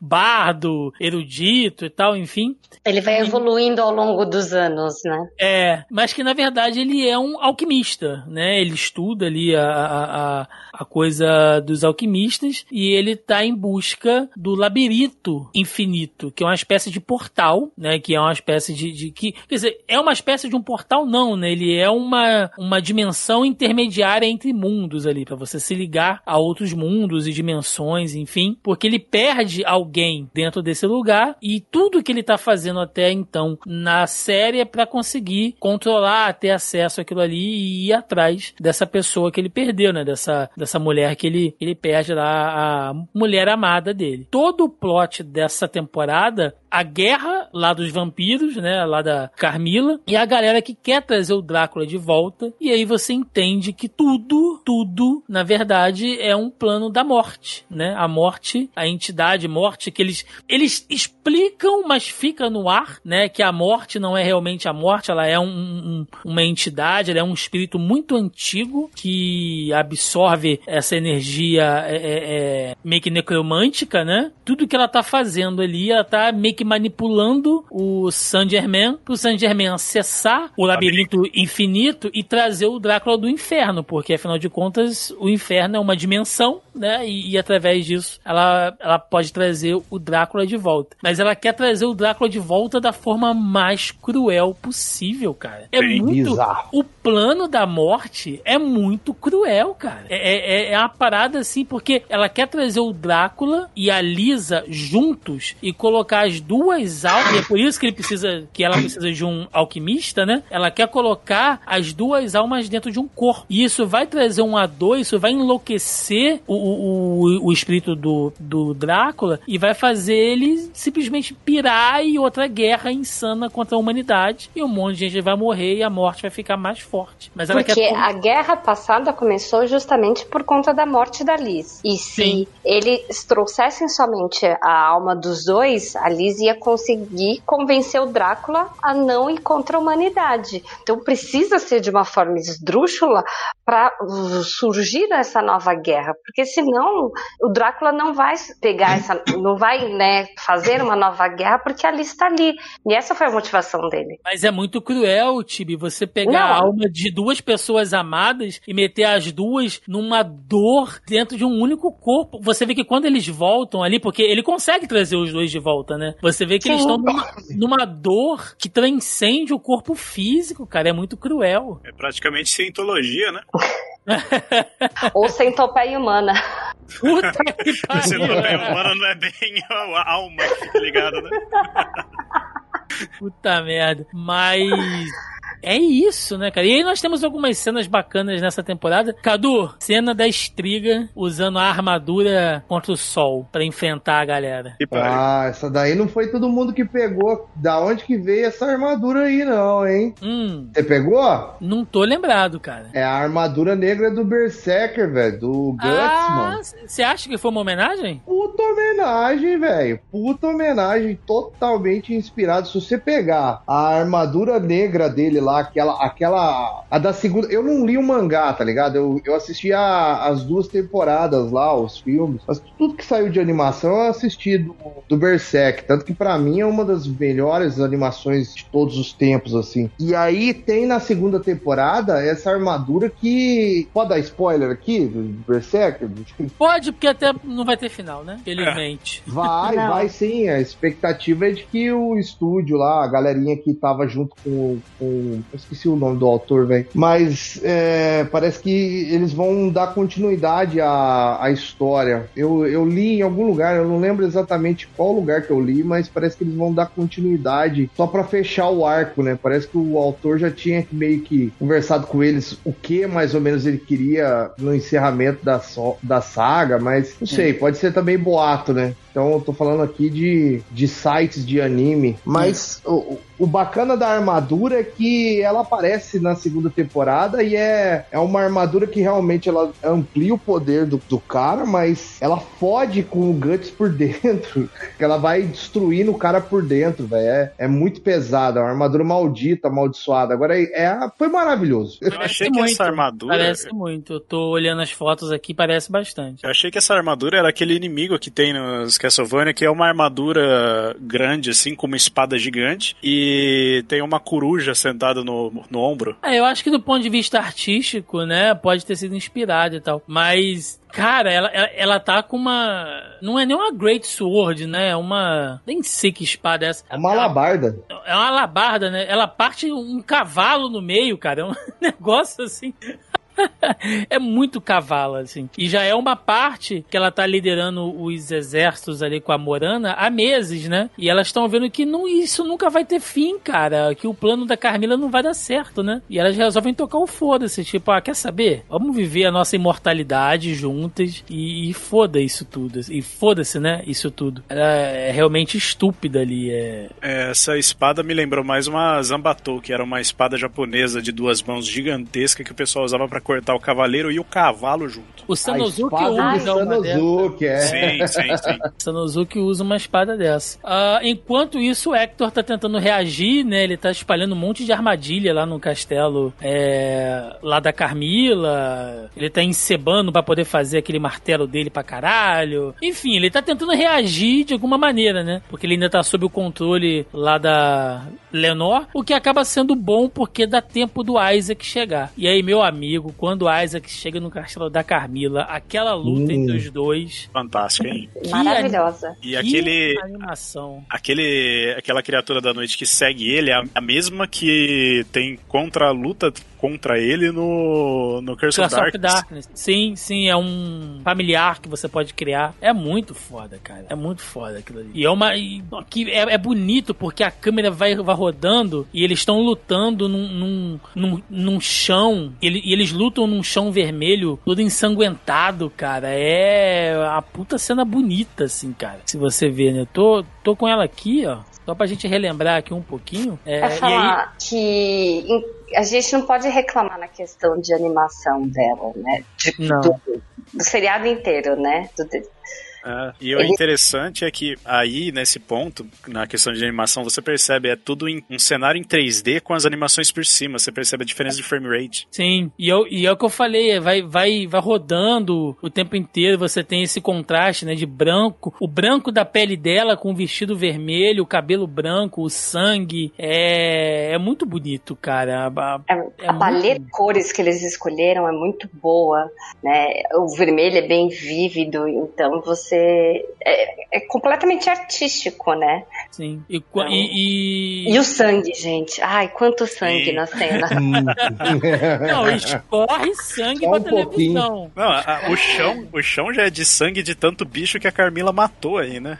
bardo, erudito e tal, enfim. Ele vai evoluindo ao longo dos anos, né? É, mas que na verdade ele é um alquimista, né? Ele estuda ali a, a, a coisa dos alquimistas e ele tá em busca do labirinto infinito, que é uma espécie de portal, né? Que é uma espécie de, de que, quer dizer, é uma espécie de um portal não, né? Ele é uma, uma dimensão intermediária entre mundos ali, para você se ligar a outros mundos e dimensões, enfim, porque ele perde alguém dentro desse lugar e tudo que ele tá fazendo até então na série é para conseguir controlar, ter acesso àquilo ali e atrás dessa pessoa que ele perdeu, né? Dessa, dessa mulher que ele, ele perde lá, a mulher amada dele. Todo o plot dessa temporada a guerra lá dos vampiros, né? Lá da Carmila. E a galera que quer trazer o Drácula de volta. E aí você entende que tudo, tudo, na verdade, é um plano da morte, né? A morte, a entidade morte, que eles, eles explicam, mas fica no ar, né? Que a morte não é realmente a morte, ela é um, um, uma entidade, ela é um espírito muito antigo que absorve essa energia é, é, é meio que necromântica, né? Tudo que ela tá fazendo ali, ela tá meio que manipulando o Saint Germain pro Saint Germain acessar o labirinto infinito e trazer o Drácula do inferno, porque afinal de contas o inferno é uma dimensão, né? E, e através disso ela, ela pode trazer o Drácula de volta. Mas ela quer trazer o Drácula de volta da forma mais cruel possível, cara. É Bem muito. bizarro. O plano da morte é muito cruel, cara. É, é, é uma parada assim, porque ela quer trazer o Drácula e a Lisa juntos e colocar as duas almas. E é por isso que ele precisa, que ela precisa de um alquimista, né? Ela quer colocar as duas almas dentro de um corpo. E isso vai trazer um A2, isso vai enlouquecer o, o, o, espírito do, do Drácula e vai fazer ele simplesmente pirar e outra guerra insana contra a humanidade. E um monte de gente vai morrer e a morte vai ficar mais forte. Mas ela Porque quer. a guerra passada começou justamente por conta da morte da Liz. E se Sim. eles trouxessem somente a alma dos dois, a Liz ia conseguir convencer o Drácula a não ir contra a humanidade. Então precisa ser de uma forma esdrúxula para surgir essa nova guerra, porque senão o Drácula não vai pegar essa, não vai, né, fazer uma nova guerra porque a Liz está ali. E essa foi a motivação dele. Mas é muito cruel, Tibi, você pegar Não. a alma de duas pessoas amadas e meter as duas numa dor dentro de um único corpo. Você vê que quando eles voltam ali, porque ele consegue trazer os dois de volta, né? Você vê que eles Sim. estão numa, numa dor que transcende o corpo físico, cara. É muito cruel. É praticamente cientologia, né? Ou centopeia humana. Puta que Você não pariu. é humano, não é bem a alma que fica ligada, né? Puta merda. Mas. É isso, né, cara? E aí nós temos algumas cenas bacanas nessa temporada. Cadu, cena da estriga usando a armadura contra o sol pra enfrentar a galera. Ah, essa daí não foi todo mundo que pegou. Da onde que veio essa armadura aí, não, hein? Hum, Você pegou? não tô lembrado, cara. É a armadura negra do Berserker, velho. Do Guts, Ah, mano. você acha que foi uma homenagem? Puta homenagem, velho. Puta homenagem totalmente inspirado. Se você pegar a armadura negra dele lá, aquela. aquela a da segunda. Eu não li o mangá, tá ligado? Eu, eu assisti a- as duas temporadas lá, os filmes. Mas tudo que saiu de animação eu assisti do, do Berserk. Tanto que pra mim é uma das melhores animações de todos os tempos, assim. E aí tem na segunda temporada essa armadura que. Pode dar spoiler aqui do Berserk? Pode, porque até não vai ter final, né? Felizmente. Vai, Não. vai sim. A expectativa é de que o estúdio lá, a galerinha que tava junto com. com eu esqueci o nome do autor, velho. Mas é, parece que eles vão dar continuidade à, à história. Eu, eu li em algum lugar, eu não lembro exatamente qual lugar que eu li, mas parece que eles vão dar continuidade só pra fechar o arco, né? Parece que o autor já tinha meio que conversado com eles o que mais ou menos ele queria no encerramento da, so- da saga, mas não sei, pode ser também boato, né? Então eu tô falando aqui de, de sites de anime. Mas o, o bacana da armadura é que ela aparece na segunda temporada e é, é uma armadura que realmente ela amplia o poder do, do cara, mas ela fode com o Guts por dentro. que ela vai destruindo o cara por dentro, velho. É, é muito pesada, é uma armadura maldita, amaldiçoada. Agora é, é foi maravilhoso. Eu achei que essa armadura. Parece muito. Eu tô olhando as fotos aqui, parece bastante. Eu achei que essa armadura era aquele inimigo que tem nos Castlevania, que é uma armadura grande, assim, com uma espada gigante, e tem uma coruja sentada no, no ombro. É, eu acho que do ponto de vista artístico, né, pode ter sido inspirado e tal. Mas Cara, ela, ela, ela, tá com uma. Não é nem uma Great Sword, né? É uma. Nem sei que espada é essa. É uma alabarda. É uma alabarda, né? Ela parte um cavalo no meio, cara. É um negócio assim. é muito cavalo, assim. E já é uma parte que ela tá liderando os exércitos ali com a Morana há meses, né? E elas estão vendo que não, isso nunca vai ter fim, cara. Que o plano da Carmila não vai dar certo, né? E elas resolvem tocar o foda-se. Tipo, ah, quer saber? Vamos viver a nossa imortalidade juntas e, e foda isso tudo. E foda-se, né? Isso tudo. Ela é realmente estúpida ali. É essa espada me lembrou mais uma Zambatou, que era uma espada japonesa de duas mãos gigantesca que o pessoal usava para cortar o cavaleiro e o cavalo junto. O Sanosuke usa Sanosuke, é. Sim, sim, sim. Sanosuke usa uma espada dessa. Uh, enquanto isso, o Hector tá tentando reagir, né? Ele tá espalhando um monte de armadilha lá no castelo é, lá da Carmila. Ele tá encebando para poder fazer aquele martelo dele pra caralho. Enfim, ele tá tentando reagir de alguma maneira, né? Porque ele ainda tá sob o controle lá da Lenor, o que acaba sendo bom porque dá tempo do Isaac chegar. E aí, meu amigo, quando o Isaac chega no castelo da Carmila, aquela luta hum. entre os dois. Fantástica, hein? Maravilhosa. E aquele. animação. Aquele. Aquela criatura da noite que segue ele é a mesma que tem contra a luta contra ele no, no Curse, Curse of, Darkness. of Darkness. Sim, sim, é um familiar que você pode criar. É muito foda, cara. É muito foda aquilo ali. E é uma. E, que é, é bonito porque a câmera vai, vai rodando e eles estão lutando num, num, num, num chão. E, e eles lutam num chão vermelho, todo ensanguentado, cara. É a puta cena bonita, assim, cara. Se você ver, né? Eu tô, tô com ela aqui, ó. Só pra gente relembrar aqui um pouquinho. É, é falar aí... que a gente não pode reclamar na questão de animação dela, né? De, não. Do, do seriado inteiro, né? Do, é, e o interessante é que aí, nesse ponto, na questão de animação, você percebe, é tudo em um cenário em 3D com as animações por cima. Você percebe a diferença de frame rate. Sim, e, eu, e é o que eu falei, é, vai, vai, vai rodando o tempo inteiro, você tem esse contraste, né, de branco, o branco da pele dela com o vestido vermelho, o cabelo branco, o sangue, é, é muito bonito, cara. A, é, é a paleta de cores que eles escolheram é muito boa, né, o vermelho é bem vívido, então você você. É, é completamente artístico, né? Sim. E, então, e, e... e, o sangue, gente. Ai, quanto sangue na cena. Não, escorre sangue Só pra um televisão. Não, a, a, o, chão, o chão já é de sangue de tanto bicho que a Carmila matou aí, né?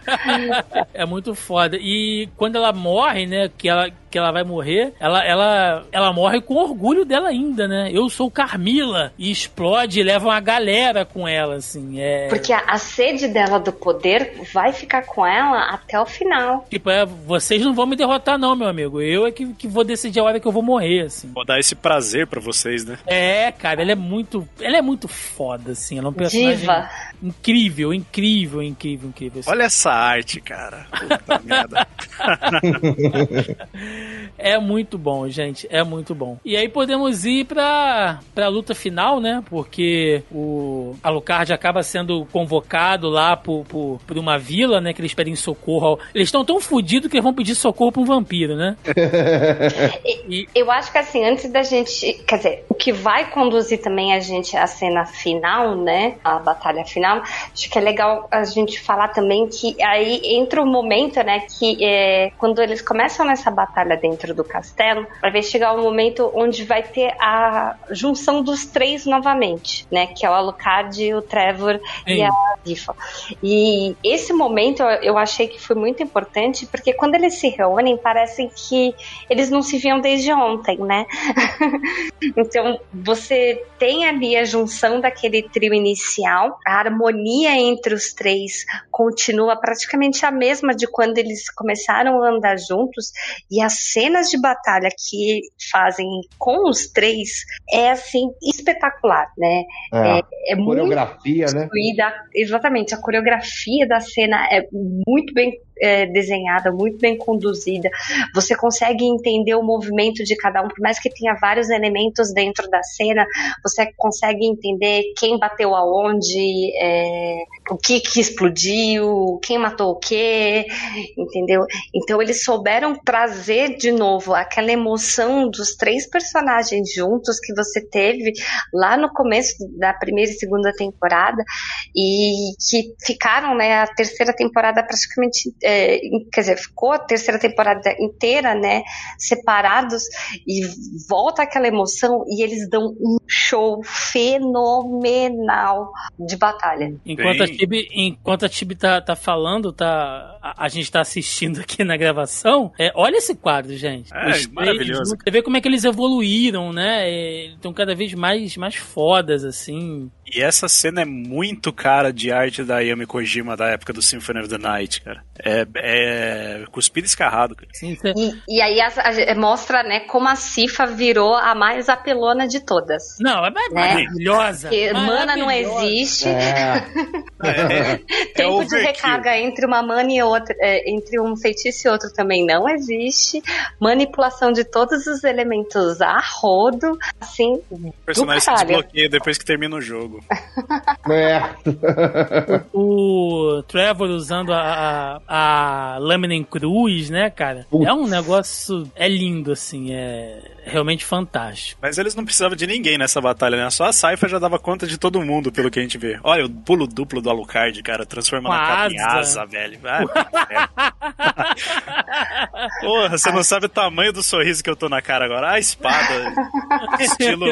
é muito foda. E quando ela morre, né? Que ela que ela vai morrer, ela, ela, ela morre com orgulho dela ainda, né? Eu sou Carmila e explode e leva uma galera com ela, assim. É... Porque a, a sede dela do poder vai ficar com ela até o final. Tipo, é, vocês não vão me derrotar, não, meu amigo. Eu é que, que vou decidir a hora que eu vou morrer, assim. Vou dar esse prazer para vocês, né? É, cara, ela é muito. Ela é muito foda, assim. Ela é um personagem Diva. incrível, incrível, incrível, incrível. Assim. Olha essa arte, cara. Puta merda. É muito bom, gente. É muito bom. E aí podemos ir pra, pra luta final, né? Porque o Alucard acaba sendo convocado lá por, por, por uma vila, né? Que eles pedem socorro. Eles estão tão fodidos que eles vão pedir socorro pra um vampiro, né? e... Eu acho que assim, antes da gente. Quer dizer, o que vai conduzir também a gente à cena final, né? A batalha final. Acho que é legal a gente falar também que aí entra o momento, né? Que é, quando eles começam nessa batalha dentro dentro do castelo, vai chegar o um momento onde vai ter a junção dos três novamente, né? Que é o Alucard, o Trevor e a Tifa. E esse momento eu achei que foi muito importante, porque quando eles se reúnem, parece que eles não se viam desde ontem, né? então você tem ali a junção daquele trio inicial, a harmonia entre os três continua praticamente a mesma de quando eles começaram a andar juntos, e a cena cenas de batalha que fazem com os três é assim espetacular, né? É, É, é muito coreografia, né? construída, exatamente, a coreografia da cena é muito bem é, desenhada, muito bem conduzida. Você consegue entender o movimento de cada um, por mais que tenha vários elementos dentro da cena, você consegue entender quem bateu aonde, é, o que, que explodiu, quem matou o quê, entendeu? Então eles souberam trazer de novo aquela emoção dos três personagens juntos que você teve lá no começo da primeira e segunda temporada e que ficaram, né, a terceira temporada praticamente, é, quer dizer, ficou a terceira temporada inteira, né, separados e volta aquela emoção e eles dão um show fenomenal de batalha. Enquanto a Tibi, enquanto a Tibi tá, tá falando, tá, a, a gente tá assistindo aqui na gravação, é, olha esse quadro, gente. É, Os maravilhoso. Você vê como é que eles evoluíram, né? Estão cada vez mais, mais fodas, assim. E essa cena é muito cara de arte da Yami Kojima da época do Symphony of the Night, cara. É, é cuspido escarrado, cara. Sim, E, e aí a- a- mostra, né, como a Cifa virou a mais apelona de todas. Não, é maravilhosa. Porque mana não existe. É, Tempo de recarga entre uma mana e outra, é, entre um feitiço e outro também não existe. Manipulação de todos os elementos a rodo, assim, O personagem se desbloqueia depois que termina o jogo. É. O Trevor usando a, a, a lâmina em cruz, né, cara? É um negócio. É lindo, assim. É realmente fantástico. Mas eles não precisavam de ninguém nessa batalha, né? Só a Saifa já dava conta de todo mundo, pelo que a gente vê. Olha, o pulo duplo do Alucard, cara, transformando Com a a capa em asa. asa, velho. Ah, Porra, você não sabe o tamanho do sorriso que eu tô na cara agora. A espada, estilo,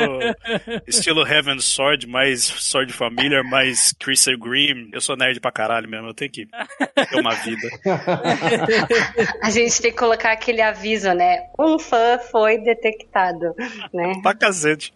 estilo Heaven Sword, mais Sword Familiar, mais Crystal Green. Eu sou nerd pra caralho mesmo, eu tenho que ter uma vida. A gente tem que colocar aquele aviso, né? Um fã foi detectado, né? Pra cacete.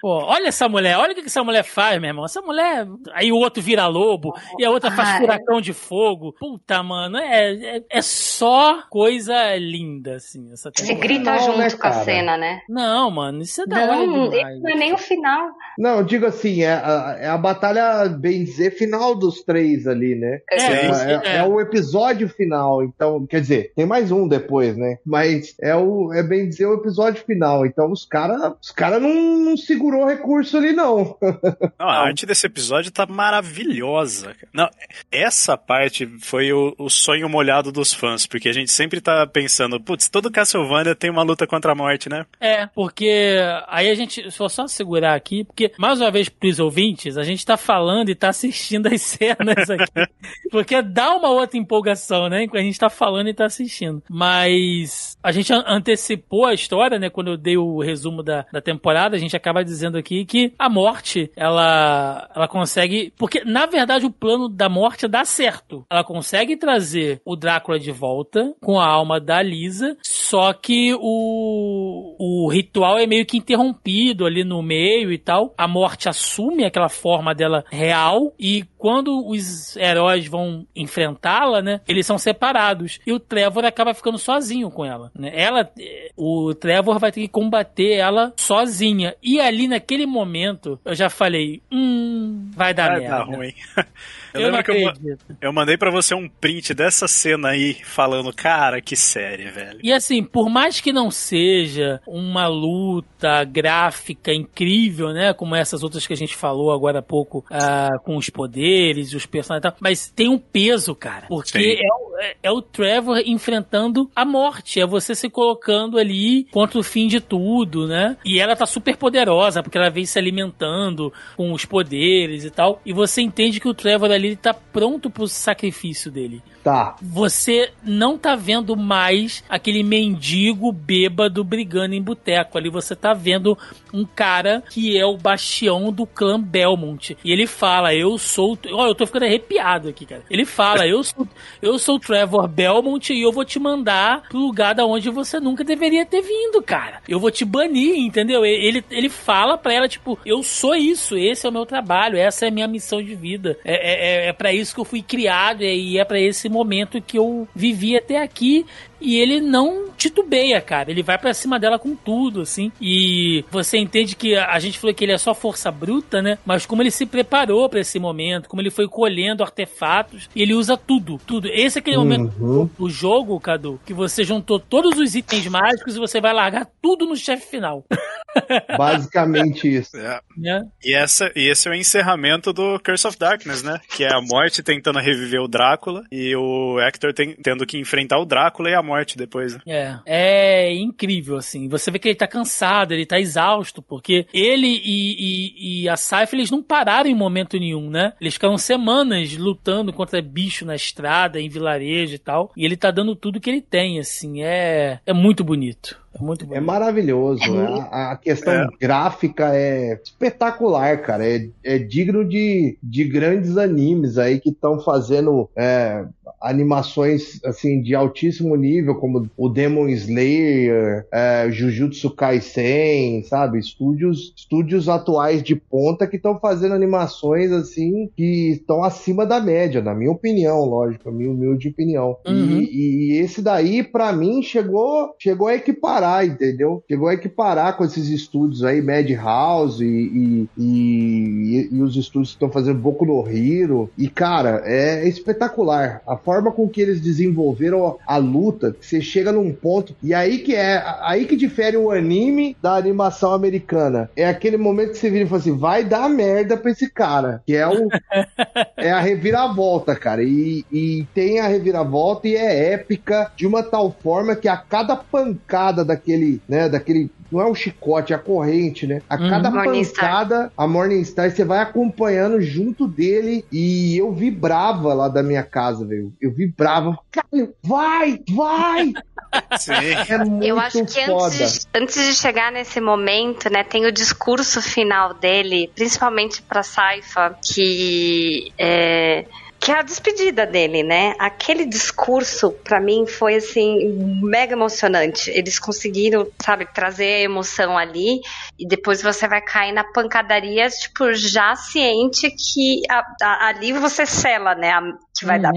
Pô, olha essa mulher, olha o que essa mulher faz, meu irmão. Essa mulher. Aí o outro vira lobo e a outra faz Ah, é. furacão de fogo. Puta, mano, é, é, é só coisa linda, assim. Essa Você grita Não, junto né, com a cena, né? Não, mano, isso é da hora Não, demais. esse não é nem o final. Não, eu digo assim, é a, é a batalha, bem dizer, final dos três ali, né? É, É, é. é o episódio final, então, quer dizer, tem mais um depois, né? Mas é o, é bem dizer o episódio final. Então os caras, os cara não, segurou recurso ali, não. Não, a arte desse episódio tá maravilhosa. cara. Não, essa parte foi o, o sonho molhado dos fãs, porque a gente sempre tá pensando, putz, todo Castlevania tem uma luta contra a morte, né? É, porque aí a gente, se for só segurar aqui, porque mais uma vez pros ouvintes, a gente tá falando e tá assistindo as cenas aqui. porque dá uma outra empolgação, né? Enquanto a gente tá falando e tá assistindo. Mas a gente an- antecipou a história, né? Quando eu dei o resumo da, da temporada, a gente acaba dizendo aqui que a morte, ela, ela consegue. Porque, na verdade, o plano da morte dá certo. Ela consegue trazer o Drácula de volta com a alma da Lisa, só que o, o ritual é meio que interrompido ali no meio e tal. A morte assume aquela forma dela real e quando os heróis vão enfrentá-la, né, eles são separados e o Trevor acaba ficando sozinho com ela, né? Ela, eh, o Trevor vai ter que combater ela sozinha e ali naquele momento eu já falei, hum, vai dar Vai merda. dar ruim. Eu, Eu lembro que eu, eu mandei pra você um print dessa cena aí, falando, cara, que série, velho. E assim, por mais que não seja uma luta gráfica incrível, né? Como essas outras que a gente falou agora há pouco, ah, com os poderes, os personagens e tal, mas tem um peso, cara. Porque é o, é- é o Trevor enfrentando a morte. É você se colocando ali contra o fim de tudo, né? E ela tá super poderosa, porque ela vem se alimentando com os poderes e tal. E você entende que o Trevor ali tá pronto pro sacrifício dele Tá. você não tá vendo mais aquele mendigo bêbado brigando em boteco. Ali você tá vendo um cara que é o bastião do clã Belmont. E ele fala: Eu sou. Olha, eu tô ficando arrepiado aqui, cara. Ele fala: Eu sou, eu sou o Trevor Belmont e eu vou te mandar pro lugar da onde você nunca deveria ter vindo, cara. Eu vou te banir, entendeu? Ele, ele fala pra ela: Tipo, eu sou isso, esse é o meu trabalho, essa é a minha missão de vida. É, é, é para isso que eu fui criado e é para esse momento que eu vivi até aqui. E ele não titubeia, cara. Ele vai para cima dela com tudo, assim. E você entende que a gente falou que ele é só força bruta, né? Mas como ele se preparou para esse momento, como ele foi colhendo artefatos, e ele usa tudo, tudo. Esse é aquele uhum. momento do jogo, Cadu, que você juntou todos os itens mágicos e você vai largar tudo no chefe final. Basicamente isso. É. É. E, essa, e esse é o encerramento do Curse of Darkness, né? Que é a morte tentando reviver o Drácula e o Hector tem, tendo que enfrentar o Drácula e a morte depois. Né? É. É incrível, assim. Você vê que ele tá cansado, ele tá exausto, porque ele e, e, e a Saifa, eles não pararam em momento nenhum, né? Eles ficaram semanas lutando contra bicho na estrada, em vilarejo e tal. E ele tá dando tudo que ele tem, assim. É, é muito bonito. É muito É maravilhoso. É a, a, questão é. gráfica é espetacular, cara. É, é digno de, de grandes animes aí que estão fazendo é, animações assim de altíssimo nível, como o Demon Slayer, é, Jujutsu Kaisen, sabe? Estúdios, estúdios atuais de ponta que estão fazendo animações assim que estão acima da média, na minha opinião, lógico, a minha humilde opinião. Uhum. E, e, esse daí, para mim, chegou, chegou a equiparar, entendeu? Chegou a equiparar com esses estúdios aí, Madhouse e, e, e, e os estúdios que estão fazendo Boku no Hero. E, cara, é espetacular. A forma forma com que eles desenvolveram a, luta, você chega num ponto e aí que é aí que difere o anime da animação americana. É aquele momento que você vira e fala assim, vai dar merda pra esse cara, que é o é a reviravolta, cara. E, e tem a reviravolta e é épica de uma tal forma que a cada pancada daquele, né, daquele não é um chicote, é a corrente, né? A uhum. cada pancada, a Morningstar, você vai acompanhando junto dele e eu vibrava lá da minha casa, velho. Eu vibrava, cara, vai, vai! Sim. É eu acho que antes, antes de chegar nesse momento, né, tem o discurso final dele, principalmente pra Saifa, que é que é a despedida dele, né? Aquele discurso, para mim, foi assim, mega emocionante. Eles conseguiram, sabe, trazer a emoção ali, e depois você vai cair na pancadaria, tipo, já ciente que a, a, ali você sela, né? A, que vai uhum. dar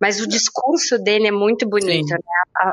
Mas o discurso dele é muito bonito, Sim. né?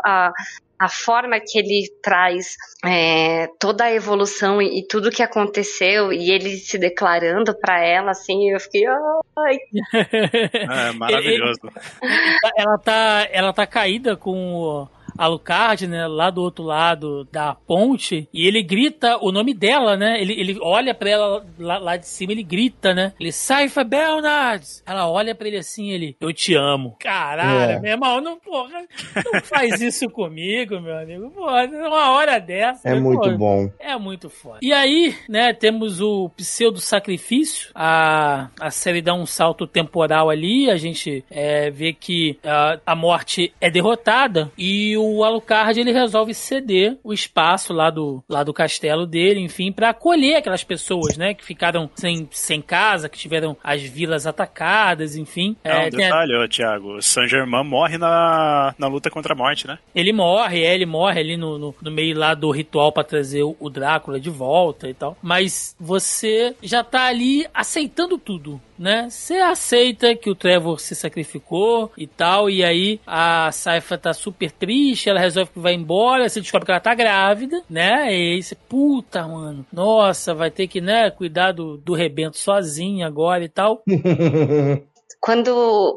A, a forma que ele traz é, toda a evolução e, e, tudo que aconteceu e ele se declarando para ela, assim, eu fiquei, ai. É maravilhoso. ela tá, ela tá caída com Alucard, né, lá do outro lado da ponte, e ele grita o nome dela, né? Ele, ele olha para ela lá, lá, de cima, ele grita, né? Ele, Saifa Belnard! Ela olha para ele assim, ele, eu te amo. Caralho, é. meu irmão, não, porra, não faz isso comigo, meu amigo. Porra, uma hora dessa. É muito porra, bom. É muito foda. E aí, né, temos o pseudo-sacrifício, a, a série dá um salto temporal ali, a gente é, vê que a, a morte é derrotada e o o Alucard ele resolve ceder o espaço lá do, lá do castelo dele, enfim, para acolher aquelas pessoas, né, que ficaram sem, sem casa, que tiveram as vilas atacadas, enfim. É, é um detalhe, a... Thiago, Saint Germain morre na, na luta contra a morte, né? Ele morre, é, ele morre ali no, no, no meio lá do ritual para trazer o, o Drácula de volta e tal. Mas você já tá ali aceitando tudo né? Você aceita que o Trevor se sacrificou e tal, e aí a Saifa tá super triste, ela resolve que vai embora, você descobre que ela tá grávida, né? E aí você, puta, mano, nossa, vai ter que, né, cuidar do, do rebento sozinha agora e tal. quando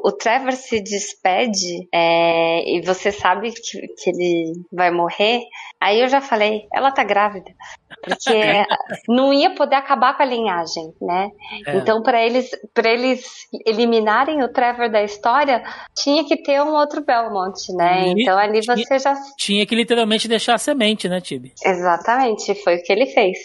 o Trevor se despede é, e você sabe que, que, ele vai morrer, aí eu já falei, ela tá grávida. Porque não ia poder acabar com a linhagem, né? É. Então, para eles, para eles eliminarem o Trevor da história, tinha que ter um outro Belmont, né? E então ali tinha, você já. Tinha que literalmente deixar a semente, né, Tibi? Exatamente, foi o que ele fez.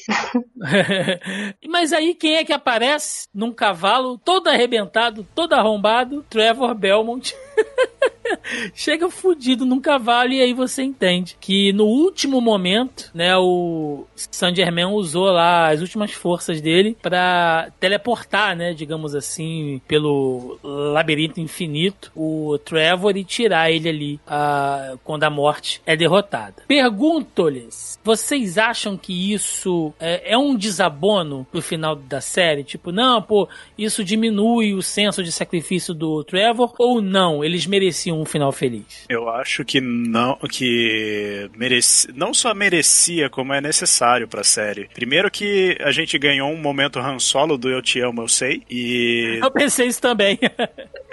Mas aí quem é que aparece num cavalo todo arrebentado, todo arrombado? Trevor Belmont. chega fudido num cavalo e aí você entende que no último momento, né, o Saint Germain usou lá as últimas forças dele para teleportar, né, digamos assim, pelo labirinto infinito, o Trevor e tirar ele ali uh, quando a morte é derrotada. Pergunto-lhes, vocês acham que isso é, é um desabono pro final da série? Tipo, não, pô, isso diminui o senso de sacrifício do Trevor ou não? Eles mereciam um final feliz. Eu acho que não, que mereci, não só merecia, como é necessário pra série. Primeiro que a gente ganhou um momento Han Solo do Eu Te Amo, Eu Sei, e... Eu pensei isso também.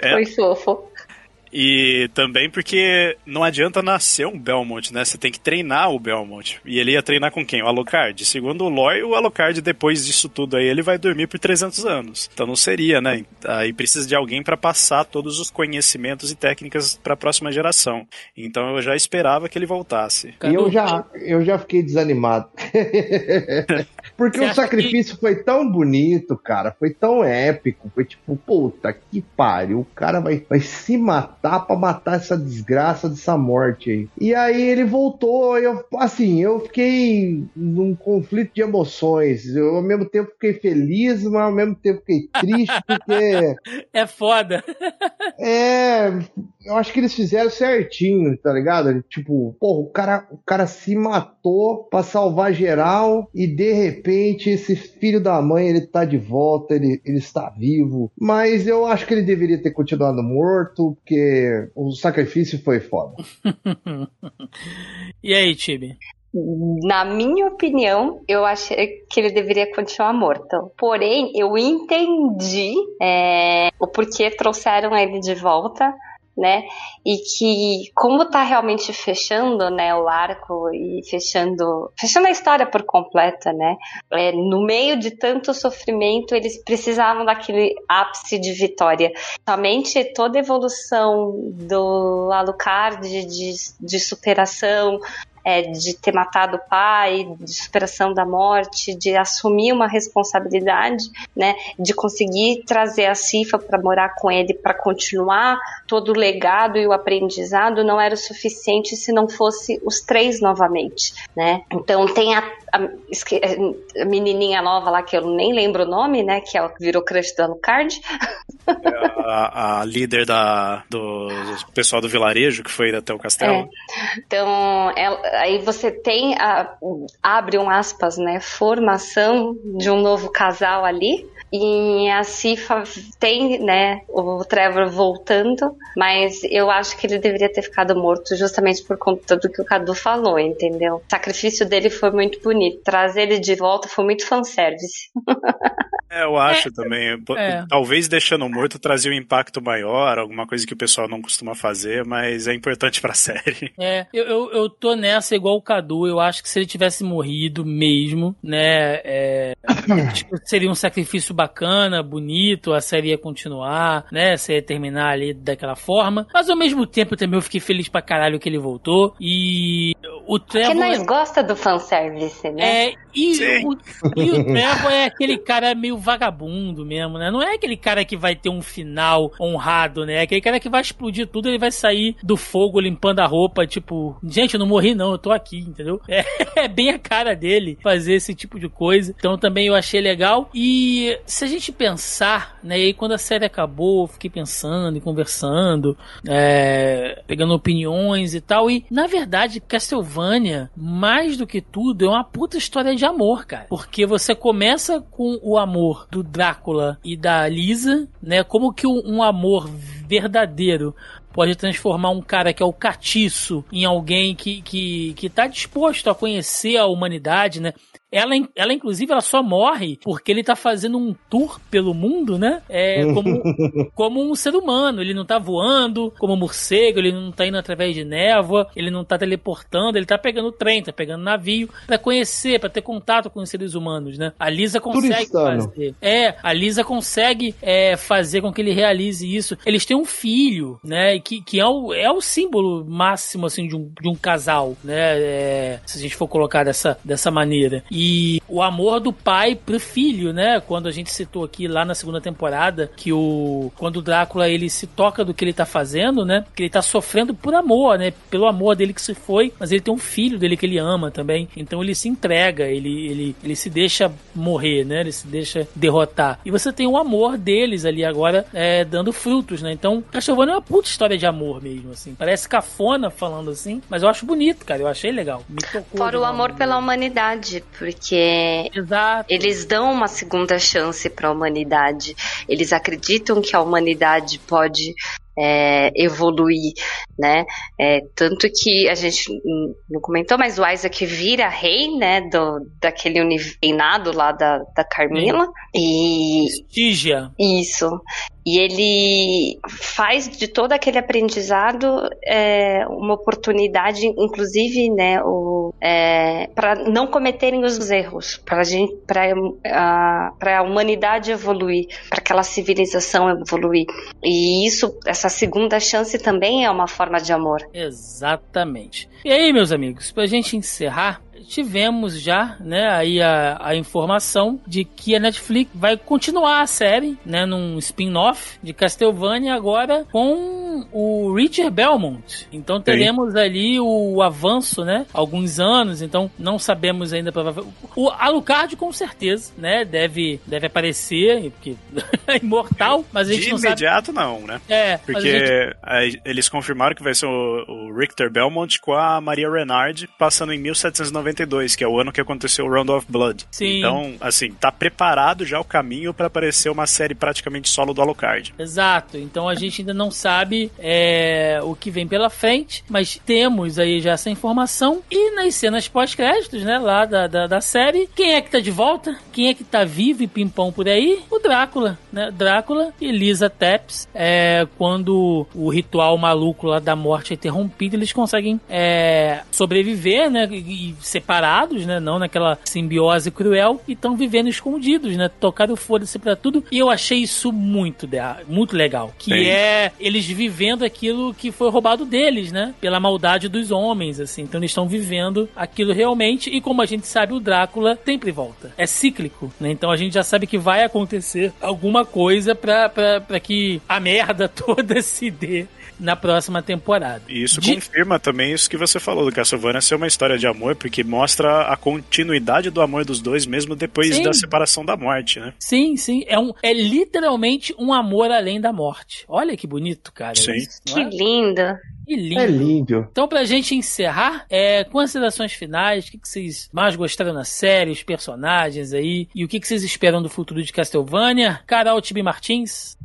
É, Foi fofo. E também porque não adianta nascer um Belmont, né? Você tem que treinar o Belmont. E ele ia treinar com quem? O Alucard. Segundo o Lore, o Alucard, depois disso tudo aí, ele vai dormir por 300 anos. Então não seria, né? Aí precisa de alguém para passar todos os conhecimentos e técnicas para a próxima geração. Então eu já esperava que ele voltasse. E eu já, eu já fiquei desanimado. Porque Você o sacrifício foi tão bonito, cara. Foi tão épico. Foi tipo, puta que pariu. O cara vai, vai se matar pra matar essa desgraça dessa morte aí. E aí ele voltou. Eu, assim, eu fiquei num conflito de emoções. Eu ao mesmo tempo fiquei feliz, mas ao mesmo tempo fiquei triste, porque. É foda. É, eu acho que eles fizeram certinho, tá ligado? Tipo, porra, o cara, o cara se matou pra salvar geral e de repente esse filho da mãe, ele tá de volta, ele, ele está vivo. Mas eu acho que ele deveria ter continuado morto, porque o sacrifício foi foda. E aí, Tibi? Na minha opinião, eu achei que ele deveria continuar morto. Porém, eu entendi é, o porquê trouxeram ele de volta, né? E que como tá realmente fechando, né, o arco e fechando, fechando a história por completa, né? É, no meio de tanto sofrimento, eles precisavam daquele ápice de vitória. Somente toda a evolução do Alucard de, de superação, é, de ter matado o pai, de superação da morte, de assumir uma responsabilidade, né, de conseguir trazer a Cifa para morar com ele, para continuar todo o legado e o aprendizado, não era o suficiente se não fosse os três novamente, né? Então tem a, a, a menininha nova lá que eu nem lembro o nome, né, que é que virou crush do Alucard. A, a líder da, do pessoal do vilarejo que foi até o castelo. É. Então, ela, aí você tem a, abre um aspas, né, formação de um novo casal ali. E a Cifa tem, né, o Trevor voltando, mas eu acho que ele deveria ter ficado morto justamente por conta do que o Cadu falou, entendeu? O sacrifício dele foi muito bonito. Trazer ele de volta foi muito fanservice. É, eu acho é, também. É. Talvez deixando morto trazia um impacto maior, alguma coisa que o pessoal não costuma fazer, mas é importante pra série. É, eu, eu, eu tô nessa igual o Cadu. Eu acho que se ele tivesse morrido mesmo, né, é, seria um sacrifício bacana, bonito, a série ia continuar, né, você ia terminar ali daquela forma. Mas ao mesmo tempo também eu fiquei feliz pra caralho que ele voltou. E o Trevor. Porque nós gosta do fanservice, né? É, e o, e o Trevor é aquele cara meio vagabundo mesmo, né? Não é aquele cara que vai ter um final honrado, né? É aquele cara que vai explodir tudo, ele vai sair do fogo limpando a roupa, tipo, gente, eu não morri não, eu tô aqui, entendeu? É, é bem a cara dele fazer esse tipo de coisa. Então também eu achei legal. E se a gente pensar, né? E quando a série acabou, eu fiquei pensando e conversando, é, pegando opiniões e tal. E na verdade, Castlevania, mais do que tudo, é uma puta história de amor, cara. Porque você começa com o amor do Drácula e da Lisa, né? Como que um amor verdadeiro pode transformar um cara que é o catiço em alguém que, que, que tá disposto a conhecer a humanidade, né? Ela, ela, inclusive, ela só morre porque ele tá fazendo um tour pelo mundo, né? É, como, como um ser humano. Ele não tá voando como um morcego, ele não tá indo através de névoa, ele não tá teleportando, ele tá pegando trem, tá pegando navio para conhecer, para ter contato com os seres humanos, né? A Lisa consegue Turistano. fazer. É, a Lisa consegue é, fazer com que ele realize isso. Eles têm um filho, né? Que, que é, o, é o símbolo máximo, assim, de um, de um casal, né? É, se a gente for colocar dessa, dessa maneira. E e o amor do pai pro filho, né? Quando a gente citou aqui lá na segunda temporada que o quando o Drácula ele se toca do que ele tá fazendo, né? Que ele tá sofrendo por amor, né? Pelo amor dele que se foi, mas ele tem um filho dele que ele ama também. Então ele se entrega, ele ele, ele se deixa morrer, né? Ele se deixa derrotar. E você tem o amor deles ali agora é, dando frutos, né? Então Castlevania é uma puta história de amor mesmo, assim. Parece cafona falando assim, mas eu acho bonito, cara. Eu achei legal. Me tocou. Fora o amor pela humanidade, porque Exato. eles dão uma segunda chance para a humanidade. Eles acreditam que a humanidade pode é, evoluir, né? É, tanto que a gente não comentou, mas o Isaac vira rei, né? Do, daquele reinado lá da, da Carmila. E. Stygia. Isso. E ele faz de todo aquele aprendizado é, uma oportunidade, inclusive, né, é, para não cometerem os erros, para a, a humanidade evoluir, para aquela civilização evoluir. E isso, essa segunda chance também é uma forma de amor. Exatamente. E aí, meus amigos, para a gente encerrar, tivemos já, né, aí a, a informação de que a Netflix vai continuar a série, né, num spin-off de Castlevania agora com o Richard Belmont. Então teremos Sim. ali o avanço, né, alguns anos, então não sabemos ainda provavelmente. O Alucard com certeza, né, deve deve aparecer, porque é imortal, mas a gente de não imediato sabe. não, né? É, porque gente... eles confirmaram que vai ser o, o Richter Belmont com a Maria Renard passando em 1790 92, que é o ano que aconteceu o Round of Blood. Sim. Então, assim, tá preparado já o caminho para aparecer uma série praticamente solo do Alucard. Exato. Então a gente ainda não sabe é, o que vem pela frente, mas temos aí já essa informação. E nas cenas pós-créditos, né, lá da, da, da, série, quem é que tá de volta? Quem é que tá vivo e pimpão por aí? O Drácula, né? Drácula e Lisa Tepps. É, quando o ritual maluco lá da morte é interrompido, eles conseguem é, sobreviver, né? E separar separados, né? Não naquela simbiose cruel e estão vivendo escondidos, né? Tocaram foda-se pra tudo. E eu achei isso muito, muito legal. Que Sim. é eles vivendo aquilo que foi roubado deles, né? Pela maldade dos homens, assim. Então eles estão vivendo aquilo realmente. E como a gente sabe, o Drácula sempre volta. É cíclico, né? Então a gente já sabe que vai acontecer alguma coisa pra, pra, pra que a merda toda se dê na próxima temporada. E isso de... confirma também isso que você falou do Castlevania ser uma história de amor, porque mostra a continuidade do amor dos dois mesmo depois sim. da separação da morte, né? Sim, sim. É, um, é literalmente um amor além da morte. Olha que bonito, cara. Sim. que é? lindo. Que lindo. É lindo. Então, pra gente encerrar, é, considerações finais, o que, que vocês mais gostaram na série, os personagens aí, e o que, que vocês esperam do futuro de Castlevania? Carol Tibi Martins?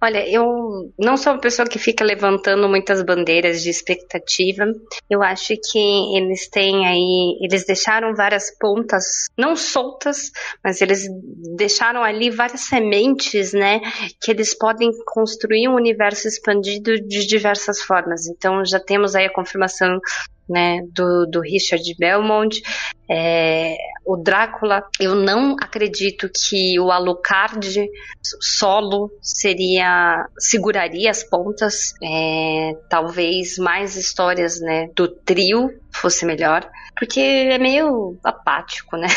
Olha, eu não sou uma pessoa que fica levantando muitas bandeiras de expectativa. Eu acho que eles têm aí, eles deixaram várias pontas, não soltas, mas eles deixaram ali várias sementes, né, que eles podem construir um universo expandido de diversas formas. Então já temos aí a confirmação né, do, do Richard Belmont. É, o Drácula, eu não acredito que o Alucard solo seria seguraria as pontas. É, talvez mais histórias né, do trio fosse melhor, porque é meio apático, né?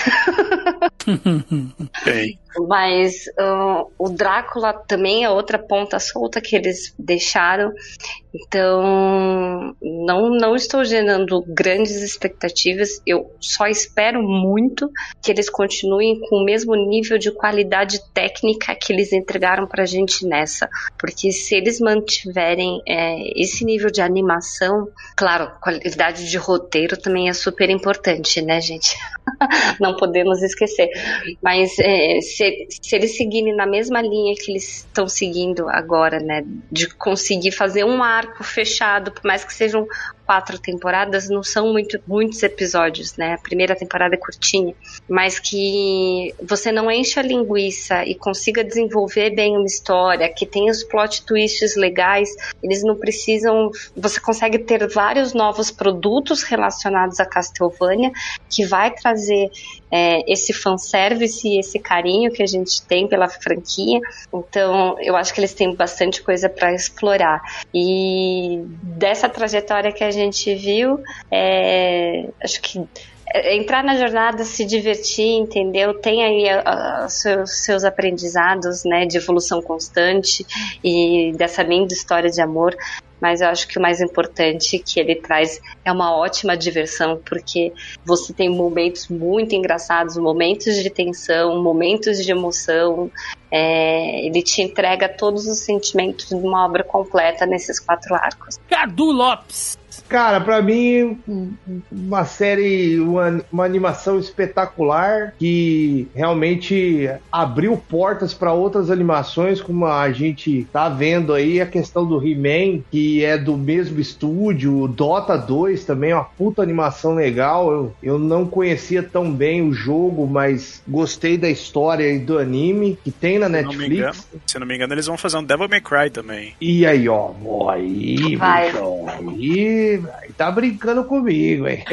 Bem. Mas uh, o Drácula também é outra ponta solta que eles deixaram. Então, não, não estou gerando grandes expectativas. Eu só espero muito que eles continuem com o mesmo nível de qualidade técnica que eles entregaram pra gente nessa. Porque se eles mantiverem é, esse nível de animação, claro, qualidade de roteiro também é super importante, né, gente? não podemos esquecer. Mas é, se, se eles seguirem na mesma linha que eles estão seguindo agora, né, de conseguir fazer um arco fechado, por mais que sejam quatro temporadas, não são muito, muitos episódios, né? A primeira temporada é curtinha, mas que você não enche a linguiça e consiga desenvolver bem uma história, que tenha os plot twists legais, eles não precisam. Você consegue ter vários novos produtos relacionados a Castlevania que vai trazer é, esse fanservice e esse carinho que a gente tem pela franquia. Então, eu acho que eles têm bastante coisa para explorar. E dessa trajetória que a gente viu, é, acho que entrar na jornada, se divertir, entendeu? Tem aí uh, seus, seus aprendizados, né, de evolução constante e dessa linda história de amor mas eu acho que o mais importante que ele traz é uma ótima diversão, porque você tem momentos muito engraçados, momentos de tensão, momentos de emoção. É, ele te entrega todos os sentimentos de uma obra completa nesses quatro arcos. Cadu Lopes? Cara, pra mim, uma série, uma, uma animação espetacular que realmente abriu portas para outras animações, como a gente tá vendo aí a questão do He-Man, que é do mesmo estúdio, o Dota 2 também uma puta animação legal. Eu, eu não conhecia tão bem o jogo, mas gostei da história e do anime que tem na Se não, me engano, Netflix. se não me engano, eles vão fazer um Devil May Cry também. E aí, ó, ó, aí, Vai. bicho, aí, tá brincando comigo, hein?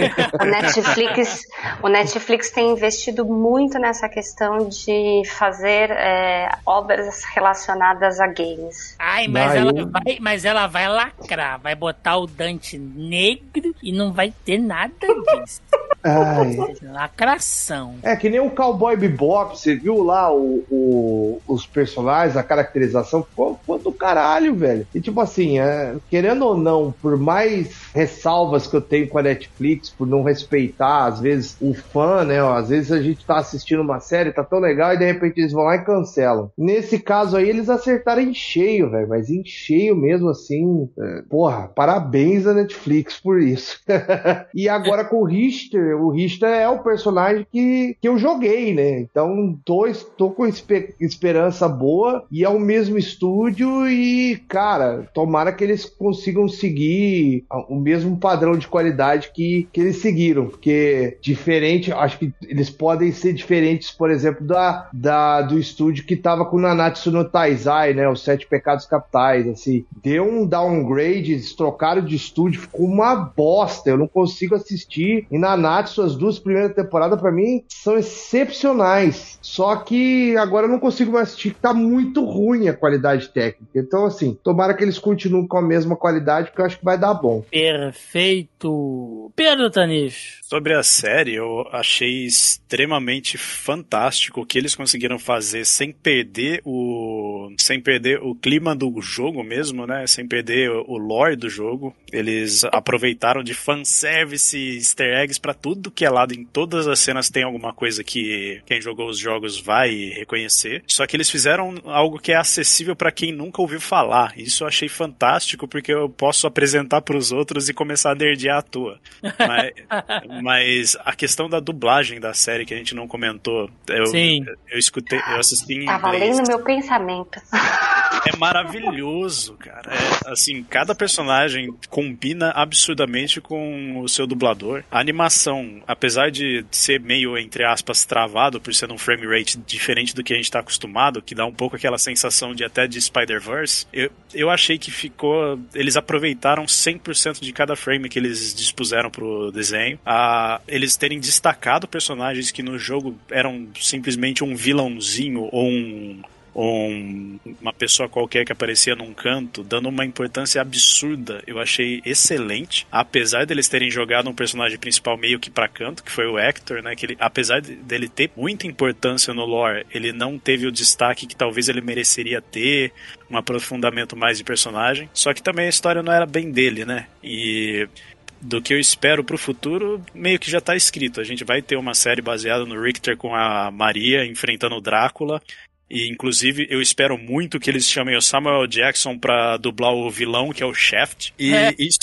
O Netflix, o Netflix tem investido muito nessa questão de fazer é, obras relacionadas a games. Ai, mas ela, vai, mas ela vai lacrar, vai botar o Dante negro e não vai ter nada disso. Ai. Lacração. É que nem o Cowboy Bebop, você viu lá o, o- os personagens, a caracterização, ficou, ficou do caralho, velho. E tipo assim, é, querendo ou não, por mais ressalvas que eu tenho com a Netflix, por não respeitar, às vezes, o fã, né? ó, às vezes a gente tá assistindo uma série, tá tão legal, e de repente eles vão lá e cancelam. Nesse caso aí, eles acertaram em cheio, velho, mas em cheio mesmo, assim. é, porra, parabéns à Netflix por isso. e agora com o Richter, o Richter é o personagem que, que eu joguei, né? Então tô, tô com espe- esperança boa e é o mesmo estúdio e, cara, tomara que eles consigam seguir o mesmo padrão de qualidade que, que eles seguiram, porque diferente, acho que eles podem ser diferentes, por exemplo, da, da do estúdio que tava com Nanatsu no Taizai, né? Os Sete Pecados Capitais, assim. Deu um downgrade, eles trocaram de estúdio, ficou uma bosta. Eu não consigo assistir. E Nanatsu, as duas primeiras temporadas, pra mim, são excepcionais. Só que agora eu não consigo mais assistir, tá muito ruim a qualidade técnica. Então, assim, tomara que eles continuem com a mesma qualidade, porque eu acho que vai dar bom. Perfeito. Pedro Tanicho. Sobre a série, eu achei extremamente fantástico o que eles conseguiram fazer sem perder o sem perder o clima do jogo mesmo, né? Sem perder o lore do jogo. Eles aproveitaram de fanservice, easter eggs pra tudo que é lado. Em todas as cenas tem alguma coisa que quem jogou os jogos vai reconhecer. Só que eles fizeram algo que é acessível pra quem nunca ouviu falar. Isso eu achei fantástico porque eu posso apresentar pros outros e começar a nerdear à toa. Mas, mas a questão da dublagem da série que a gente não comentou, eu, Sim. eu escutei, eu assisti em Tava inglês. lendo meu pensamento. É maravilhoso, cara. É, assim, cada personagem combina absurdamente com o seu dublador. A animação, apesar de ser meio, entre aspas, travado por ser um frame rate diferente do que a gente tá acostumado, que dá um pouco aquela sensação de até de Spider-Verse, eu, eu achei que ficou. Eles aproveitaram 100% de cada frame que eles dispuseram pro desenho. A, eles terem destacado personagens que no jogo eram simplesmente um vilãozinho ou um ou um- uma pessoa qualquer que aparecia num canto, dando uma importância absurda. Eu achei excelente, apesar deles terem jogado um personagem principal meio que pra canto, que foi o Hector, né? Que ele, apesar de- dele ter muita importância no lore, ele não teve o destaque que talvez ele mereceria ter, um aprofundamento mais de personagem. Só que também a história não era bem dele, né? E do que eu espero pro futuro, meio que já tá escrito. A gente vai ter uma série baseada no Richter com a Maria enfrentando o Drácula. E inclusive eu espero muito que eles chamem o Samuel Jackson pra dublar o vilão, que é o Shaft. E É. isso,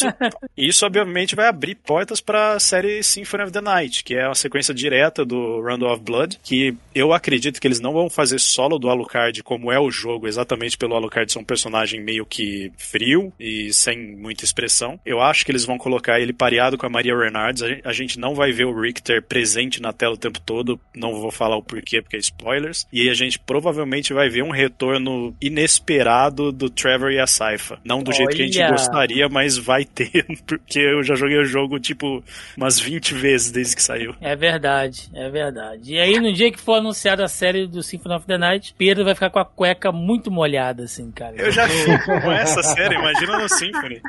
isso obviamente vai abrir portas pra série Symphony of the Night, que é uma sequência direta do Round of Blood, que eu acredito que eles não vão fazer solo do Alucard como é o jogo, exatamente pelo Alucard ser um personagem meio que frio e sem muita expressão. Eu acho que eles vão colocar ele pareado com a Maria Renards. A gen- A gente não vai ver o Richter presente na tela o tempo todo, não vou falar o porquê, porque é spoilers. E aí a gente provavelmente vai ver um retorno inesperado do Trevor e a Saifa. Não do jeito que a gente Olha! gostaria, mas vai ter, porque eu já joguei o jogo tipo umas 20 vezes desde que saiu. É verdade, é verdade. E aí, no dia que for anunciada a série do Symphony of the Night, Pedro vai ficar com a cueca muito molhada, assim, cara. Eu já fico com essa série, imagina no Symphony.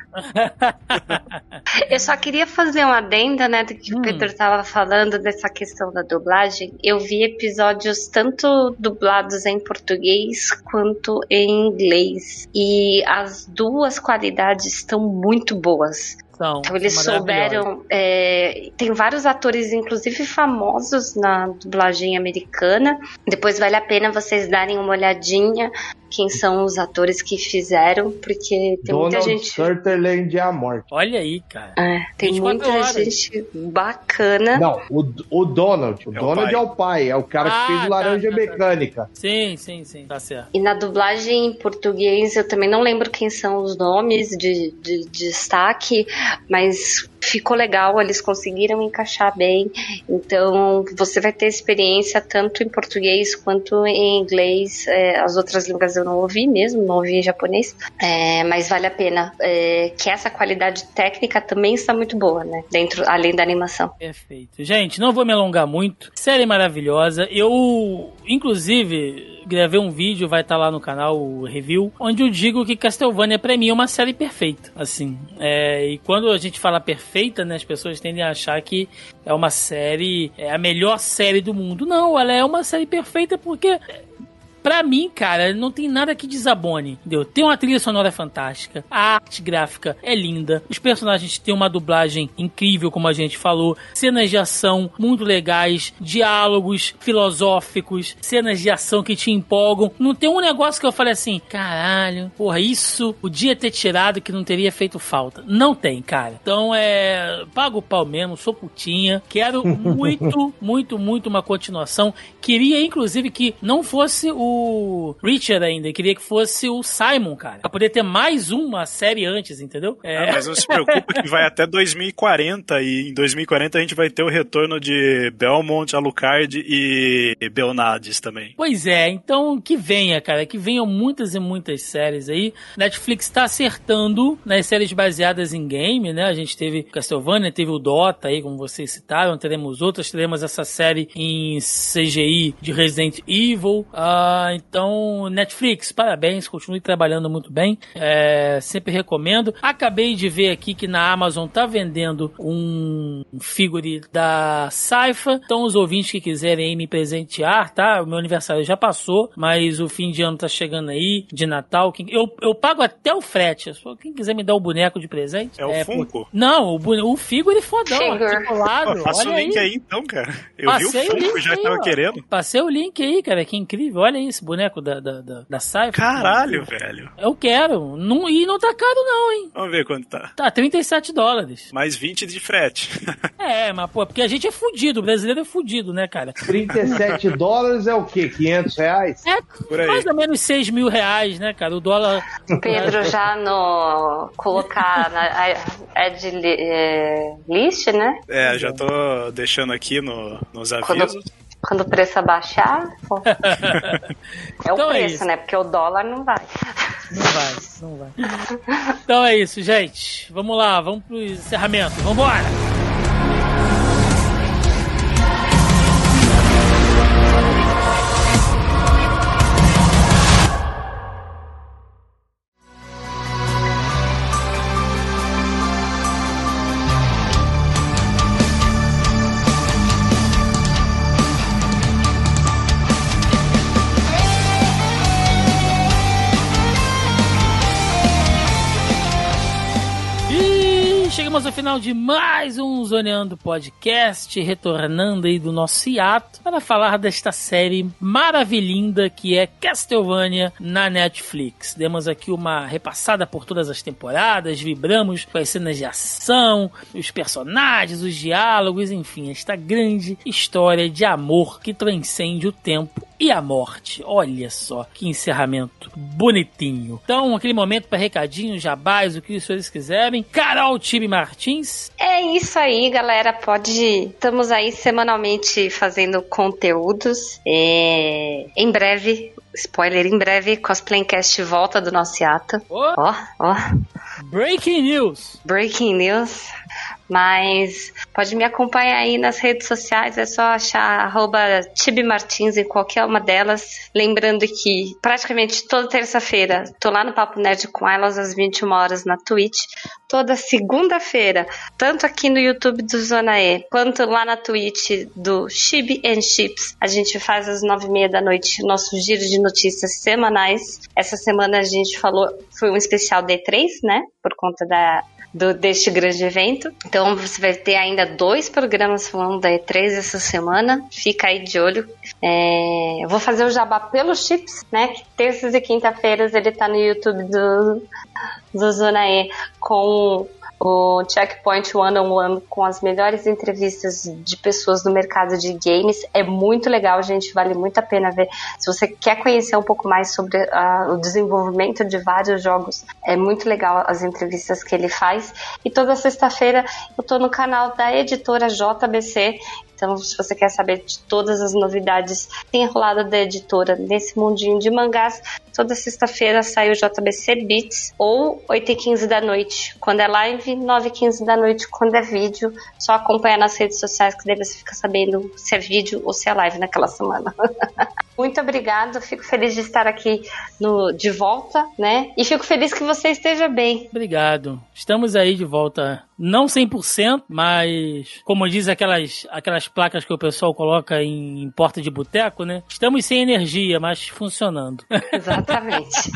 Eu só queria fazer uma adenda, né, do que o Pedro estava falando dessa questão da dublagem. Eu vi episódios tanto dublados em português quanto em inglês. E as duas qualidades estão muito boas. São, Então eles maravilhosos. souberam. é, tem vários atores, inclusive famosos, na dublagem americana. Depois vale a pena vocês darem uma olhadinha quem são os atores que fizeram, porque tem muita Donald gente. Sutherland é a morte. Olha aí, cara. É, tem 24 muita horas. gente bacana. Não, o, o Donald. O É o Donald pai. é o pai, é o cara Ah, que fez tá, Laranja tá, tá. Mecânica. Sim, sim, sim. Tá certo. E na dublagem em português, eu também não lembro quem são os nomes de, de, de destaque, mas ficou legal, eles conseguiram encaixar bem. Então, você vai ter experiência tanto em português quanto em inglês. É, as outras línguas eu não ouvi mesmo, não ouvi japonês, É, mas vale a pena. É, que essa qualidade técnica também está muito boa, né? Dentro, além da animação. Perfeito. Gente, não vou me alongar muito. Série maravilhosa. Eu, inclusive, gravei um vídeo, vai estar lá no canal, o review, onde eu digo que Castlevania pra mim é uma série perfeita. Assim, é, e quando a gente fala perfeita, né, as pessoas tendem a achar que é uma série, é a melhor série do mundo. Não, ela é uma série perfeita porque Pra mim, cara, não tem nada que desabone, entendeu? Tem uma trilha sonora fantástica, a arte gráfica é linda, os personagens têm uma dublagem incrível, como a gente falou, cenas de ação muito legais, diálogos filosóficos, cenas de ação que te empolgam. Não tem um negócio que eu falei assim, caralho, porra, isso podia ter tirado que não teria feito falta. Não tem, cara. Então é. Pago o pau mesmo, sou putinha, quero muito, muito, muito uma continuação. Queria, inclusive, que não fosse o Richard ainda, queria que fosse o Simon, cara. Pra poder ter mais uma série antes, entendeu? É. Ah, mas não se preocupa que vai até 2040 e em 2040 a gente vai ter o retorno de Belmont, Alucard e Belnades também. Pois é, então que venha, cara, que venham muitas e muitas séries aí. Netflix tá acertando nas séries baseadas em game, né? A gente teve Castlevania, teve o Dota aí, como vocês citaram, teremos outras, teremos essa série em CGI de Resident Evil. Ah, então, Netflix, parabéns, continue trabalhando muito bem. É, sempre recomendo. Acabei de ver aqui que na Amazon tá vendendo um figure da Saifa. Então, os ouvintes que quiserem aí me presentear, tá? O meu aniversário já passou, mas o fim de ano tá chegando aí, de Natal. Quem- Eu, eu pago até o frete. Quem quiser me dar o boneco de presente. É o Funko? pô- Não, o, o figure fodão, Figure. articulado. Passa o olha link aí. aí então, cara. Eu Passei vi o o Funko, link já aí, tava ó. querendo. Passei o link aí, cara, que incrível. Olha aí esse boneco da, da, da, da Saifa. Caralho, velho. Eu quero. Não, e não tá caro não, hein. Vamos ver quanto tá. Tá, 37 dólares. Mais 20 de frete. É, mas pô, porque a gente é fudido, o brasileiro é fudido, né, cara? 37 dólares é o quê? 500 reais? É Por aí. mais ou menos 6 mil reais, né, cara? O dólar. Pedro já no colocar na a- ad li- é, list, né? É, já tô deixando aqui no, nos avisos. quando o preço abaixar, é o Então é preço, isso. né? Porque o dólar não vai. Não vai, não vai. Então é isso, gente. Vamos lá, vamos pro encerramento. Vambora! E final de mais um Zoneando Podcast, retornando aí do nosso hiato para falar desta série maravilhinda que é Castlevania na Netflix. Demos aqui uma repassada por todas as temporadas, vibramos com as cenas de ação, os personagens, os diálogos, enfim, esta grande história de amor que transcende o tempo e a morte. Olha só que encerramento bonitinho. Então, aquele momento para recadinhos, jabás, o que os senhores quiserem. Carol Tibe Martins. É isso aí, galera. Pode. Estamos aí semanalmente fazendo conteúdos. É, Em breve, spoiler, em breve, Cosplaycast volta do nosso hiato. Ó. Ó, ó. Breaking News. Breaking news. Mas pode me acompanhar aí nas redes sociais, é só achar Tibi Martins em qualquer uma delas. Lembrando que praticamente toda terça-feira tô lá no Papo Nerd com elas às 21 horas na Twitch. Toda segunda-feira, tanto aqui no YouTube do Zona E, quanto lá na Twitch do Chibi and Chips, a gente faz às nove e meia da noite nosso giro de notícias semanais. Essa semana a gente falou, foi um especial D3, né? Por conta da do, deste grande evento. Então você vai ter ainda dois programas falando da E3 essa semana. Fica aí de olho. É, eu vou fazer o jabá pelos chips, né? Terças e quinta-feiras ele tá no YouTube do, do Zona E com o Checkpoint One on One com as melhores entrevistas de pessoas do mercado de games. É muito legal, gente, vale muito a pena ver. Se você quer conhecer um pouco mais sobre uh, o desenvolvimento de vários jogos, é muito legal as entrevistas que ele faz. E toda sexta-feira eu tô no canal da editora JBC. Então, se você quer saber de todas as novidades tem rolado da editora nesse mundinho de mangás, toda sexta-feira sai o JBC Beats ou 8h15 da noite, quando é live, 9h15 da noite, quando é vídeo. Só acompanhar nas redes sociais que daí você fica sabendo se é vídeo ou se é live naquela semana. Muito obrigada, fico feliz de estar aqui no, de volta, né? E fico feliz que você esteja bem. Obrigado. Estamos aí de volta, não 100%, mas como diz aquelas, aquelas placas que o pessoal coloca em, em porta de boteco, né? Estamos sem energia, mas funcionando. Exatamente.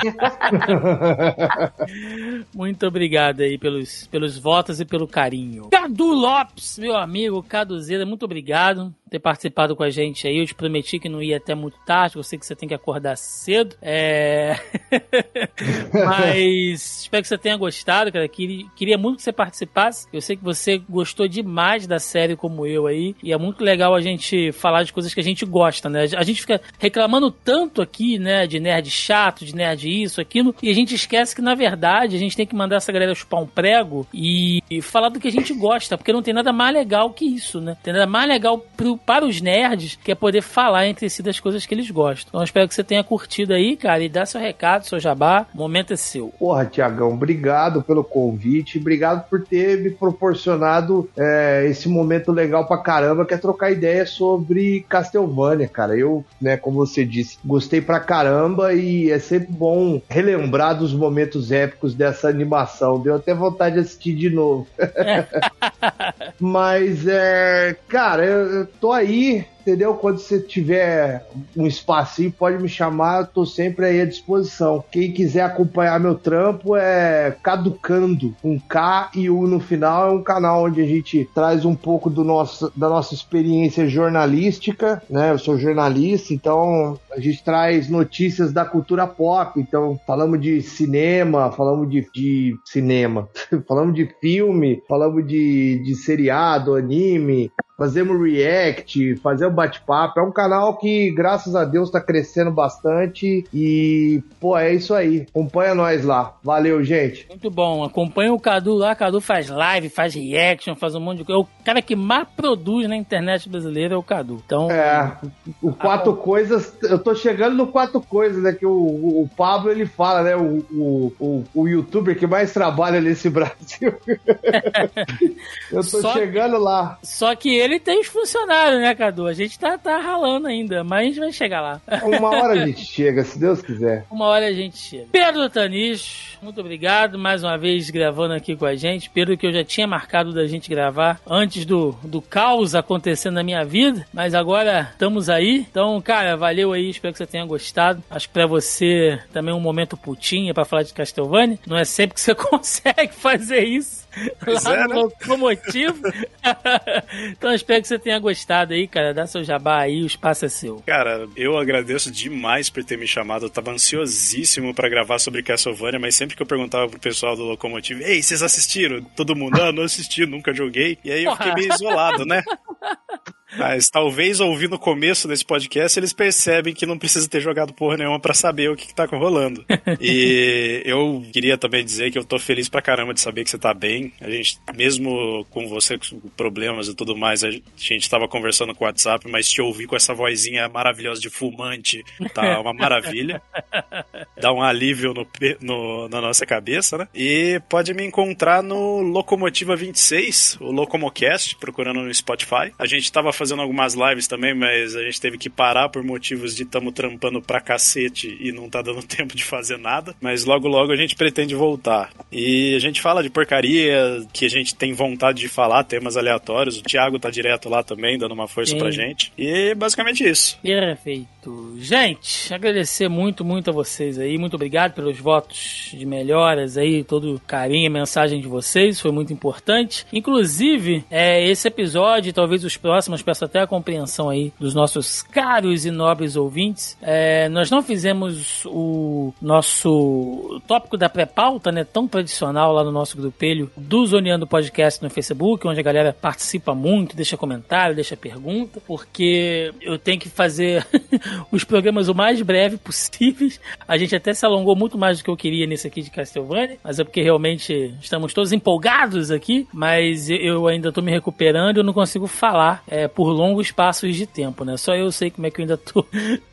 Muito obrigado aí pelos, pelos votos e pelo carinho. Cadu Lopes, meu amigo, Caduzeira, muito obrigado ter participado com a gente aí. Eu te prometi que não ia até muito tarde, eu sei que você tem que acordar cedo. É... Mas espero que você tenha gostado, cara. Queria, muito que você participasse. Eu sei que você gostou demais da série como eu aí. E é muito legal a gente falar de coisas que a gente gosta, né? A gente fica reclamando tanto aqui, né, de nerd chato, de nerd isso, aquilo, e a gente esquece que, na verdade, a gente tem que mandar essa galera chupar um prego e, e falar do que a gente gosta, porque não tem nada mais legal que isso, né? Tem nada mais legal pro, para os nerds que é poder falar entre si das coisas que eles gostam. Então, eu espero que você tenha curtido aí, cara, e dá seu recado, seu jabá. O momento é seu. Porra, Tiagão, obrigado pelo convite, obrigado por ter me proporcionado é, esse momento legal pra caramba, que é trocar ideia sobre Castlevania, cara. Eu, né, como você disse, gostei pra caramba e é sempre bom relembrar dos momentos épicos dessa animação. Deu até vontade de assistir de novo. Mas, é, cara, eu tô aí entendeu? Quando você tiver um espacinho, pode me chamar, eu tô sempre aí à disposição. Quem quiser acompanhar meu trampo é Caducando, um K e U no final, é um canal onde a gente traz um pouco do nosso, da nossa experiência jornalística, né? Eu sou jornalista, então a gente traz notícias da cultura pop, então falamos de cinema, falamos de, de cinema, falamos de filme, falamos de, de seriado, anime, fazemos react, fazemos bate-papo. É um canal que, graças a Deus, tá crescendo bastante. E, pô, é isso aí. Acompanha nós lá. Valeu, gente. Muito bom. Acompanha o Cadu lá. O Cadu faz live, faz reaction, faz um monte de coisa. O cara que mais produz na internet brasileira é o Cadu. Então. É. O Quatro Coisas. Eu tô chegando no Quatro Coisas, né? Que o, o Pablo ele fala, né? O, o, o, o youtuber que mais trabalha nesse Brasil. eu tô só chegando que, lá. Só que ele tem os funcionários, né, Cadu? A gente tá, tá ralando ainda, mas a gente vai chegar lá. Uma hora a gente chega, se Deus quiser. Uma hora a gente chega. Pedro Tanis, muito obrigado mais uma vez gravando aqui com a gente. Pedro, que eu já tinha marcado da gente gravar antes do, do caos acontecendo na minha vida, mas agora estamos aí. Então, cara, valeu aí, espero que você tenha gostado. Acho que pra você também um momento putinha para falar de Castlevania. Não é sempre que você consegue fazer isso. Pois lá é, no né? locomotivo. então espero que você tenha gostado aí, cara. Dá seu jabá aí, o espaço é seu. Cara, eu agradeço demais por ter me chamado. Eu tava ansiosíssimo pra gravar sobre Castlevania, mas sempre que eu perguntava pro pessoal do Locomotivo, ei, vocês assistiram? Todo mundo, ah, não assisti, nunca joguei. E aí eu fiquei meio isolado, né? Mas talvez ouvindo o começo desse podcast eles percebem que não precisa ter jogado porra nenhuma pra saber o que, que tá rolando. e eu queria também dizer que eu tô feliz pra caramba de saber que você tá bem. A gente, mesmo com você com problemas e tudo mais, a gente tava conversando com o WhatsApp, mas te ouvir com essa vozinha maravilhosa de fumante tá uma maravilha. Dá um alívio no, no, na nossa cabeça, né? E pode me encontrar no Locomotiva 26, o Locomocast, procurando no Spotify. A gente tava fazendo fazendo algumas lives também, mas a gente teve que parar por motivos de tamo trampando pra cacete e não tá dando tempo de fazer nada. Mas logo logo a gente pretende voltar. E a gente fala de porcaria que a gente tem vontade de falar, temas aleatórios. O Thiago tá direto lá também, dando uma força Sim. pra gente. E basicamente isso. Perfeito. Gente, agradecer muito, muito a vocês aí. Muito obrigado pelos votos de melhoras aí, todo o carinho, mensagem de vocês. Foi muito importante. Inclusive, é, esse episódio, talvez os próximos, peço até a compreensão aí dos nossos caros e nobres ouvintes. É, nós não fizemos o nosso tópico da pré-pauta, né? Tão tradicional lá no nosso grupelho do Zoneando Podcast no Facebook, onde a galera participa muito, deixa comentário, deixa pergunta, porque eu tenho que fazer os programas o mais breve possíveis. A gente até se alongou muito mais do que eu queria nesse aqui de Castlevania, mas é porque realmente estamos todos empolgados aqui, mas eu ainda tô me recuperando eu não consigo falar é, por longos passos de tempo, né? Só eu sei como é que eu ainda tô,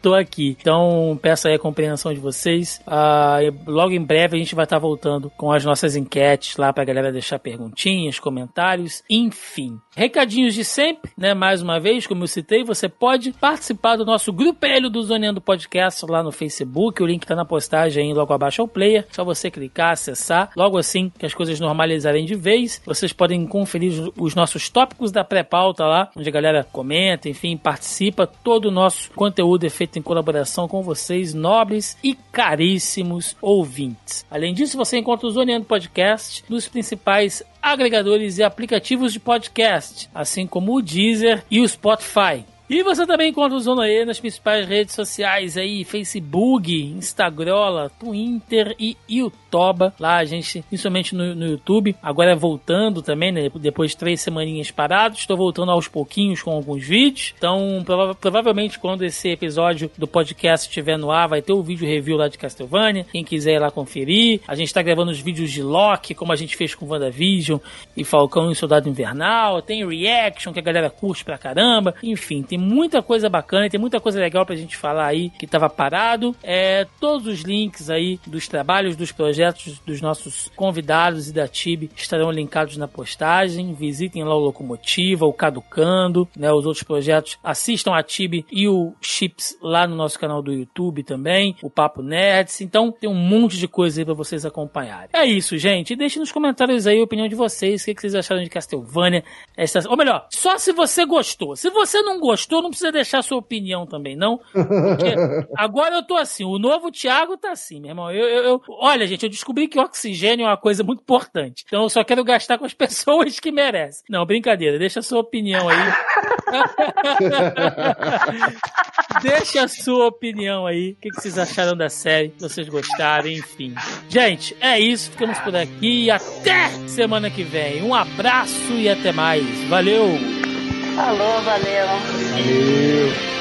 tô aqui. Então, peço aí a compreensão de vocês. Ah, logo em breve a gente vai estar voltando com as nossas enquetes lá pra galera deixar perguntinhas, comentários, enfim. Recadinhos de sempre, né? Mais uma vez, como eu citei, você pode participar do nosso grupelho do Zoneando Podcast lá no Facebook. O link tá na postagem aí logo abaixo ao player. Só você clicar, acessar. Logo assim que as coisas normalizarem de vez, vocês podem conferir os nossos tópicos da pré-pauta lá, onde a galera comenta, enfim, participa. Todo o nosso conteúdo é feito em colaboração com vocês, nobres e caríssimos ouvintes. Além disso, você encontra o Zoneando Podcast nos principais agregadores e aplicativos de podcast, assim como o Deezer e o Spotify. E você também encontra o Zona E nas principais redes sociais aí, Facebook, Instagram, Twitter e YouTube. Lá a gente, principalmente no, no YouTube, agora voltando também, né? Depois de três semaninhas parados, estou voltando aos pouquinhos com alguns vídeos. Então, prova provavelmente quando esse episódio do podcast estiver no ar, vai ter o vídeo review lá de Castlevania. Quem quiser ir lá conferir. A gente está gravando os vídeos de Loki, como a gente fez com WandaVision e Falcão e Soldado Invernal. Tem reaction que a galera curte pra caramba. Enfim, tem muita coisa bacana, tem muita coisa legal pra gente falar aí que tava parado. É, todos os links aí dos trabalhos, dos projetos dos nossos convidados e da TIB estarão linkados na postagem. Visitem lá o Locomotiva, o Caducando, né, os outros projetos. Assistam a TIB e o Chips lá no nosso canal do YouTube também, o Papo Nerds. Então tem um monte de coisa aí pra vocês acompanharem. É isso, gente. Deixe nos comentários aí a opinião de vocês. O que, que vocês acharam de Castlevania? Essa... Ou melhor, só se você gostou. Se você não gostou, gostou, não precisa deixar sua opinião também, não. Porque agora eu tô assim, o novo Thiago tá assim, meu irmão. Eu, eu, eu, olha, gente, eu descobri que oxigênio é uma coisa muito importante. Então eu só quero gastar com as pessoas que merecem. Não, brincadeira, deixa a sua opinião aí. deixa a sua opinião aí. O que, que vocês acharam da série? Se vocês gostaram, enfim. Gente, é isso. Ficamos por aqui. Até semana que vem. Um abraço e até mais. Valeu! Falou, valeu. Valeu.